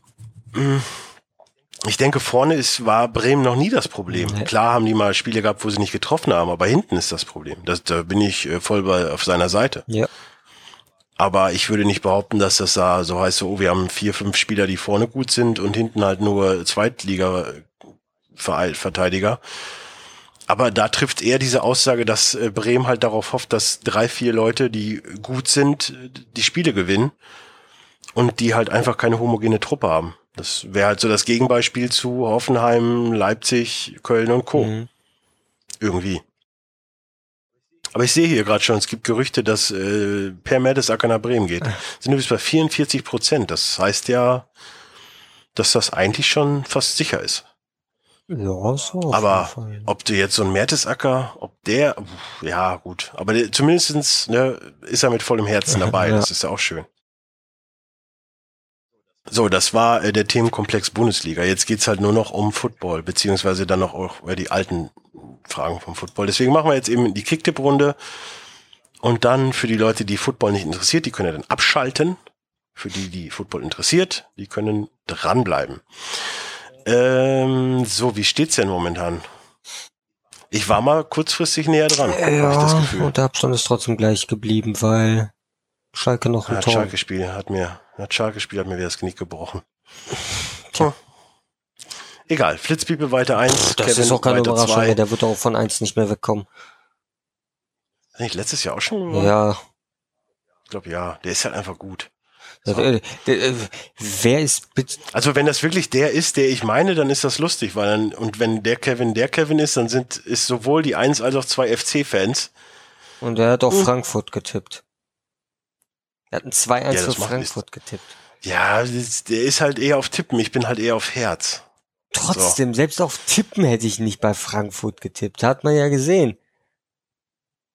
S2: Ich denke, vorne ist, war Bremen noch nie das Problem. Nee. Klar haben die mal Spiele gehabt, wo sie nicht getroffen haben, aber hinten ist das Problem. Das, da bin ich äh, voll bei, auf seiner Seite.
S3: Ja.
S2: Aber ich würde nicht behaupten, dass das da so heißt, so, oh, wir haben vier, fünf Spieler, die vorne gut sind und hinten halt nur Zweitliga-Verteidiger. Aber da trifft eher diese Aussage, dass äh, Bremen halt darauf hofft, dass drei, vier Leute, die gut sind, die Spiele gewinnen und die halt einfach keine homogene Truppe haben. Das wäre halt so das Gegenbeispiel zu Hoffenheim, Leipzig, Köln und Co. Mhm. Irgendwie. Aber ich sehe hier gerade schon, es gibt Gerüchte, dass äh, Per Mertesacker nach Bremen geht. Sind übrigens bei 44 Prozent. Das heißt ja, dass das eigentlich schon fast sicher ist.
S3: Ja, so.
S2: Aber ob du jetzt so ein Mertesacker, ob der, ja gut, aber der, zumindestens ne, ist er mit vollem Herzen dabei, ja. das ist ja auch schön. So, das war äh, der Themenkomplex Bundesliga. Jetzt geht's halt nur noch um Football, beziehungsweise dann noch auch äh, die alten Fragen vom Football. Deswegen machen wir jetzt eben die Kicktipp-Runde. Und dann für die Leute, die Football nicht interessiert, die können ja dann abschalten. Für die, die Football interessiert, die können dranbleiben. Ähm, so, wie steht's denn momentan? Ich war mal kurzfristig näher dran.
S3: Ja, und der Abstand ist trotzdem gleich geblieben, weil Schalke noch
S2: ein ja, Tor. Schalke Spiel hat mir, hat Schalke Spiel hat mir wieder das Knie gebrochen.
S3: Tja.
S2: Egal, Flitzpiepe weiter eins.
S3: Das Kevin ist auch keine Überraschung, zwei. der wird auch von eins nicht mehr wegkommen.
S2: Nicht letztes Jahr auch schon?
S3: Ja.
S2: Ich glaube ja, der ist halt einfach gut.
S3: So. Äh, wer ist?
S2: Also wenn das wirklich der ist, der ich meine, dann ist das lustig, weil dann, und wenn der Kevin der Kevin ist, dann sind, ist sowohl die 1 als auch zwei FC-Fans.
S3: Und er hat auch hm. Frankfurt getippt. Er hat ein 2-1 ja, für Frankfurt getippt.
S2: Ja, der ist halt eher auf Tippen, ich bin halt eher auf Herz.
S3: Trotzdem, so. selbst auf Tippen hätte ich nicht bei Frankfurt getippt, hat man ja gesehen.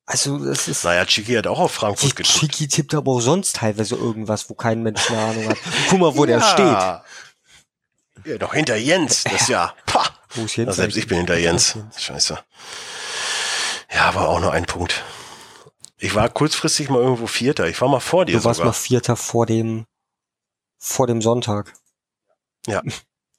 S3: Also, das ist.
S2: Naja, Chiki hat auch auf Frankfurt getippt.
S3: Chiki tippt aber auch sonst teilweise irgendwas, wo kein Mensch eine Ahnung hat. Guck mal, wo ja. der steht.
S2: Ja, doch hinter Jens, das ist ja, pah. Wo ist Jens? Na, selbst ich bin hinter Jens. Scheiße. Ja, aber auch nur ein Punkt. Ich war kurzfristig mal irgendwo Vierter. Ich war mal vor dir
S3: Du warst sogar. mal Vierter vor dem, vor dem Sonntag.
S2: Ja.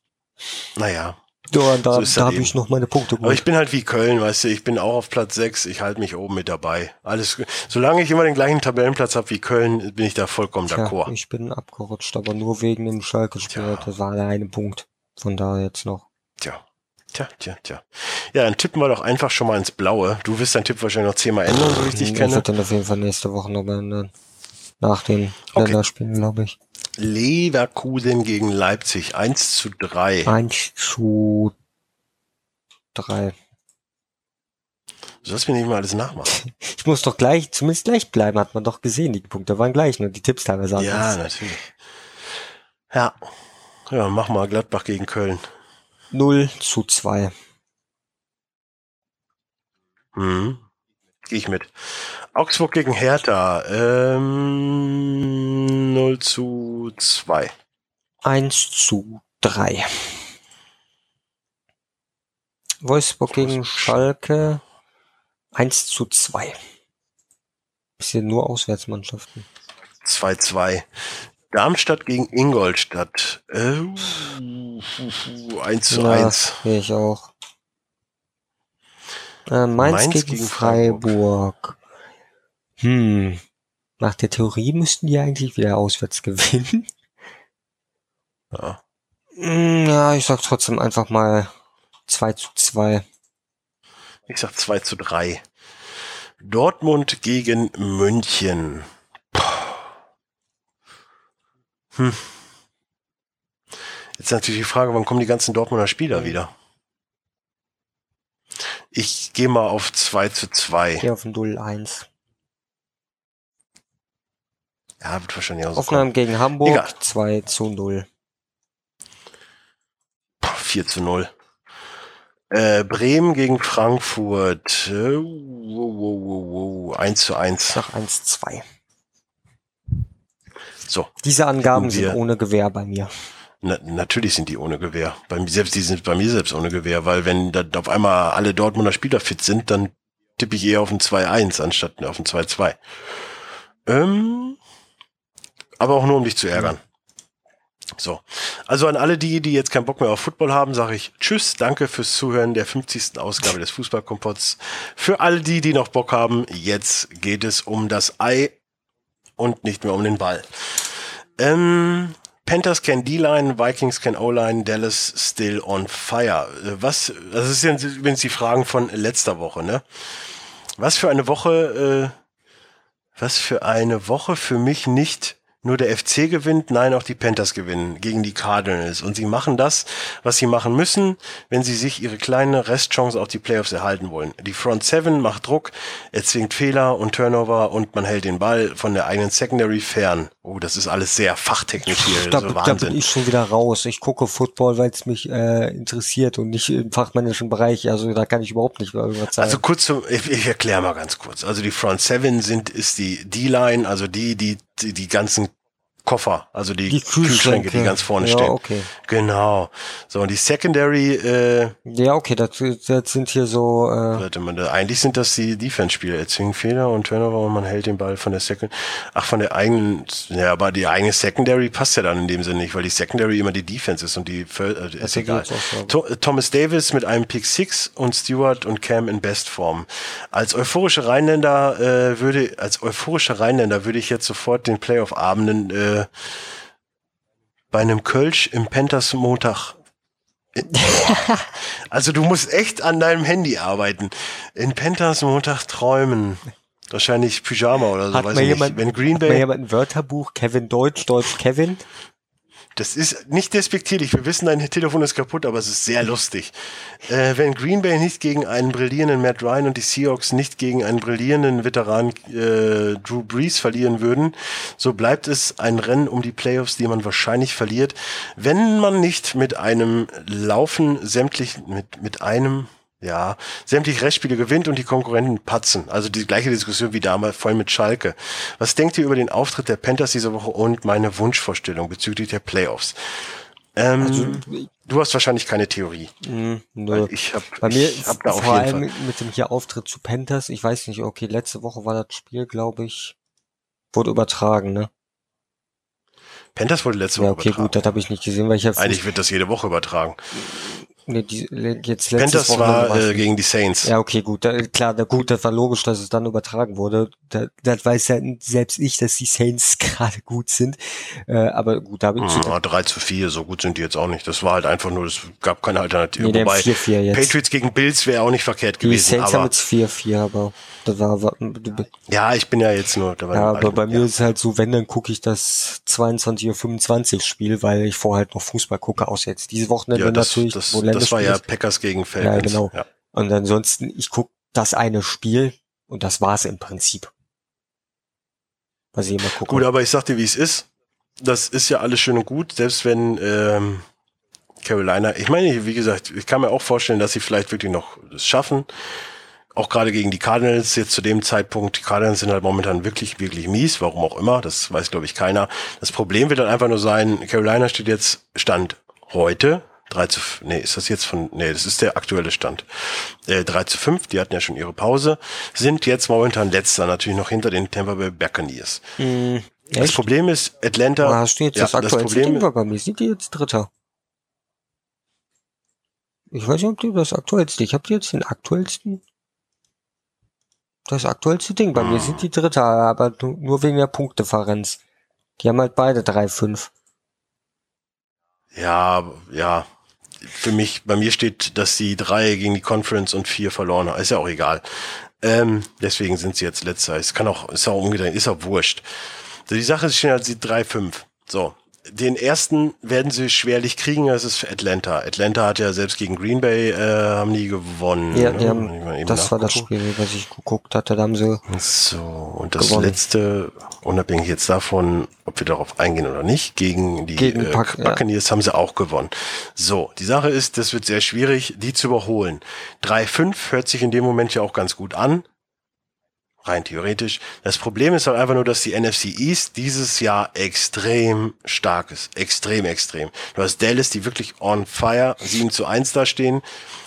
S2: naja.
S3: Ja, da, so da habe ich noch meine Punkte
S2: gut. Aber ich bin halt wie Köln, weißt du, ich bin auch auf Platz 6, ich halte mich oben mit dabei. Alles solange ich immer den gleichen Tabellenplatz habe wie Köln, bin ich da vollkommen d'accord.
S3: Ich bin abgerutscht, aber nur wegen dem Schalke-Spiel. Das war der eine Punkt. Von da jetzt noch.
S2: Tja. Tja, tja, tja. Ja, dann tippen wir doch einfach schon mal ins Blaue. Du wirst deinen Tipp wahrscheinlich noch zehnmal ändern, so wie ich dich kenne. Ich
S3: werde dann auf jeden Fall nächste Woche noch ändern. Nach den okay. Länderspielen, glaube ich.
S2: Leverkusen gegen Leipzig. 1 zu 3.
S3: 1 zu 3.
S2: Du sollst mir nicht mal alles nachmachen.
S3: Ich muss doch gleich, zumindest gleich bleiben, hat man doch gesehen. Die Punkte waren gleich, nur die Tipps teilweise
S2: anders. Ja, natürlich. Ja. Ja, mach mal Gladbach gegen Köln.
S3: 0 zu 2.
S2: Mhm. Gehe ich mit. Augsburg gegen Hertha. Ähm, 0 zu 2.
S3: 1 zu 3. Wolfsburg gegen Schalke. 1 zu 2. Bisschen nur Auswärtsmannschaften.
S2: 2-2. Darmstadt gegen Ingolstadt. Äh, 1 zu ja, 1.
S3: Ich auch. Äh, Mainz, Mainz, gegen, gegen Freiburg. Freiburg. Hm. Nach der Theorie müssten die eigentlich wieder auswärts gewinnen.
S2: Ja.
S3: Hm, ja, ich sag trotzdem einfach mal 2 zu 2.
S2: Ich sag 2 zu 3. Dortmund gegen München. Hm. Jetzt natürlich die Frage, wann kommen die ganzen Dortmunder Spieler wieder? Ich gehe mal auf 2 zu 2. Ich
S3: gehe auf 0-1.
S2: Ja, wird wahrscheinlich auch
S3: so Aufnahmen kommen. gegen Hamburg Egal. 2 zu 0.
S2: 4 zu 0. Äh, Bremen gegen Frankfurt. Äh, wow, wow, wow, wow. 1 zu 1.
S3: Nach 1, 2.
S2: So.
S3: Diese Angaben sind ohne Gewähr bei mir.
S2: Na, natürlich sind die ohne Gewehr. Bei mir selbst, die sind bei mir selbst ohne Gewehr, weil wenn da auf einmal alle Dortmunder Spieler fit sind, dann tippe ich eher auf ein 2-1 anstatt auf ein 2-2. Ähm, aber auch nur, um dich zu ärgern. So. Also an alle die, die jetzt keinen Bock mehr auf Football haben, sage ich Tschüss, danke fürs Zuhören der 50. Ausgabe des Fußballkompots. Für alle die, die noch Bock haben, jetzt geht es um das Ei und nicht mehr um den Ball. Ähm, Panthers can D-Line, Vikings can O-Line, Dallas still on fire. Was, das ist jetzt übrigens die Fragen von letzter Woche, ne? Was für eine Woche, äh, was für eine Woche für mich nicht nur der FC gewinnt, nein, auch die Panthers gewinnen gegen die Cardinals. Und sie machen das, was sie machen müssen, wenn sie sich ihre kleine Restchance auf die Playoffs erhalten wollen. Die Front Seven macht Druck, erzwingt Fehler und Turnover und man hält den Ball von der eigenen Secondary fern. Oh, das ist alles sehr fachtechnisch hier,
S3: Da,
S2: so
S3: da bin ich schon wieder raus. Ich gucke Football, weil es mich äh, interessiert und nicht im fachmännischen Bereich. Also da kann ich überhaupt nicht irgendwas sagen.
S2: Also kurz zum, ich, ich erkläre mal ganz kurz. Also die Front Seven sind, ist die D-Line, also die, die, die, die ganzen Koffer, also die,
S3: die
S2: Kühlschränke, die ganz vorne
S3: ja,
S2: stehen.
S3: okay.
S2: Genau. So, und die Secondary, äh,
S3: Ja, okay, das, das sind hier so, äh,
S2: warte mal, eigentlich sind das die Defense-Spieler. Erzwingen Fehler und Turnover und man hält den Ball von der Second, ach, von der eigenen, ja, aber die eigene Secondary passt ja dann in dem Sinne nicht, weil die Secondary immer die Defense ist und die, äh, ist egal. To Thomas Davis mit einem Pick Six und Stewart und Cam in Bestform. Als euphorische Rheinländer äh, würde, als euphorische Rheinländer würde ich jetzt sofort den Playoff-Abenden äh, bei einem Kölsch im Panthers Montag. also du musst echt an deinem Handy arbeiten. In Panthers Montag träumen. Wahrscheinlich Pyjama oder so,
S3: hat
S2: weiß ich
S3: jemand,
S2: nicht. Wenn Green
S3: hat mal
S2: Bay,
S3: jemand ein Wörterbuch, Kevin Deutsch, Deutsch Kevin?
S2: Das ist nicht despektierlich. Wir wissen, dein Telefon ist kaputt, aber es ist sehr lustig. Äh, wenn Green Bay nicht gegen einen brillierenden Matt Ryan und die Seahawks nicht gegen einen brillierenden Veteran äh, Drew Brees verlieren würden, so bleibt es ein Rennen um die Playoffs, die man wahrscheinlich verliert, wenn man nicht mit einem Laufen sämtlich mit mit einem ja, sämtliche Restspiele gewinnt und die Konkurrenten patzen. Also die gleiche Diskussion wie damals vorhin mit Schalke. Was denkt ihr über den Auftritt der Panthers diese Woche und meine Wunschvorstellung bezüglich der Playoffs? Ähm,
S3: Also,
S2: du hast wahrscheinlich keine Theorie.
S3: mh.
S2: Weil ich habe
S3: Bei mir
S2: ich hab da auf
S3: vor
S2: jeden
S3: allem
S2: Fall.
S3: mit, dem hier Auftritt zu Panthers, ich weiß nicht, okay, letzte Woche war das Spiel, glaube ich, wurde übertragen, ne?
S2: Panthers wurde letzte
S3: Ja,
S2: Woche
S3: okay,
S2: übertragen.
S3: gut, das habe ich nicht gesehen, weil ich ja
S2: Eigentlich wird das jede Woche übertragen.
S3: Nee, die, jetzt letztes
S2: Panthers war äh, gegen die Saints.
S3: Ja, okay, gut. Da, klar, da, gut, das war logisch, dass es dann übertragen wurde. Da, das weiß ja selbst ich, dass die Saints gerade gut sind. Äh, aber gut, da habe ich
S2: Hm, ja, 3 zu 4, so gut sind die jetzt auch nicht. Das war halt einfach nur, es gab keine Alternative.
S3: Nee,
S2: Wobei
S3: 4-4 jetzt.
S2: Patriots gegen Bills wäre auch nicht verkehrt
S3: die
S2: gewesen.
S3: Saints haben
S2: Aber
S3: jetzt 4-4, aber das war, war
S2: ja, ich bin ja jetzt nur dabei.
S3: ja, aber bei mir
S2: ja.
S3: ist es halt so, wenn, dann gucke ich das 22.25 Uhr Spiel, weil ich vorher halt noch Fußball gucke, außer jetzt diese Wochenende
S2: ja, das,
S3: natürlich,
S2: das, das war ja. Packers gegen Falcons.
S3: Ja, genau.
S2: Ja.
S3: Und ansonsten, ich gucke das eine Spiel und das war's im Prinzip. Was ich immer gucke.
S2: Gut, aber ich sag dir, wie es ist. Das ist ja alles schön und gut, selbst wenn ähm, Carolina, ich meine, wie gesagt, ich kann mir auch vorstellen, dass sie vielleicht wirklich noch es schaffen. Auch gerade gegen die Cardinals jetzt zu dem Zeitpunkt. Die Cardinals sind halt momentan wirklich, wirklich mies, warum auch immer. Das weiß, glaube ich, keiner. Das Problem wird dann einfach nur sein, Carolina steht jetzt Stand heute. 3 zu, nee, ist das jetzt von, nee, das ist der aktuelle Stand. Äh, 3 zu 5, die hatten ja schon ihre Pause, sind jetzt momentan letzter, natürlich noch hinter den Tampa Bay Buccaneers.
S3: Hm,
S2: Das? Problem ist, Atlanta.
S3: Ah, jetzt
S2: ja,
S3: das
S2: das
S3: aktuellste
S2: Problem-
S3: bei mir? Sind die jetzt Dritter? Ich weiß nicht, ob die das aktuellste. Ich habe jetzt den aktuellsten. Das aktuellste Ding. Bei mir sind die Dritter, aber nu- nur wegen der Punktdifferenz. Die haben halt beide 3-5.
S2: Ja, ja. Für mich, bei mir steht, dass die drei gegen die Conference und vier verloren haben. Ist ja auch egal. Ähm, deswegen sind sie jetzt letzter. Es kann auch, ist auch umgedreht, ist auch wurscht. Die Sache ist schon halt sie 3-5. So. Den ersten werden sie schwerlich kriegen, das ist für Atlanta. Atlanta hat ja selbst gegen Green Bay äh, haben die gewonnen.
S3: Ja, die haben, das war das Spiel, was ich geguckt hatte, da haben sie
S2: So, und das gewonnen. letzte, unabhängig jetzt davon, ob wir darauf eingehen oder nicht, gegen die gegen äh, Pack, Buccaneers ja. haben sie auch gewonnen. So, die Sache ist, das wird sehr schwierig, die zu überholen. 3-5 hört sich in dem Moment ja auch ganz gut an rein theoretisch. Das Problem ist halt einfach nur, dass die NFC East dieses Jahr extrem stark ist. Extrem, extrem. Du hast Dallas, die wirklich on fire, 7 zu 1 da stehen.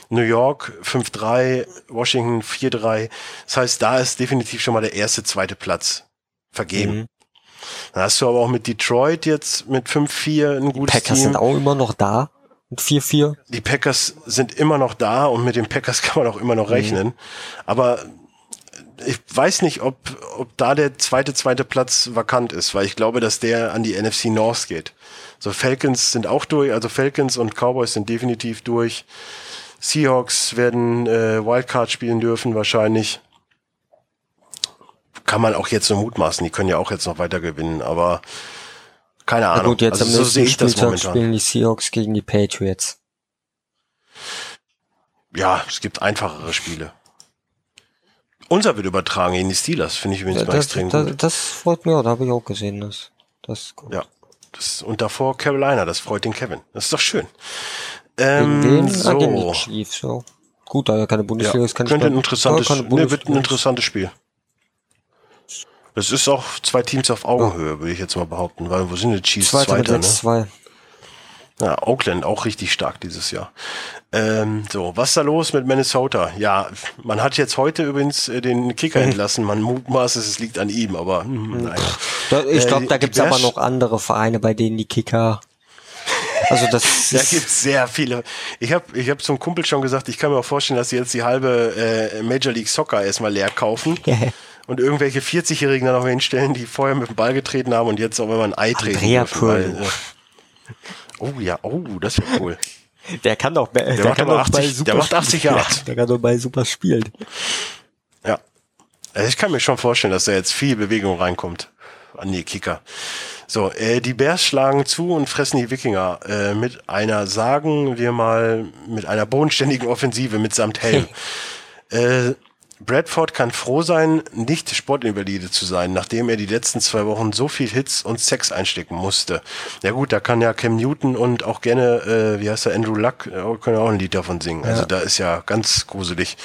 S2: New York 5-3, Washington 4-3. Das heißt, da ist definitiv schon mal der erste, zweite Platz vergeben. Mhm. Dann hast du aber auch mit Detroit jetzt mit 5-4 ein gutes
S3: Packers Team. sind auch immer noch da. Mit 4-4.
S2: Die Packers sind immer noch da und mit den Packers kann man auch immer noch mhm. rechnen. Aber ich weiß nicht, ob, ob da der zweite, zweite Platz vakant ist, weil ich glaube, dass der an die NFC North geht. So Falcons sind auch durch, also Falcons und Cowboys sind definitiv durch. Seahawks werden äh, Wildcard spielen dürfen wahrscheinlich. Kann man auch jetzt so mutmaßen, die können ja auch jetzt noch weiter gewinnen, aber keine Ahnung. Na
S3: gut, jetzt also, am so nächsten Spieltag spielen die Seahawks gegen die Patriots.
S2: Ja, es gibt einfachere Spiele. Unser wird übertragen in die Steelers, finde ich übrigens
S3: das, extrem das, gut. Das freut mich auch, da habe ich auch gesehen. Das, das ist
S2: gut. Ja. Das, und davor Carolina, das freut den Kevin. Das ist doch schön. Ähm, den, so. Ah,
S3: Chiefs, so. Gut, da ja keine Bundesliga
S2: ja,
S3: ist, kann
S2: könnte ein interessantes, nee, wird ein interessantes Spiel. Das ist auch zwei Teams auf Augenhöhe, würde ich jetzt mal behaupten, weil wo sind die Chiefs?
S3: Zweiter, Zweiter ne? Zwei.
S2: Ja, Oakland auch richtig stark dieses Jahr. Ähm, so, was ist da los mit Minnesota? Ja, man hat jetzt heute übrigens äh, den Kicker mhm. entlassen. Man mutmaßt, es liegt an ihm, aber hm,
S3: mhm. naja. Ich glaube, äh, da gibt's aber noch andere Vereine, bei denen die Kicker also das
S2: da gibt's sehr viele. Ich habe ich hab zum Kumpel schon gesagt, ich kann mir auch vorstellen, dass sie jetzt die halbe äh, Major League Soccer erstmal leer kaufen und irgendwelche 40-Jährigen dann noch hinstellen, die vorher mit dem Ball getreten haben und jetzt auch immer ein Ei treten.
S3: Andrea weil, äh,
S2: Oh ja, oh, das wäre cool.
S3: Der kann doch,
S2: der, der kann doch 80, bei Super
S3: der macht 80 Jahre. Der kann doch bei Super spielen.
S2: Ja. Also ich kann mir schon vorstellen, dass da jetzt viel Bewegung reinkommt an die Kicker. So, äh, die Bears schlagen zu und fressen die Wikinger äh, mit einer, sagen wir mal, mit einer bodenständigen Offensive mitsamt Helm. äh, Bradford kann froh sein, nicht Sportinvalide zu sein, nachdem er die letzten zwei Wochen so viel Hits und Sex einstecken musste. Ja gut, da kann ja Cam Newton und auch gerne, äh, wie heißt er, Andrew Luck, äh, können auch ein Lied davon singen. Also ja. Also da ist ja ganz gruselig.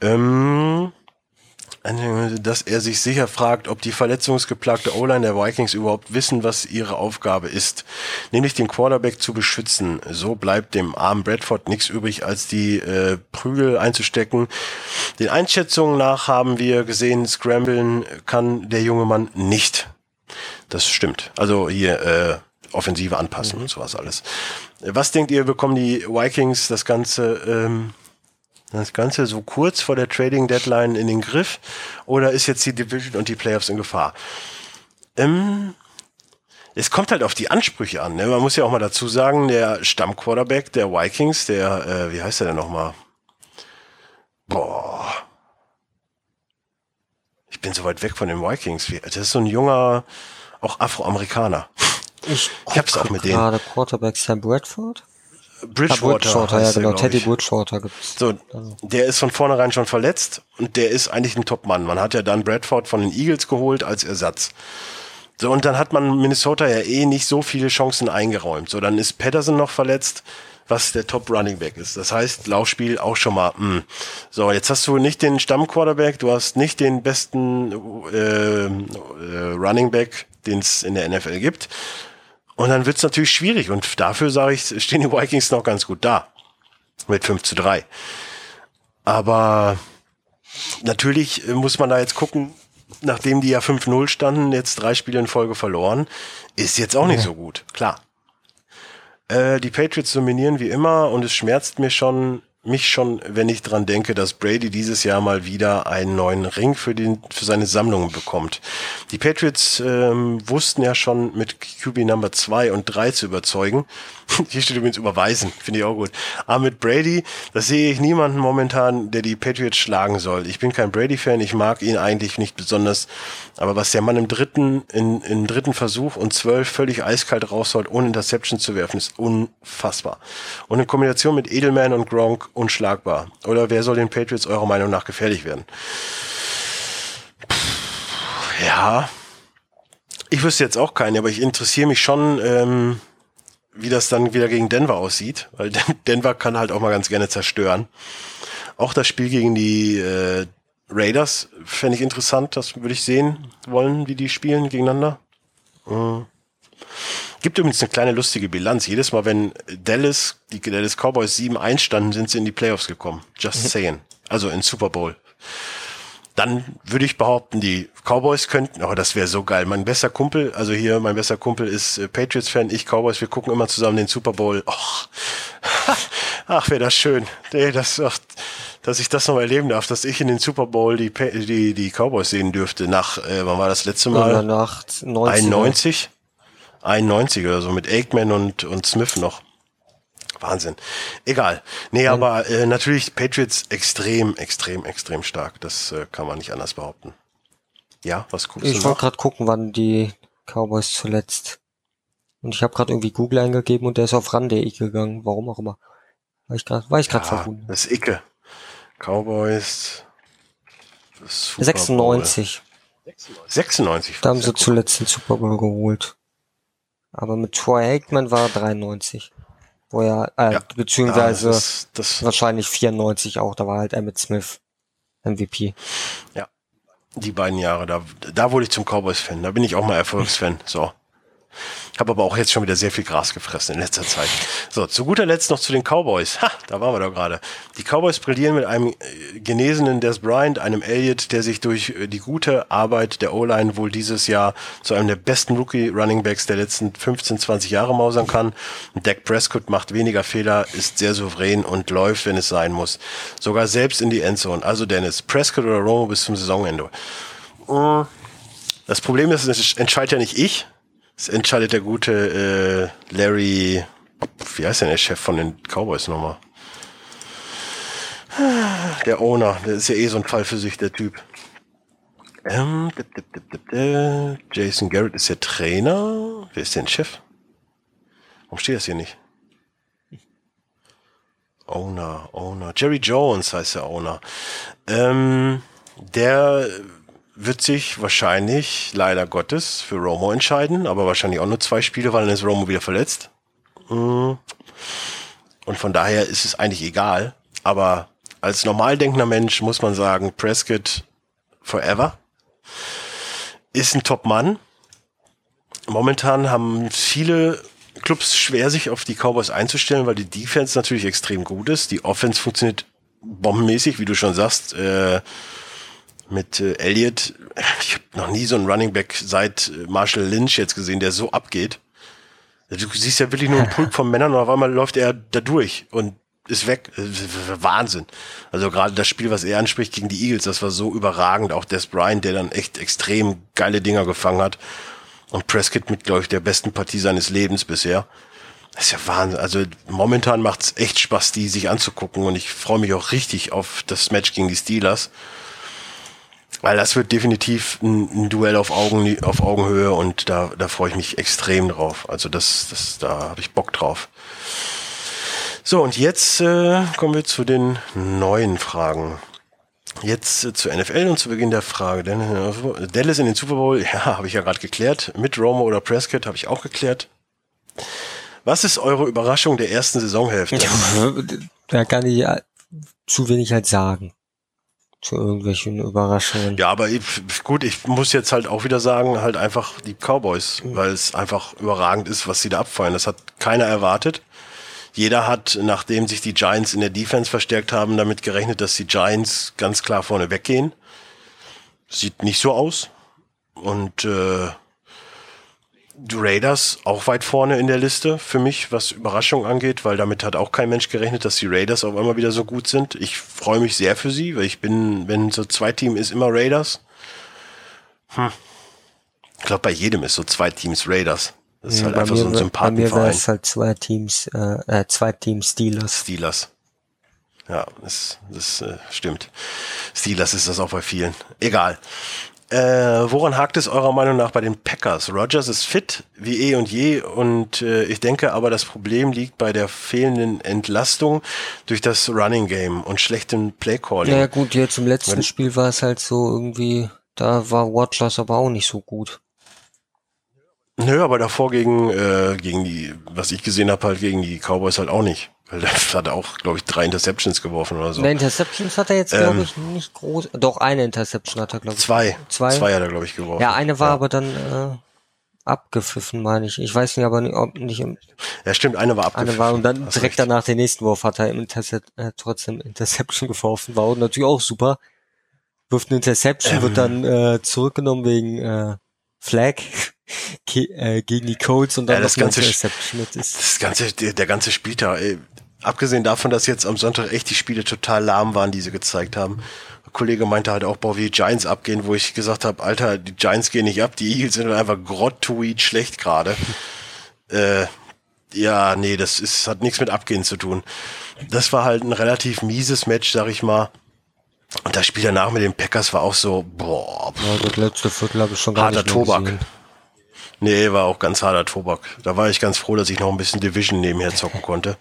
S2: Ähm, dass er sich sicher fragt, ob die verletzungsgeplagte O-Line der Vikings überhaupt wissen, was ihre Aufgabe ist, nämlich den Quarterback zu beschützen. So bleibt dem armen Bradford nichts übrig, als die äh, Prügel einzustecken. Den Einschätzungen nach haben wir gesehen, scramblen kann der junge Mann nicht. Das stimmt. Also hier äh, Offensive anpassen mhm. und sowas alles. Was denkt ihr, bekommen die Vikings das Ganze ähm, das Ganze so kurz vor der Trading Deadline in den Griff oder ist jetzt die Division und die Playoffs in Gefahr? Ähm, es kommt halt auf die Ansprüche an. Ne? Man muss ja auch mal dazu sagen, der Stammquarterback der Vikings, der, äh, wie heißt der denn nochmal? Boah. Ich bin so weit weg von den Vikings. Das ist so ein junger, auch Afroamerikaner.
S3: Ich, ich hab's auch mit denen. Gerade Quarterback Sam Bradford?
S2: Bridgewater. Bridgewater
S3: ja, genau. Teddy Bridgewater gibt's.
S2: So, der ist von vornherein schon verletzt und der ist eigentlich ein Top-Mann. Man hat ja dann Bradford von den Eagles geholt als Ersatz. So, und dann hat man Minnesota ja eh nicht so viele Chancen eingeräumt. So, dann ist Patterson noch verletzt, was der Top Running Back ist. Das heißt, Laufspiel auch schon mal. Mh. Hm. So, jetzt hast du nicht den Stamm-Quarterback, du hast nicht den besten äh, äh, Running Back, den es in der NFL gibt. Und dann wird's natürlich schwierig. Und dafür sage ich, stehen die Vikings noch ganz gut da. Mit 5 zu 3. Aber natürlich muss man da jetzt gucken, nachdem die ja 5-0 standen, jetzt drei Spiele in Folge verloren, ist jetzt auch nicht so gut. Klar. Äh, die Patriots dominieren wie immer und es schmerzt mir schon, mich schon, wenn ich dran denke, dass Brady dieses Jahr mal wieder einen neuen Ring für, den, für seine Sammlung bekommt. Die Patriots ähm, wussten ja schon mit QB Number 2 und 3 zu überzeugen. Hier steht übrigens überweisen, finde ich auch gut. Aber mit Brady, das sehe ich niemanden momentan, der die Patriots schlagen soll. Ich bin kein Brady-Fan, ich mag ihn eigentlich nicht besonders. Aber was der Mann im dritten, in, im dritten Versuch und zwölf völlig eiskalt rausholt, ohne Interception zu werfen, ist unfassbar. Und in Kombination mit Edelman und Gronk unschlagbar. Oder wer soll den Patriots eurer Meinung nach gefährlich werden? Ja, ich wüsste jetzt auch keinen, aber ich interessiere mich schon, ähm, wie das dann wieder gegen Denver aussieht, weil Denver kann halt auch mal ganz gerne zerstören. Auch das Spiel gegen die äh, Raiders fände ich interessant, das würde ich sehen wollen, wie die spielen gegeneinander. Mhm. Gibt übrigens eine kleine lustige Bilanz. Jedes Mal, wenn Dallas, die Dallas Cowboys 7-1 standen, sind sie in die Playoffs gekommen. Just mhm. saying. Also in Super Bowl dann würde ich behaupten, die Cowboys könnten, oh, das wäre so geil. Mein bester Kumpel, also hier, mein bester Kumpel ist äh, Patriots-Fan, ich Cowboys, wir gucken immer zusammen den Super Bowl. Och. Ach, wäre das schön. Nee, das, ach, dass ich das noch erleben darf, dass ich in den Super Bowl die, die, die Cowboys sehen dürfte. Nach, äh, wann war das letzte Mal?
S3: Nach
S2: 91? 91 oder so, mit Aikman und, und Smith noch. Wahnsinn. Egal. Nee, aber äh, natürlich Patriots extrem, extrem, extrem stark. Das äh, kann man nicht anders behaupten. Ja, was guckst
S3: ich Ich wollte gerade gucken, wann die Cowboys zuletzt. Und ich habe gerade irgendwie Google eingegeben und der ist auf ran.de gegangen. Warum auch immer. War ich gerade ja, verwundert.
S2: Das ist Icke. Cowboys.
S3: 96.
S2: 96.
S3: Da haben sie zuletzt den Super Bowl geholt. Aber mit Troy Aikman war 93. Wo er, äh, ja. beziehungsweise ja, das, das wahrscheinlich 94 auch, da war halt Emmett Smith MVP.
S2: Ja. Die beiden Jahre, da, da wurde ich zum Cowboys-Fan. Da bin ich auch mal Erfolgsfan. So. Habe aber auch jetzt schon wieder sehr viel Gras gefressen in letzter Zeit. So, zu guter Letzt noch zu den Cowboys. Ha, da waren wir doch gerade. Die Cowboys brillieren mit einem äh, genesenen Des Bryant, einem Elliott, der sich durch äh, die gute Arbeit der O-Line wohl dieses Jahr zu einem der besten Rookie-Runningbacks der letzten 15, 20 Jahre mausern kann. Dak Prescott macht weniger Fehler, ist sehr souverän und läuft, wenn es sein muss. Sogar selbst in die Endzone. Also Dennis, Prescott oder Romo bis zum Saisonende. Mm. Das Problem ist, es entscheidet ja nicht ich, es entscheidet der gute äh, Larry, wie heißt denn der Chef von den Cowboys nochmal? Der Owner, der ist ja eh so ein Fall für sich, der Typ. Ähm, Jason Garrett ist der Trainer. Wer ist denn Chef? Warum steht das hier nicht? Owner, Owner. Jerry Jones heißt der Owner. Ähm, der wird sich wahrscheinlich leider Gottes für Romo entscheiden, aber wahrscheinlich auch nur zwei Spiele, weil dann ist Romo wieder verletzt. Mhm. Und von daher ist es eigentlich egal. Aber als normal denkender Mensch muss man sagen, Prescott forever ist ein Top-Mann. Momentan haben viele Clubs schwer, sich auf die Cowboys einzustellen, weil die Defense natürlich extrem gut ist. Die Offense funktioniert bombenmäßig, wie du schon sagst. Äh, mit äh, Elliott. Ich habe noch nie so einen Running Back seit äh, Marshall Lynch jetzt gesehen, der so abgeht. Du siehst ja wirklich nur einen Pulk von Männern und auf einmal läuft er da durch und ist weg. Wahnsinn. Also gerade das Spiel, was er anspricht gegen die Eagles, das war so überragend. Auch Des Bryant, der dann echt extrem geile Dinger gefangen hat. Und Prescott mit, glaube ich, der besten Partie seines Lebens bisher. Das ist ja Wahnsinn. Also momentan macht's echt Spaß, die sich anzugucken. Und ich freue mich auch richtig auf das Match gegen die Steelers. Weil das wird definitiv ein, ein, Duell auf, Augen, auf Augenhöhe und da, da freue ich mich extrem drauf. Also das, das, da habe ich Bock drauf. So, und jetzt äh, kommen wir zu den neuen Fragen. Jetzt äh, zur NFL und zu Beginn der Frage. Äh, Dallas in den Super Bowl, ja, habe ich ja gerade geklärt. Mit Romo oder Prescott habe ich auch geklärt. Was ist eure Überraschung der ersten Saisonhälfte?
S3: Da kann ich zu wenig halt sagen zu irgendwelchen Überraschungen.
S2: Ja, aber ich, gut, ich muss jetzt halt auch wieder sagen, halt einfach die Cowboys, mhm. weil es einfach überragend ist, was sie da abfeuern. Das hat keiner erwartet. Jeder hat, nachdem sich die Giants in der Defense verstärkt haben, damit gerechnet, dass die Giants ganz klar vorne weggehen. Sieht nicht so aus. Und äh, die Raiders auch weit vorne in der Liste für mich, was Überraschung angeht, weil damit hat auch kein Mensch gerechnet, dass die Raiders auf einmal wieder so gut sind. Ich freue mich sehr für sie, weil ich bin, wenn so zwei Team ist, immer Raiders. Hm. Ich glaube, bei jedem ist so zwei Teams Raiders. Das ist
S3: Ja,
S2: halt einfach
S3: mir
S2: so ein
S3: wär- Bei mir
S2: Sympathenverein.
S3: es halt zwei Teams, äh, äh, zwei Teams Steelers.
S2: Steelers. Ja, das, das äh, stimmt. Steelers ist das auch bei vielen. Egal. Äh, woran hakt es eurer Meinung nach bei den Packers? Rogers ist fit wie eh und je und äh, ich denke aber, das Problem liegt bei der fehlenden Entlastung durch das Running Game und schlechtem Playcalling.
S3: Ja gut, jetzt im letzten
S2: Wenn-
S3: Spiel war es halt so irgendwie, da war Watchers aber auch nicht so gut.
S2: Nö, aber davor gegen, äh, gegen die, was ich gesehen habe, halt gegen die Cowboys halt auch nicht. Weil der hat auch, glaube ich, drei Interceptions geworfen oder so.
S3: Ne, Interceptions hat er jetzt,
S2: Ähm,
S3: glaube ich, nicht groß. Doch, eine Interception hat er, glaube ich.
S2: Zwei.
S3: Zwei?
S2: Zwei hat er, glaube ich, geworfen.
S3: Ja, eine war aber dann äh, abgepfiffen, meine ich. Ich weiß nicht, aber nicht, ob nicht im,
S2: Ja, stimmt, eine war abgepfiffen.
S3: eine war und dann
S2: Hast
S3: direkt
S2: recht.
S3: danach den nächsten Wurf hat er im Intercep äh, trotzdem Interception geworfen. War auch natürlich auch super. Wirft eine Interception,
S2: Ähm.
S3: wird dann äh, zurückgenommen wegen äh, Flag äh, gegen die Colts und dann
S2: Ja, das ganze
S3: Interception. Das ist
S2: Das ganze, der, der ganze Spieltag, ey, abgesehen davon, dass jetzt am Sonntag echt die Spiele total lahm waren, die sie gezeigt haben. Der Kollege meinte halt auch, boah, wie die Giants abgehen, wo ich gesagt habe, Alter, die Giants gehen nicht ab, die Eagles sind halt einfach grottoid schlecht gerade. äh, ja, nee, das ist, hat nichts mit Abgehen zu tun. Das war halt ein relativ mieses Match, sag ich mal. Und das Spiel danach mit den Packers war auch so, boah, pff,
S3: ja, das letzte Viertel habe ich schon gar
S2: harter
S3: nicht
S2: Tobak.
S3: gesehen.
S2: Nee, war auch ganz harter Tobak. Da war ich ganz froh, dass ich noch ein bisschen Division nebenher zocken konnte.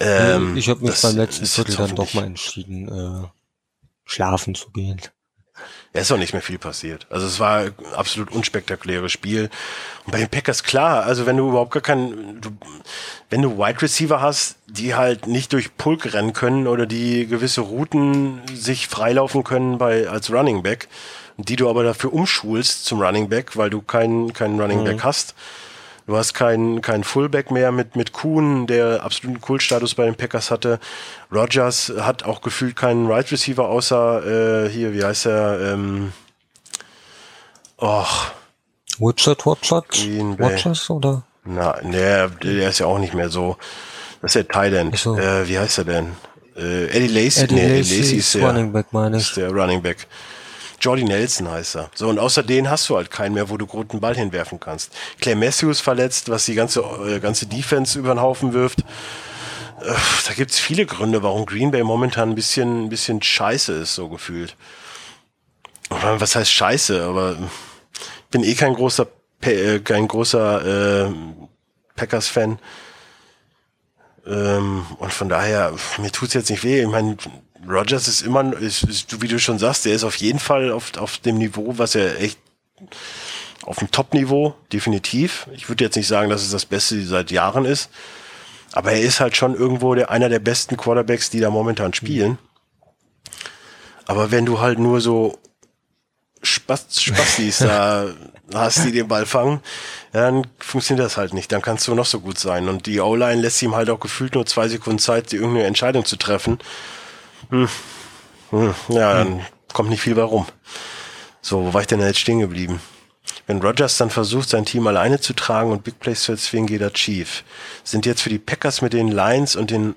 S2: Ähm,
S3: ich habe mich beim letzten Viertel dann doch mal entschieden, äh, schlafen zu gehen.
S2: Ja, ist auch nicht mehr viel passiert. Also es war ein absolut unspektakuläres Spiel. Und bei den Packers klar, also wenn du überhaupt gar keinen, du, wenn du Wide Receiver hast, die halt nicht durch Pulk rennen können oder die gewisse Routen sich freilaufen können bei als Running Back, die du aber dafür umschulst zum Running Back, weil du keinen keinen Running Back hast. Du hast keinen keinen Fullback mehr mit mit Kuhn, der absoluten Kultstatus bei den Packers hatte. Rogers hat auch gefühlt keinen Right Receiver außer äh, hier, wie heißt er? Ähm, och? Green Bay.
S3: Watchers oder?
S2: na, der, der ist ja auch nicht mehr so. Das ist der Thailand.
S3: So.
S2: Äh, wie heißt er denn? Äh, Eddie Lacy.
S3: Eddie
S2: nee,
S3: Lacy ist
S2: der,
S3: Running Back, meine
S2: ist
S3: ich.
S2: der Running Back. Jordy Nelson heißt er. So, und außer den hast du halt keinen mehr, wo du guten Ball hinwerfen kannst. Clay Matthews verletzt, was die ganze, äh, ganze Defense über den Haufen wirft. Äh, da gibt's viele Gründe, warum Green Bay momentan ein bisschen, ein bisschen scheiße ist, so gefühlt. Was heißt scheiße, aber ich bin eh kein großer, äh, kein großer äh, Packers-Fan. Ähm, und von daher, mir tut's jetzt nicht weh. Ich meine, Rogers ist immer, ist, ist, wie du schon sagst, der ist auf jeden Fall auf, auf dem Niveau, was er echt auf dem Top-Niveau, definitiv. Ich würde jetzt nicht sagen, dass es das Beste seit Jahren ist. Aber er ist halt schon irgendwo der, einer der besten Quarterbacks, die da momentan spielen. Aber wenn du halt nur so Spaß, Spastis da hast, die den Ball fangen, dann funktioniert das halt nicht. Dann kannst du noch so gut sein. Und die O-Line lässt ihm halt auch gefühlt nur zwei Sekunden Zeit, die irgendeine Entscheidung zu treffen. Hm. Hm. Ja, dann kommt nicht viel bei rum. So, wo war ich denn jetzt stehen geblieben? Wenn Rogers dann versucht, sein Team alleine zu tragen und Big Plays zu erzwingen, geht er schief. Sind jetzt für die Packers mit den Lions und den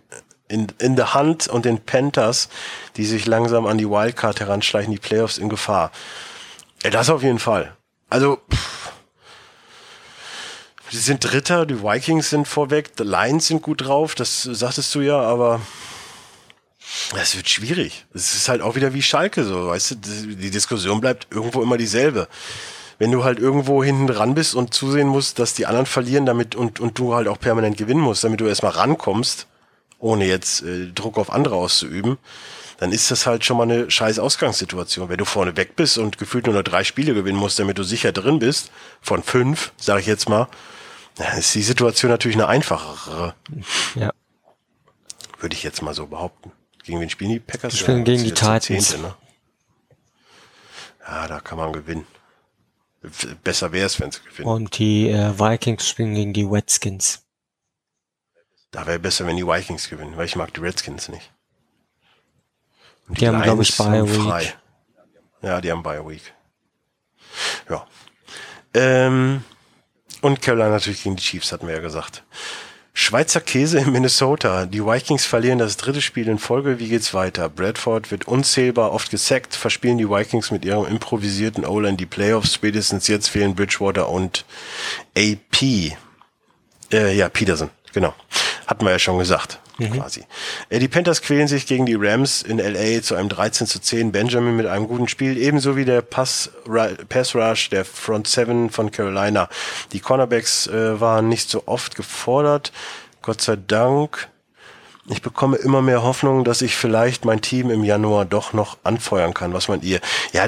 S2: in, in the Hand und den Panthers, die sich langsam an die Wildcard heranschleichen, die Playoffs in Gefahr. Ja, das auf jeden Fall. Also, pff, die sind Dritter, die Vikings sind vorweg, die Lions sind gut drauf, das sagtest du ja, aber das wird schwierig. Es ist halt auch wieder wie Schalke so, weißt du, die Diskussion bleibt irgendwo immer dieselbe. Wenn du halt irgendwo hinten dran bist und zusehen musst, dass die anderen verlieren, damit und, und du halt auch permanent gewinnen musst, damit du erstmal rankommst, ohne jetzt äh, Druck auf andere auszuüben, dann ist das halt schon mal eine scheiß Ausgangssituation. Wenn du vorne weg bist und gefühlt nur noch drei Spiele gewinnen musst, damit du sicher drin bist, von fünf, sage ich jetzt mal, dann ist die Situation natürlich eine einfachere,
S3: Ja.
S2: würde ich jetzt mal so behaupten. Gegen wen spielen die Packers?
S3: Die spielen gegen die Titans.
S2: Zehnte, ne? Ja, da kann man gewinnen. Besser wäre es, wenn sie gewinnen.
S3: Und die äh, Vikings spielen gegen die Redskins.
S2: Da wäre besser, wenn die Vikings gewinnen, weil ich mag die Redskins nicht. Und
S3: Die haben, glaub ich,
S2: haben
S3: Week.
S2: Ja, die haben Bye Week. Ja. Ähm, und Carolina natürlich gegen die Chiefs, hatten wir ja gesagt. Schweizer Käse in Minnesota. Die Vikings verlieren das dritte Spiel in Folge. Wie geht's weiter? Bradford wird unzählbar oft gesackt. Verspielen die Vikings mit ihrem improvisierten O-Line die Playoffs. Spätestens jetzt fehlen Bridgewater und AP. Äh, ja, Peterson. Genau. Hatten wir ja schon gesagt mhm. quasi. Äh, die Panthers quälen sich gegen die Rams in LA zu einem 13 zu 10. Benjamin mit einem guten Spiel, ebenso wie der Pass, Pass Rush der Front Seven von Carolina. Die Cornerbacks äh, waren nicht so oft gefordert. Gott sei Dank. Ich bekomme immer mehr Hoffnung, dass ich vielleicht mein Team im Januar doch noch anfeuern kann. Was meint ihr? Ja,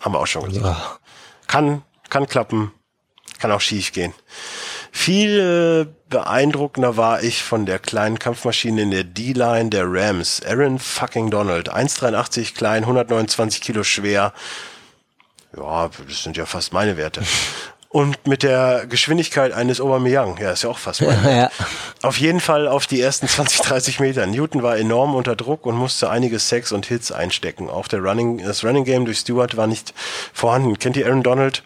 S2: haben wir auch schon gesagt. Ja. Kann, kann klappen, kann auch schief gehen. Viel äh, beeindruckender war ich von der kleinen Kampfmaschine in der D-Line der Rams. Aaron fucking Donald. 1,83 klein, 129 Kilo schwer. Ja, das sind ja fast meine Werte. Und mit der Geschwindigkeit eines Aubameyang. Ja, ist ja auch fast meine. ja. Auf jeden Fall auf die ersten 20, 30 Meter. Newton war enorm unter Druck und musste einige Sex und Hits einstecken. Auch der Running, das Running Game durch Stewart war nicht vorhanden. Kennt ihr Aaron Donald?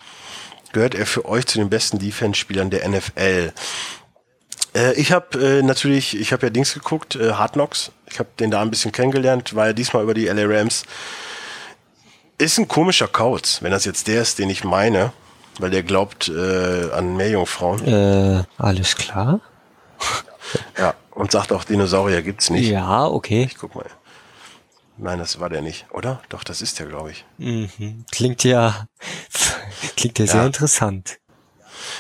S2: Gehört er für euch zu den besten Defense-Spielern der NFL? Äh, ich habe äh, natürlich, ich habe ja Dings geguckt, äh, Hard Knocks. Ich habe den da ein bisschen kennengelernt, war ja diesmal über die LA Rams. Ist ein komischer Kauz, wenn das jetzt der ist, den ich meine, weil der glaubt äh, an Meerjungfrauen.
S3: Äh, alles klar.
S2: ja, und sagt auch, Dinosaurier gibt's nicht.
S3: Ja, okay.
S2: Ich guck mal. Nein, das war der nicht, oder? Doch, das ist der, glaube ich.
S3: Mhm. Klingt ja, klingt ja, ja sehr interessant.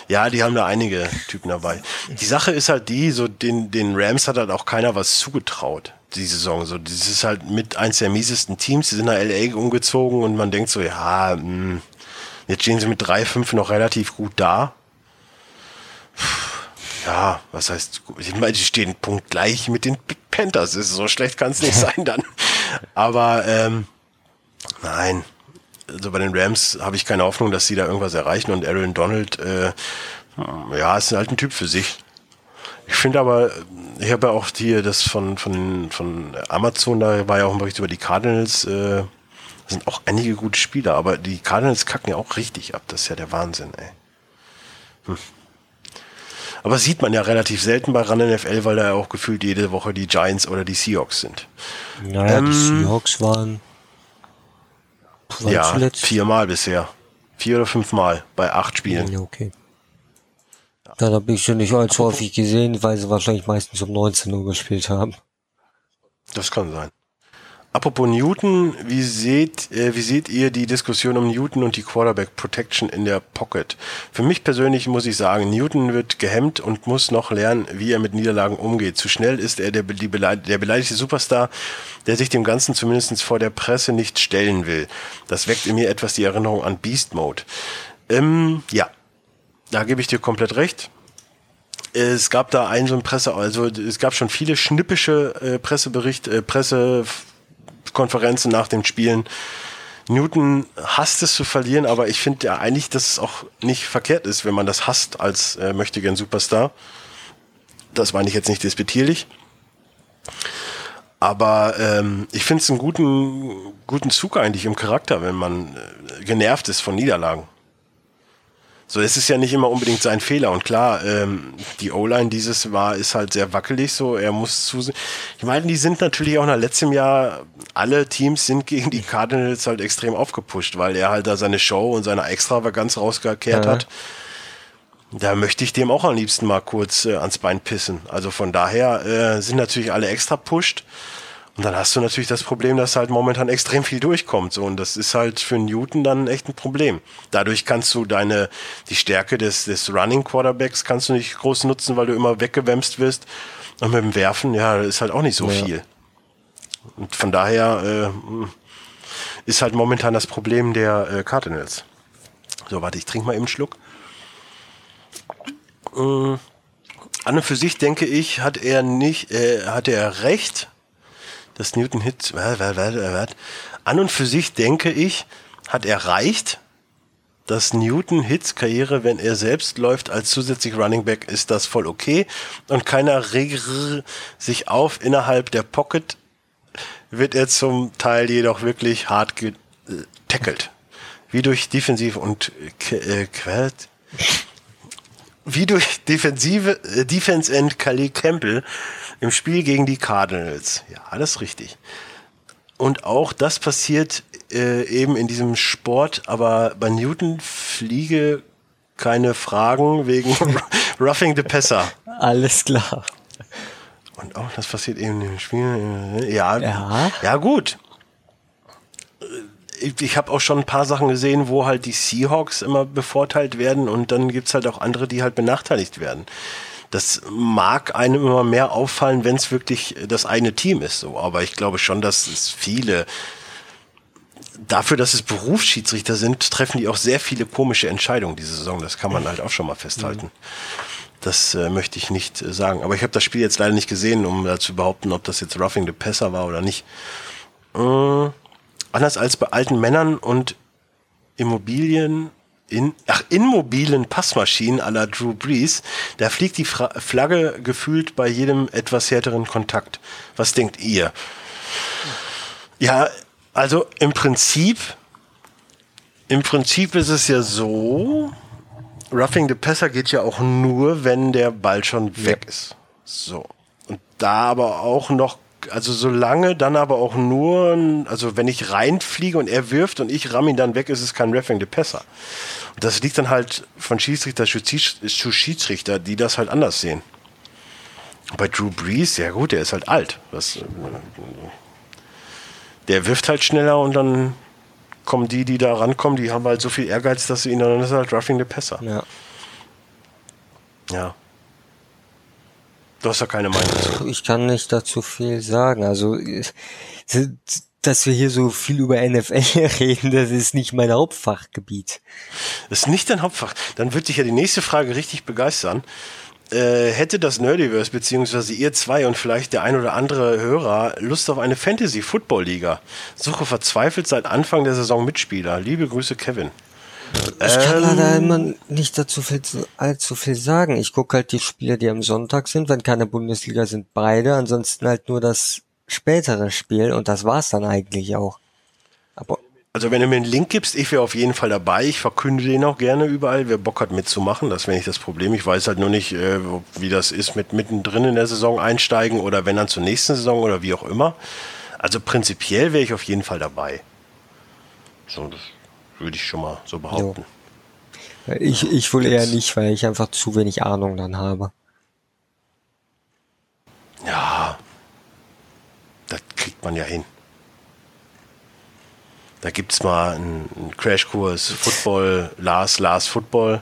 S2: Ja, die haben da einige Typen dabei. Die Sache ist halt die, so den, den Rams hat halt auch keiner was zugetraut, die Saison. So, das ist halt mit eins der miesesten Teams. Die sind nach LA umgezogen und man denkt so, ja, mh, hm, jetzt stehen sie mit 3-5 noch relativ gut da. Ja, was heißt, ich meine, die stehen punktgleich mit den Panthers. So schlecht kann es nicht sein dann. Aber ähm, nein, also bei den Rams habe ich keine Hoffnung, dass sie da irgendwas erreichen und Aaron Donald, äh, ja, ist halt ein Typ für sich. Ich finde aber, ich habe ja auch hier das von, von, von Amazon, da war ja auch ein Bericht über die Cardinals, äh, sind auch einige gute Spieler, aber die Cardinals kacken ja auch richtig ab, das ist ja der Wahnsinn, ey. Hm. Aber sieht man ja relativ selten bei Run NFL, weil da ja auch gefühlt jede Woche die Giants oder die Seahawks sind.
S3: Naja, ähm, die Seahawks waren
S2: ja, zuletzt? viermal bisher. Vier oder fünfmal bei acht Spielen.
S3: Ja, okay. Ja. Dann habe ich sie nicht allzu häufig gesehen, weil sie wahrscheinlich meistens um 19 Uhr gespielt haben.
S2: Das kann sein. Apropos Newton, wie seht, äh, wie seht ihr die Diskussion um Newton und die Quarterback Protection in der Pocket? Für mich persönlich muss ich sagen, Newton wird gehemmt und muss noch lernen, wie er mit Niederlagen umgeht. Zu schnell ist er der, die beleid, der beleidigte Superstar, der sich dem Ganzen zumindest vor der Presse nicht stellen will. Das weckt in mir etwas die Erinnerung an Beast Mode. Ähm, ja, da gebe ich dir komplett recht es gab da einen so ein Presse, also es gab schon viele schnippische äh, Presseberichte, äh, Presse Konferenzen nach den Spielen. Newton hasst es zu verlieren, aber ich finde ja eigentlich, dass es auch nicht verkehrt ist, wenn man das hasst als äh, möchte gern Superstar. Das meine ich jetzt nicht despektierlich. Aber ähm, ich finde es einen guten, guten Zug eigentlich im Charakter, wenn man äh, genervt ist von Niederlagen. So, es ist ja nicht immer unbedingt sein Fehler. Und klar, ähm, die O-Line dieses war, ist halt sehr wackelig so. Er muss zu. Ich meine, die sind natürlich auch nach letztem Jahr, alle Teams sind gegen die Cardinals halt extrem aufgepusht, weil er halt da seine Show und seine Extravaganz rausgekehrt ja. hat. Da möchte ich dem auch am liebsten mal kurz äh, ans Bein pissen. Also von daher äh, sind natürlich alle extra pusht. Und dann hast du natürlich das Problem, dass halt momentan extrem viel durchkommt. So, und das ist halt für Newton dann echt ein Problem. Dadurch kannst du deine, die Stärke des, des Running Quarterbacks kannst du nicht groß nutzen, weil du immer weggewämst wirst. Und mit dem Werfen, ja, ist halt auch nicht so ja. viel. Und von daher äh, ist halt momentan das Problem der äh, Cardinals. So, warte, ich trinke mal eben einen Schluck. Äh, an und für sich denke ich, hat er nicht, äh, hat er recht, dass Newton Hit, an und für sich denke ich, hat erreicht, dass Newton Hits Karriere, wenn er selbst läuft als zusätzlich Running Back, ist das voll okay und keiner regt sich auf innerhalb der Pocket, wird er zum Teil jedoch wirklich hart getackelt. wie durch Defensiv und äh, Quert, wie durch Defensive, äh, Defense End Khalil Campbell im Spiel gegen die Cardinals. Ja, das ist richtig. Und auch das passiert äh, eben in diesem Sport, aber bei Newton fliege keine Fragen wegen Roughing the Passer.
S3: Alles klar.
S2: Und auch das passiert eben im Spiel. Ja,
S3: Ja.
S2: ja gut. Ich, habe auch schon ein paar Sachen gesehen, wo halt die Seahawks immer bevorteilt werden und dann gibt's halt auch andere, die halt benachteiligt werden. Das mag einem immer mehr auffallen, wenn es wirklich das eine Team ist. So, aber ich glaube schon, dass es viele dafür, dass es Berufsschiedsrichter sind, treffen die auch sehr viele komische Entscheidungen diese Saison. Das kann man halt auch schon mal festhalten. Das äh, möchte ich nicht äh, sagen. Aber ich habe das Spiel jetzt leider nicht gesehen, um äh, zu behaupten, ob das jetzt Roughing the Passer war oder nicht. Äh, anders als bei alten Männern und Immobilien in, ach, in mobilen Passmaschinen à la Drew Brees, da fliegt die Fra Flagge gefühlt bei jedem etwas härteren Kontakt. Was denkt ihr? Ja, also im Prinzip, im Prinzip ist es ja so, Roughing the Passer geht ja auch nur, wenn der Ball schon weg ist. So. Und da aber auch noch, also solange dann aber auch nur, also wenn ich reinfliege und er wirft und ich ramm ihn dann weg, ist es kein Roughing the Passer. Und das liegt dann halt von Schiedsrichter zu Schieds- zu Schiedsrichter, die das halt anders sehen. Bei Drew Brees, ja gut, der ist halt alt. Was, äh, der wirft halt schneller und dann kommen die, die da rankommen, die haben halt so viel Ehrgeiz, dass sie ihn dann ist halt Roughing the Passer.
S3: Ja.
S2: Ja. Du hast ja keine Meinung.
S3: Ich kann nicht dazu viel sagen. Also, dass wir hier so viel über NFL reden, das ist nicht mein Hauptfachgebiet.
S2: Das ist nicht dein Hauptfach. Dann wird dich ja die nächste Frage richtig begeistern. Äh, hätte das Nerdiverse, beziehungsweise ihr zwei und vielleicht der ein oder andere Hörer Lust auf eine Fantasy-Football-Liga? Suche verzweifelt seit Anfang der Saison Mitspieler. Liebe Grüße, Kevin.
S3: Ich kann
S2: Ähm,
S3: leider immer nicht dazu viel, allzu viel sagen. Ich gucke halt die Spiele, die am Sonntag sind. Wenn keine Bundesliga sind, beide. Ansonsten halt nur das spätere Spiel und das war's dann eigentlich auch. Aber
S2: Also wenn du mir einen Link gibst, ich wäre auf jeden Fall dabei. Ich verkünde den auch gerne überall, wer Bock hat mitzumachen. Das wäre nicht das Problem. Ich weiß halt nur nicht, äh, wie das ist mit mittendrin in der Saison einsteigen oder wenn dann zur nächsten Saison oder wie auch immer. Also prinzipiell wäre ich auf jeden Fall dabei. So, das würde ich schon mal so behaupten.
S3: ich, ich wohl eher nicht, weil ich einfach zu wenig Ahnung dann habe.
S2: Ja, das kriegt man ja hin. Da gibt's mal einen, einen Crashkurs Football, Lars, Lars Football.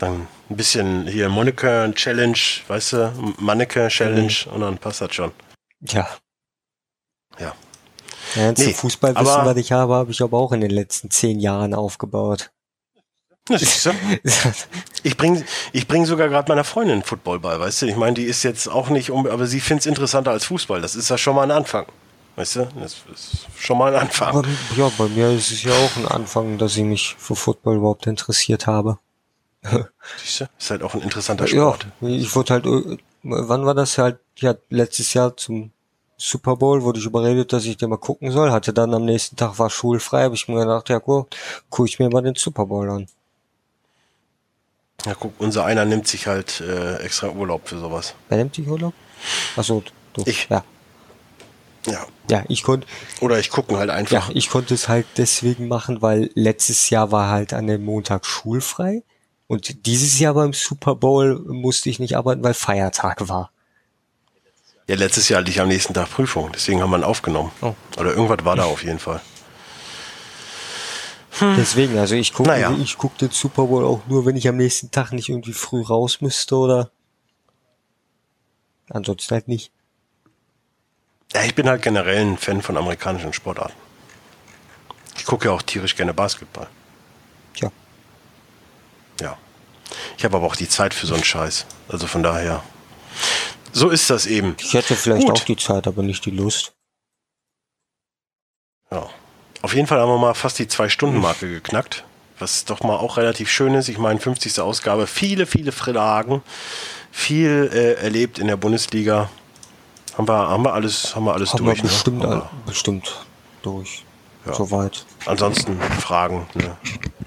S2: Dann ein bisschen hier Monaco Challenge, weißt du, Manneke Challenge und dann passt das schon.
S3: Ja.
S2: Ja.
S3: Ja,
S2: Nee,
S3: Fußballwissen,
S2: aber-
S3: was ich habe, habe ich aber auch in den letzten zehn Jahren aufgebaut.
S2: Ja? Ich bringe ich bring sogar gerade meiner Freundin Football bei, weißt du? Ich meine, die ist jetzt auch nicht, um, aber sie find's interessanter als Fußball. Das ist ja schon mal ein Anfang. Weißt du? Das ist schon mal ein Anfang.
S3: aber, ja, bei mir ist es ja auch ein Anfang, dass ich mich für Football überhaupt interessiert habe.
S2: Siehst du? Ist halt auch ein interessanter
S3: Ja,
S2: Sport.
S3: ich wurde halt, äh, wann war das halt, ja, letztes Jahr zum Super Bowl wurde ich überredet, dass ich den mal gucken soll, hatte dann am nächsten Tag war schulfrei, habe ich mir gedacht, ja gut, gucke ich mir mal den Super Bowl an.
S2: Ja, guck, unser einer nimmt sich halt äh, extra Urlaub für sowas.
S3: Wer nimmt dich Urlaub? Achso, du.
S2: Ich.
S3: Ja,
S2: Ja.
S3: ja, ich konnte,
S2: Oder ich gucken halt
S3: ja,
S2: einfach.
S3: ich konnte es halt deswegen machen, weil letztes Jahr war halt an dem Montag schulfrei und dieses Jahr beim Super Bowl musste ich nicht arbeiten, weil Feiertag war.
S2: Ja, letztes Jahr hatte ich am nächsten Tag Prüfung, deswegen haben wir ihn aufgenommen.
S3: Oh.
S2: Oder irgendwas war da auf jeden Fall.
S3: Deswegen, also ich gucke
S2: Naja.
S3: ich guck den Super Bowl auch nur, wenn ich am nächsten Tag nicht irgendwie früh raus müsste oder ansonsten halt nicht.
S2: Ja, ich bin halt generell ein Fan von amerikanischen Sportarten. Ich gucke ja auch tierisch gerne Basketball.
S3: Tja,
S2: Ja. Ich habe aber auch die Zeit für so einen Scheiß. Also von daher. So ist das eben.
S3: ich hätte vielleicht
S2: Gut.
S3: auch die Zeit, aber nicht die Lust.
S2: Ja. Auf jeden Fall haben wir mal fast die Zwei-Stunden-Marke geknackt. Was doch mal auch relativ schön ist. Ich meine, 50. Ausgabe. Viele, viele Fragen. Viel äh, erlebt in der Bundesliga. Haben wir, haben wir alles, haben wir alles
S3: Haben wir
S2: durch. ne?
S3: bestimmt,
S2: Haben
S3: all- bestimmt durch.
S2: Ja.
S3: Soweit.
S2: Ansonsten Fragen ne?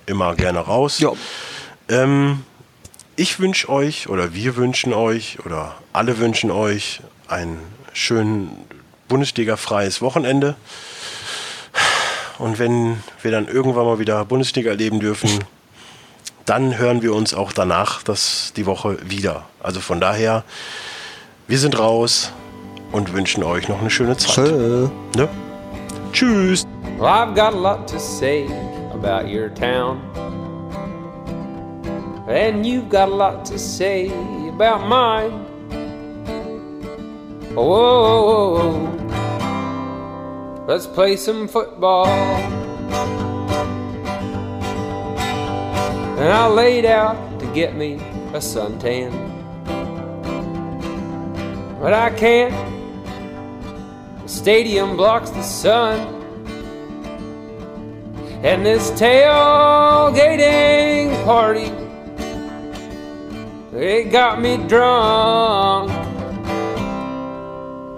S2: immer gerne raus.
S3: Ja.
S2: Ähm, ich wünsche euch oder wir wünschen euch oder alle wünschen euch ein schön Bundesliga-freies Wochenende. Und wenn wir dann irgendwann mal wieder Bundesliga erleben dürfen, dann hören wir uns auch danach das die Woche wieder. Also von daher, wir sind raus und wünschen euch noch eine schöne Zeit.
S3: Tschö.
S2: Ne? Tschüss.
S1: Well, I've got a lot to say about your town. And you've got a lot to say about mine. Whoa, whoa, whoa. let's play some football. And I laid out to get me a suntan. But I can't. The stadium blocks the sun. And this tailgating party, it got me drunk.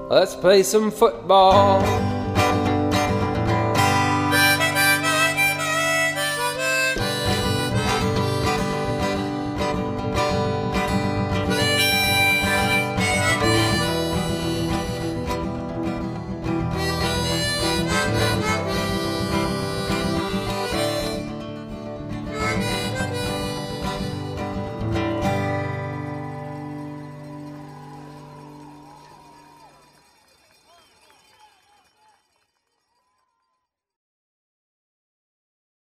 S1: Let's play some football.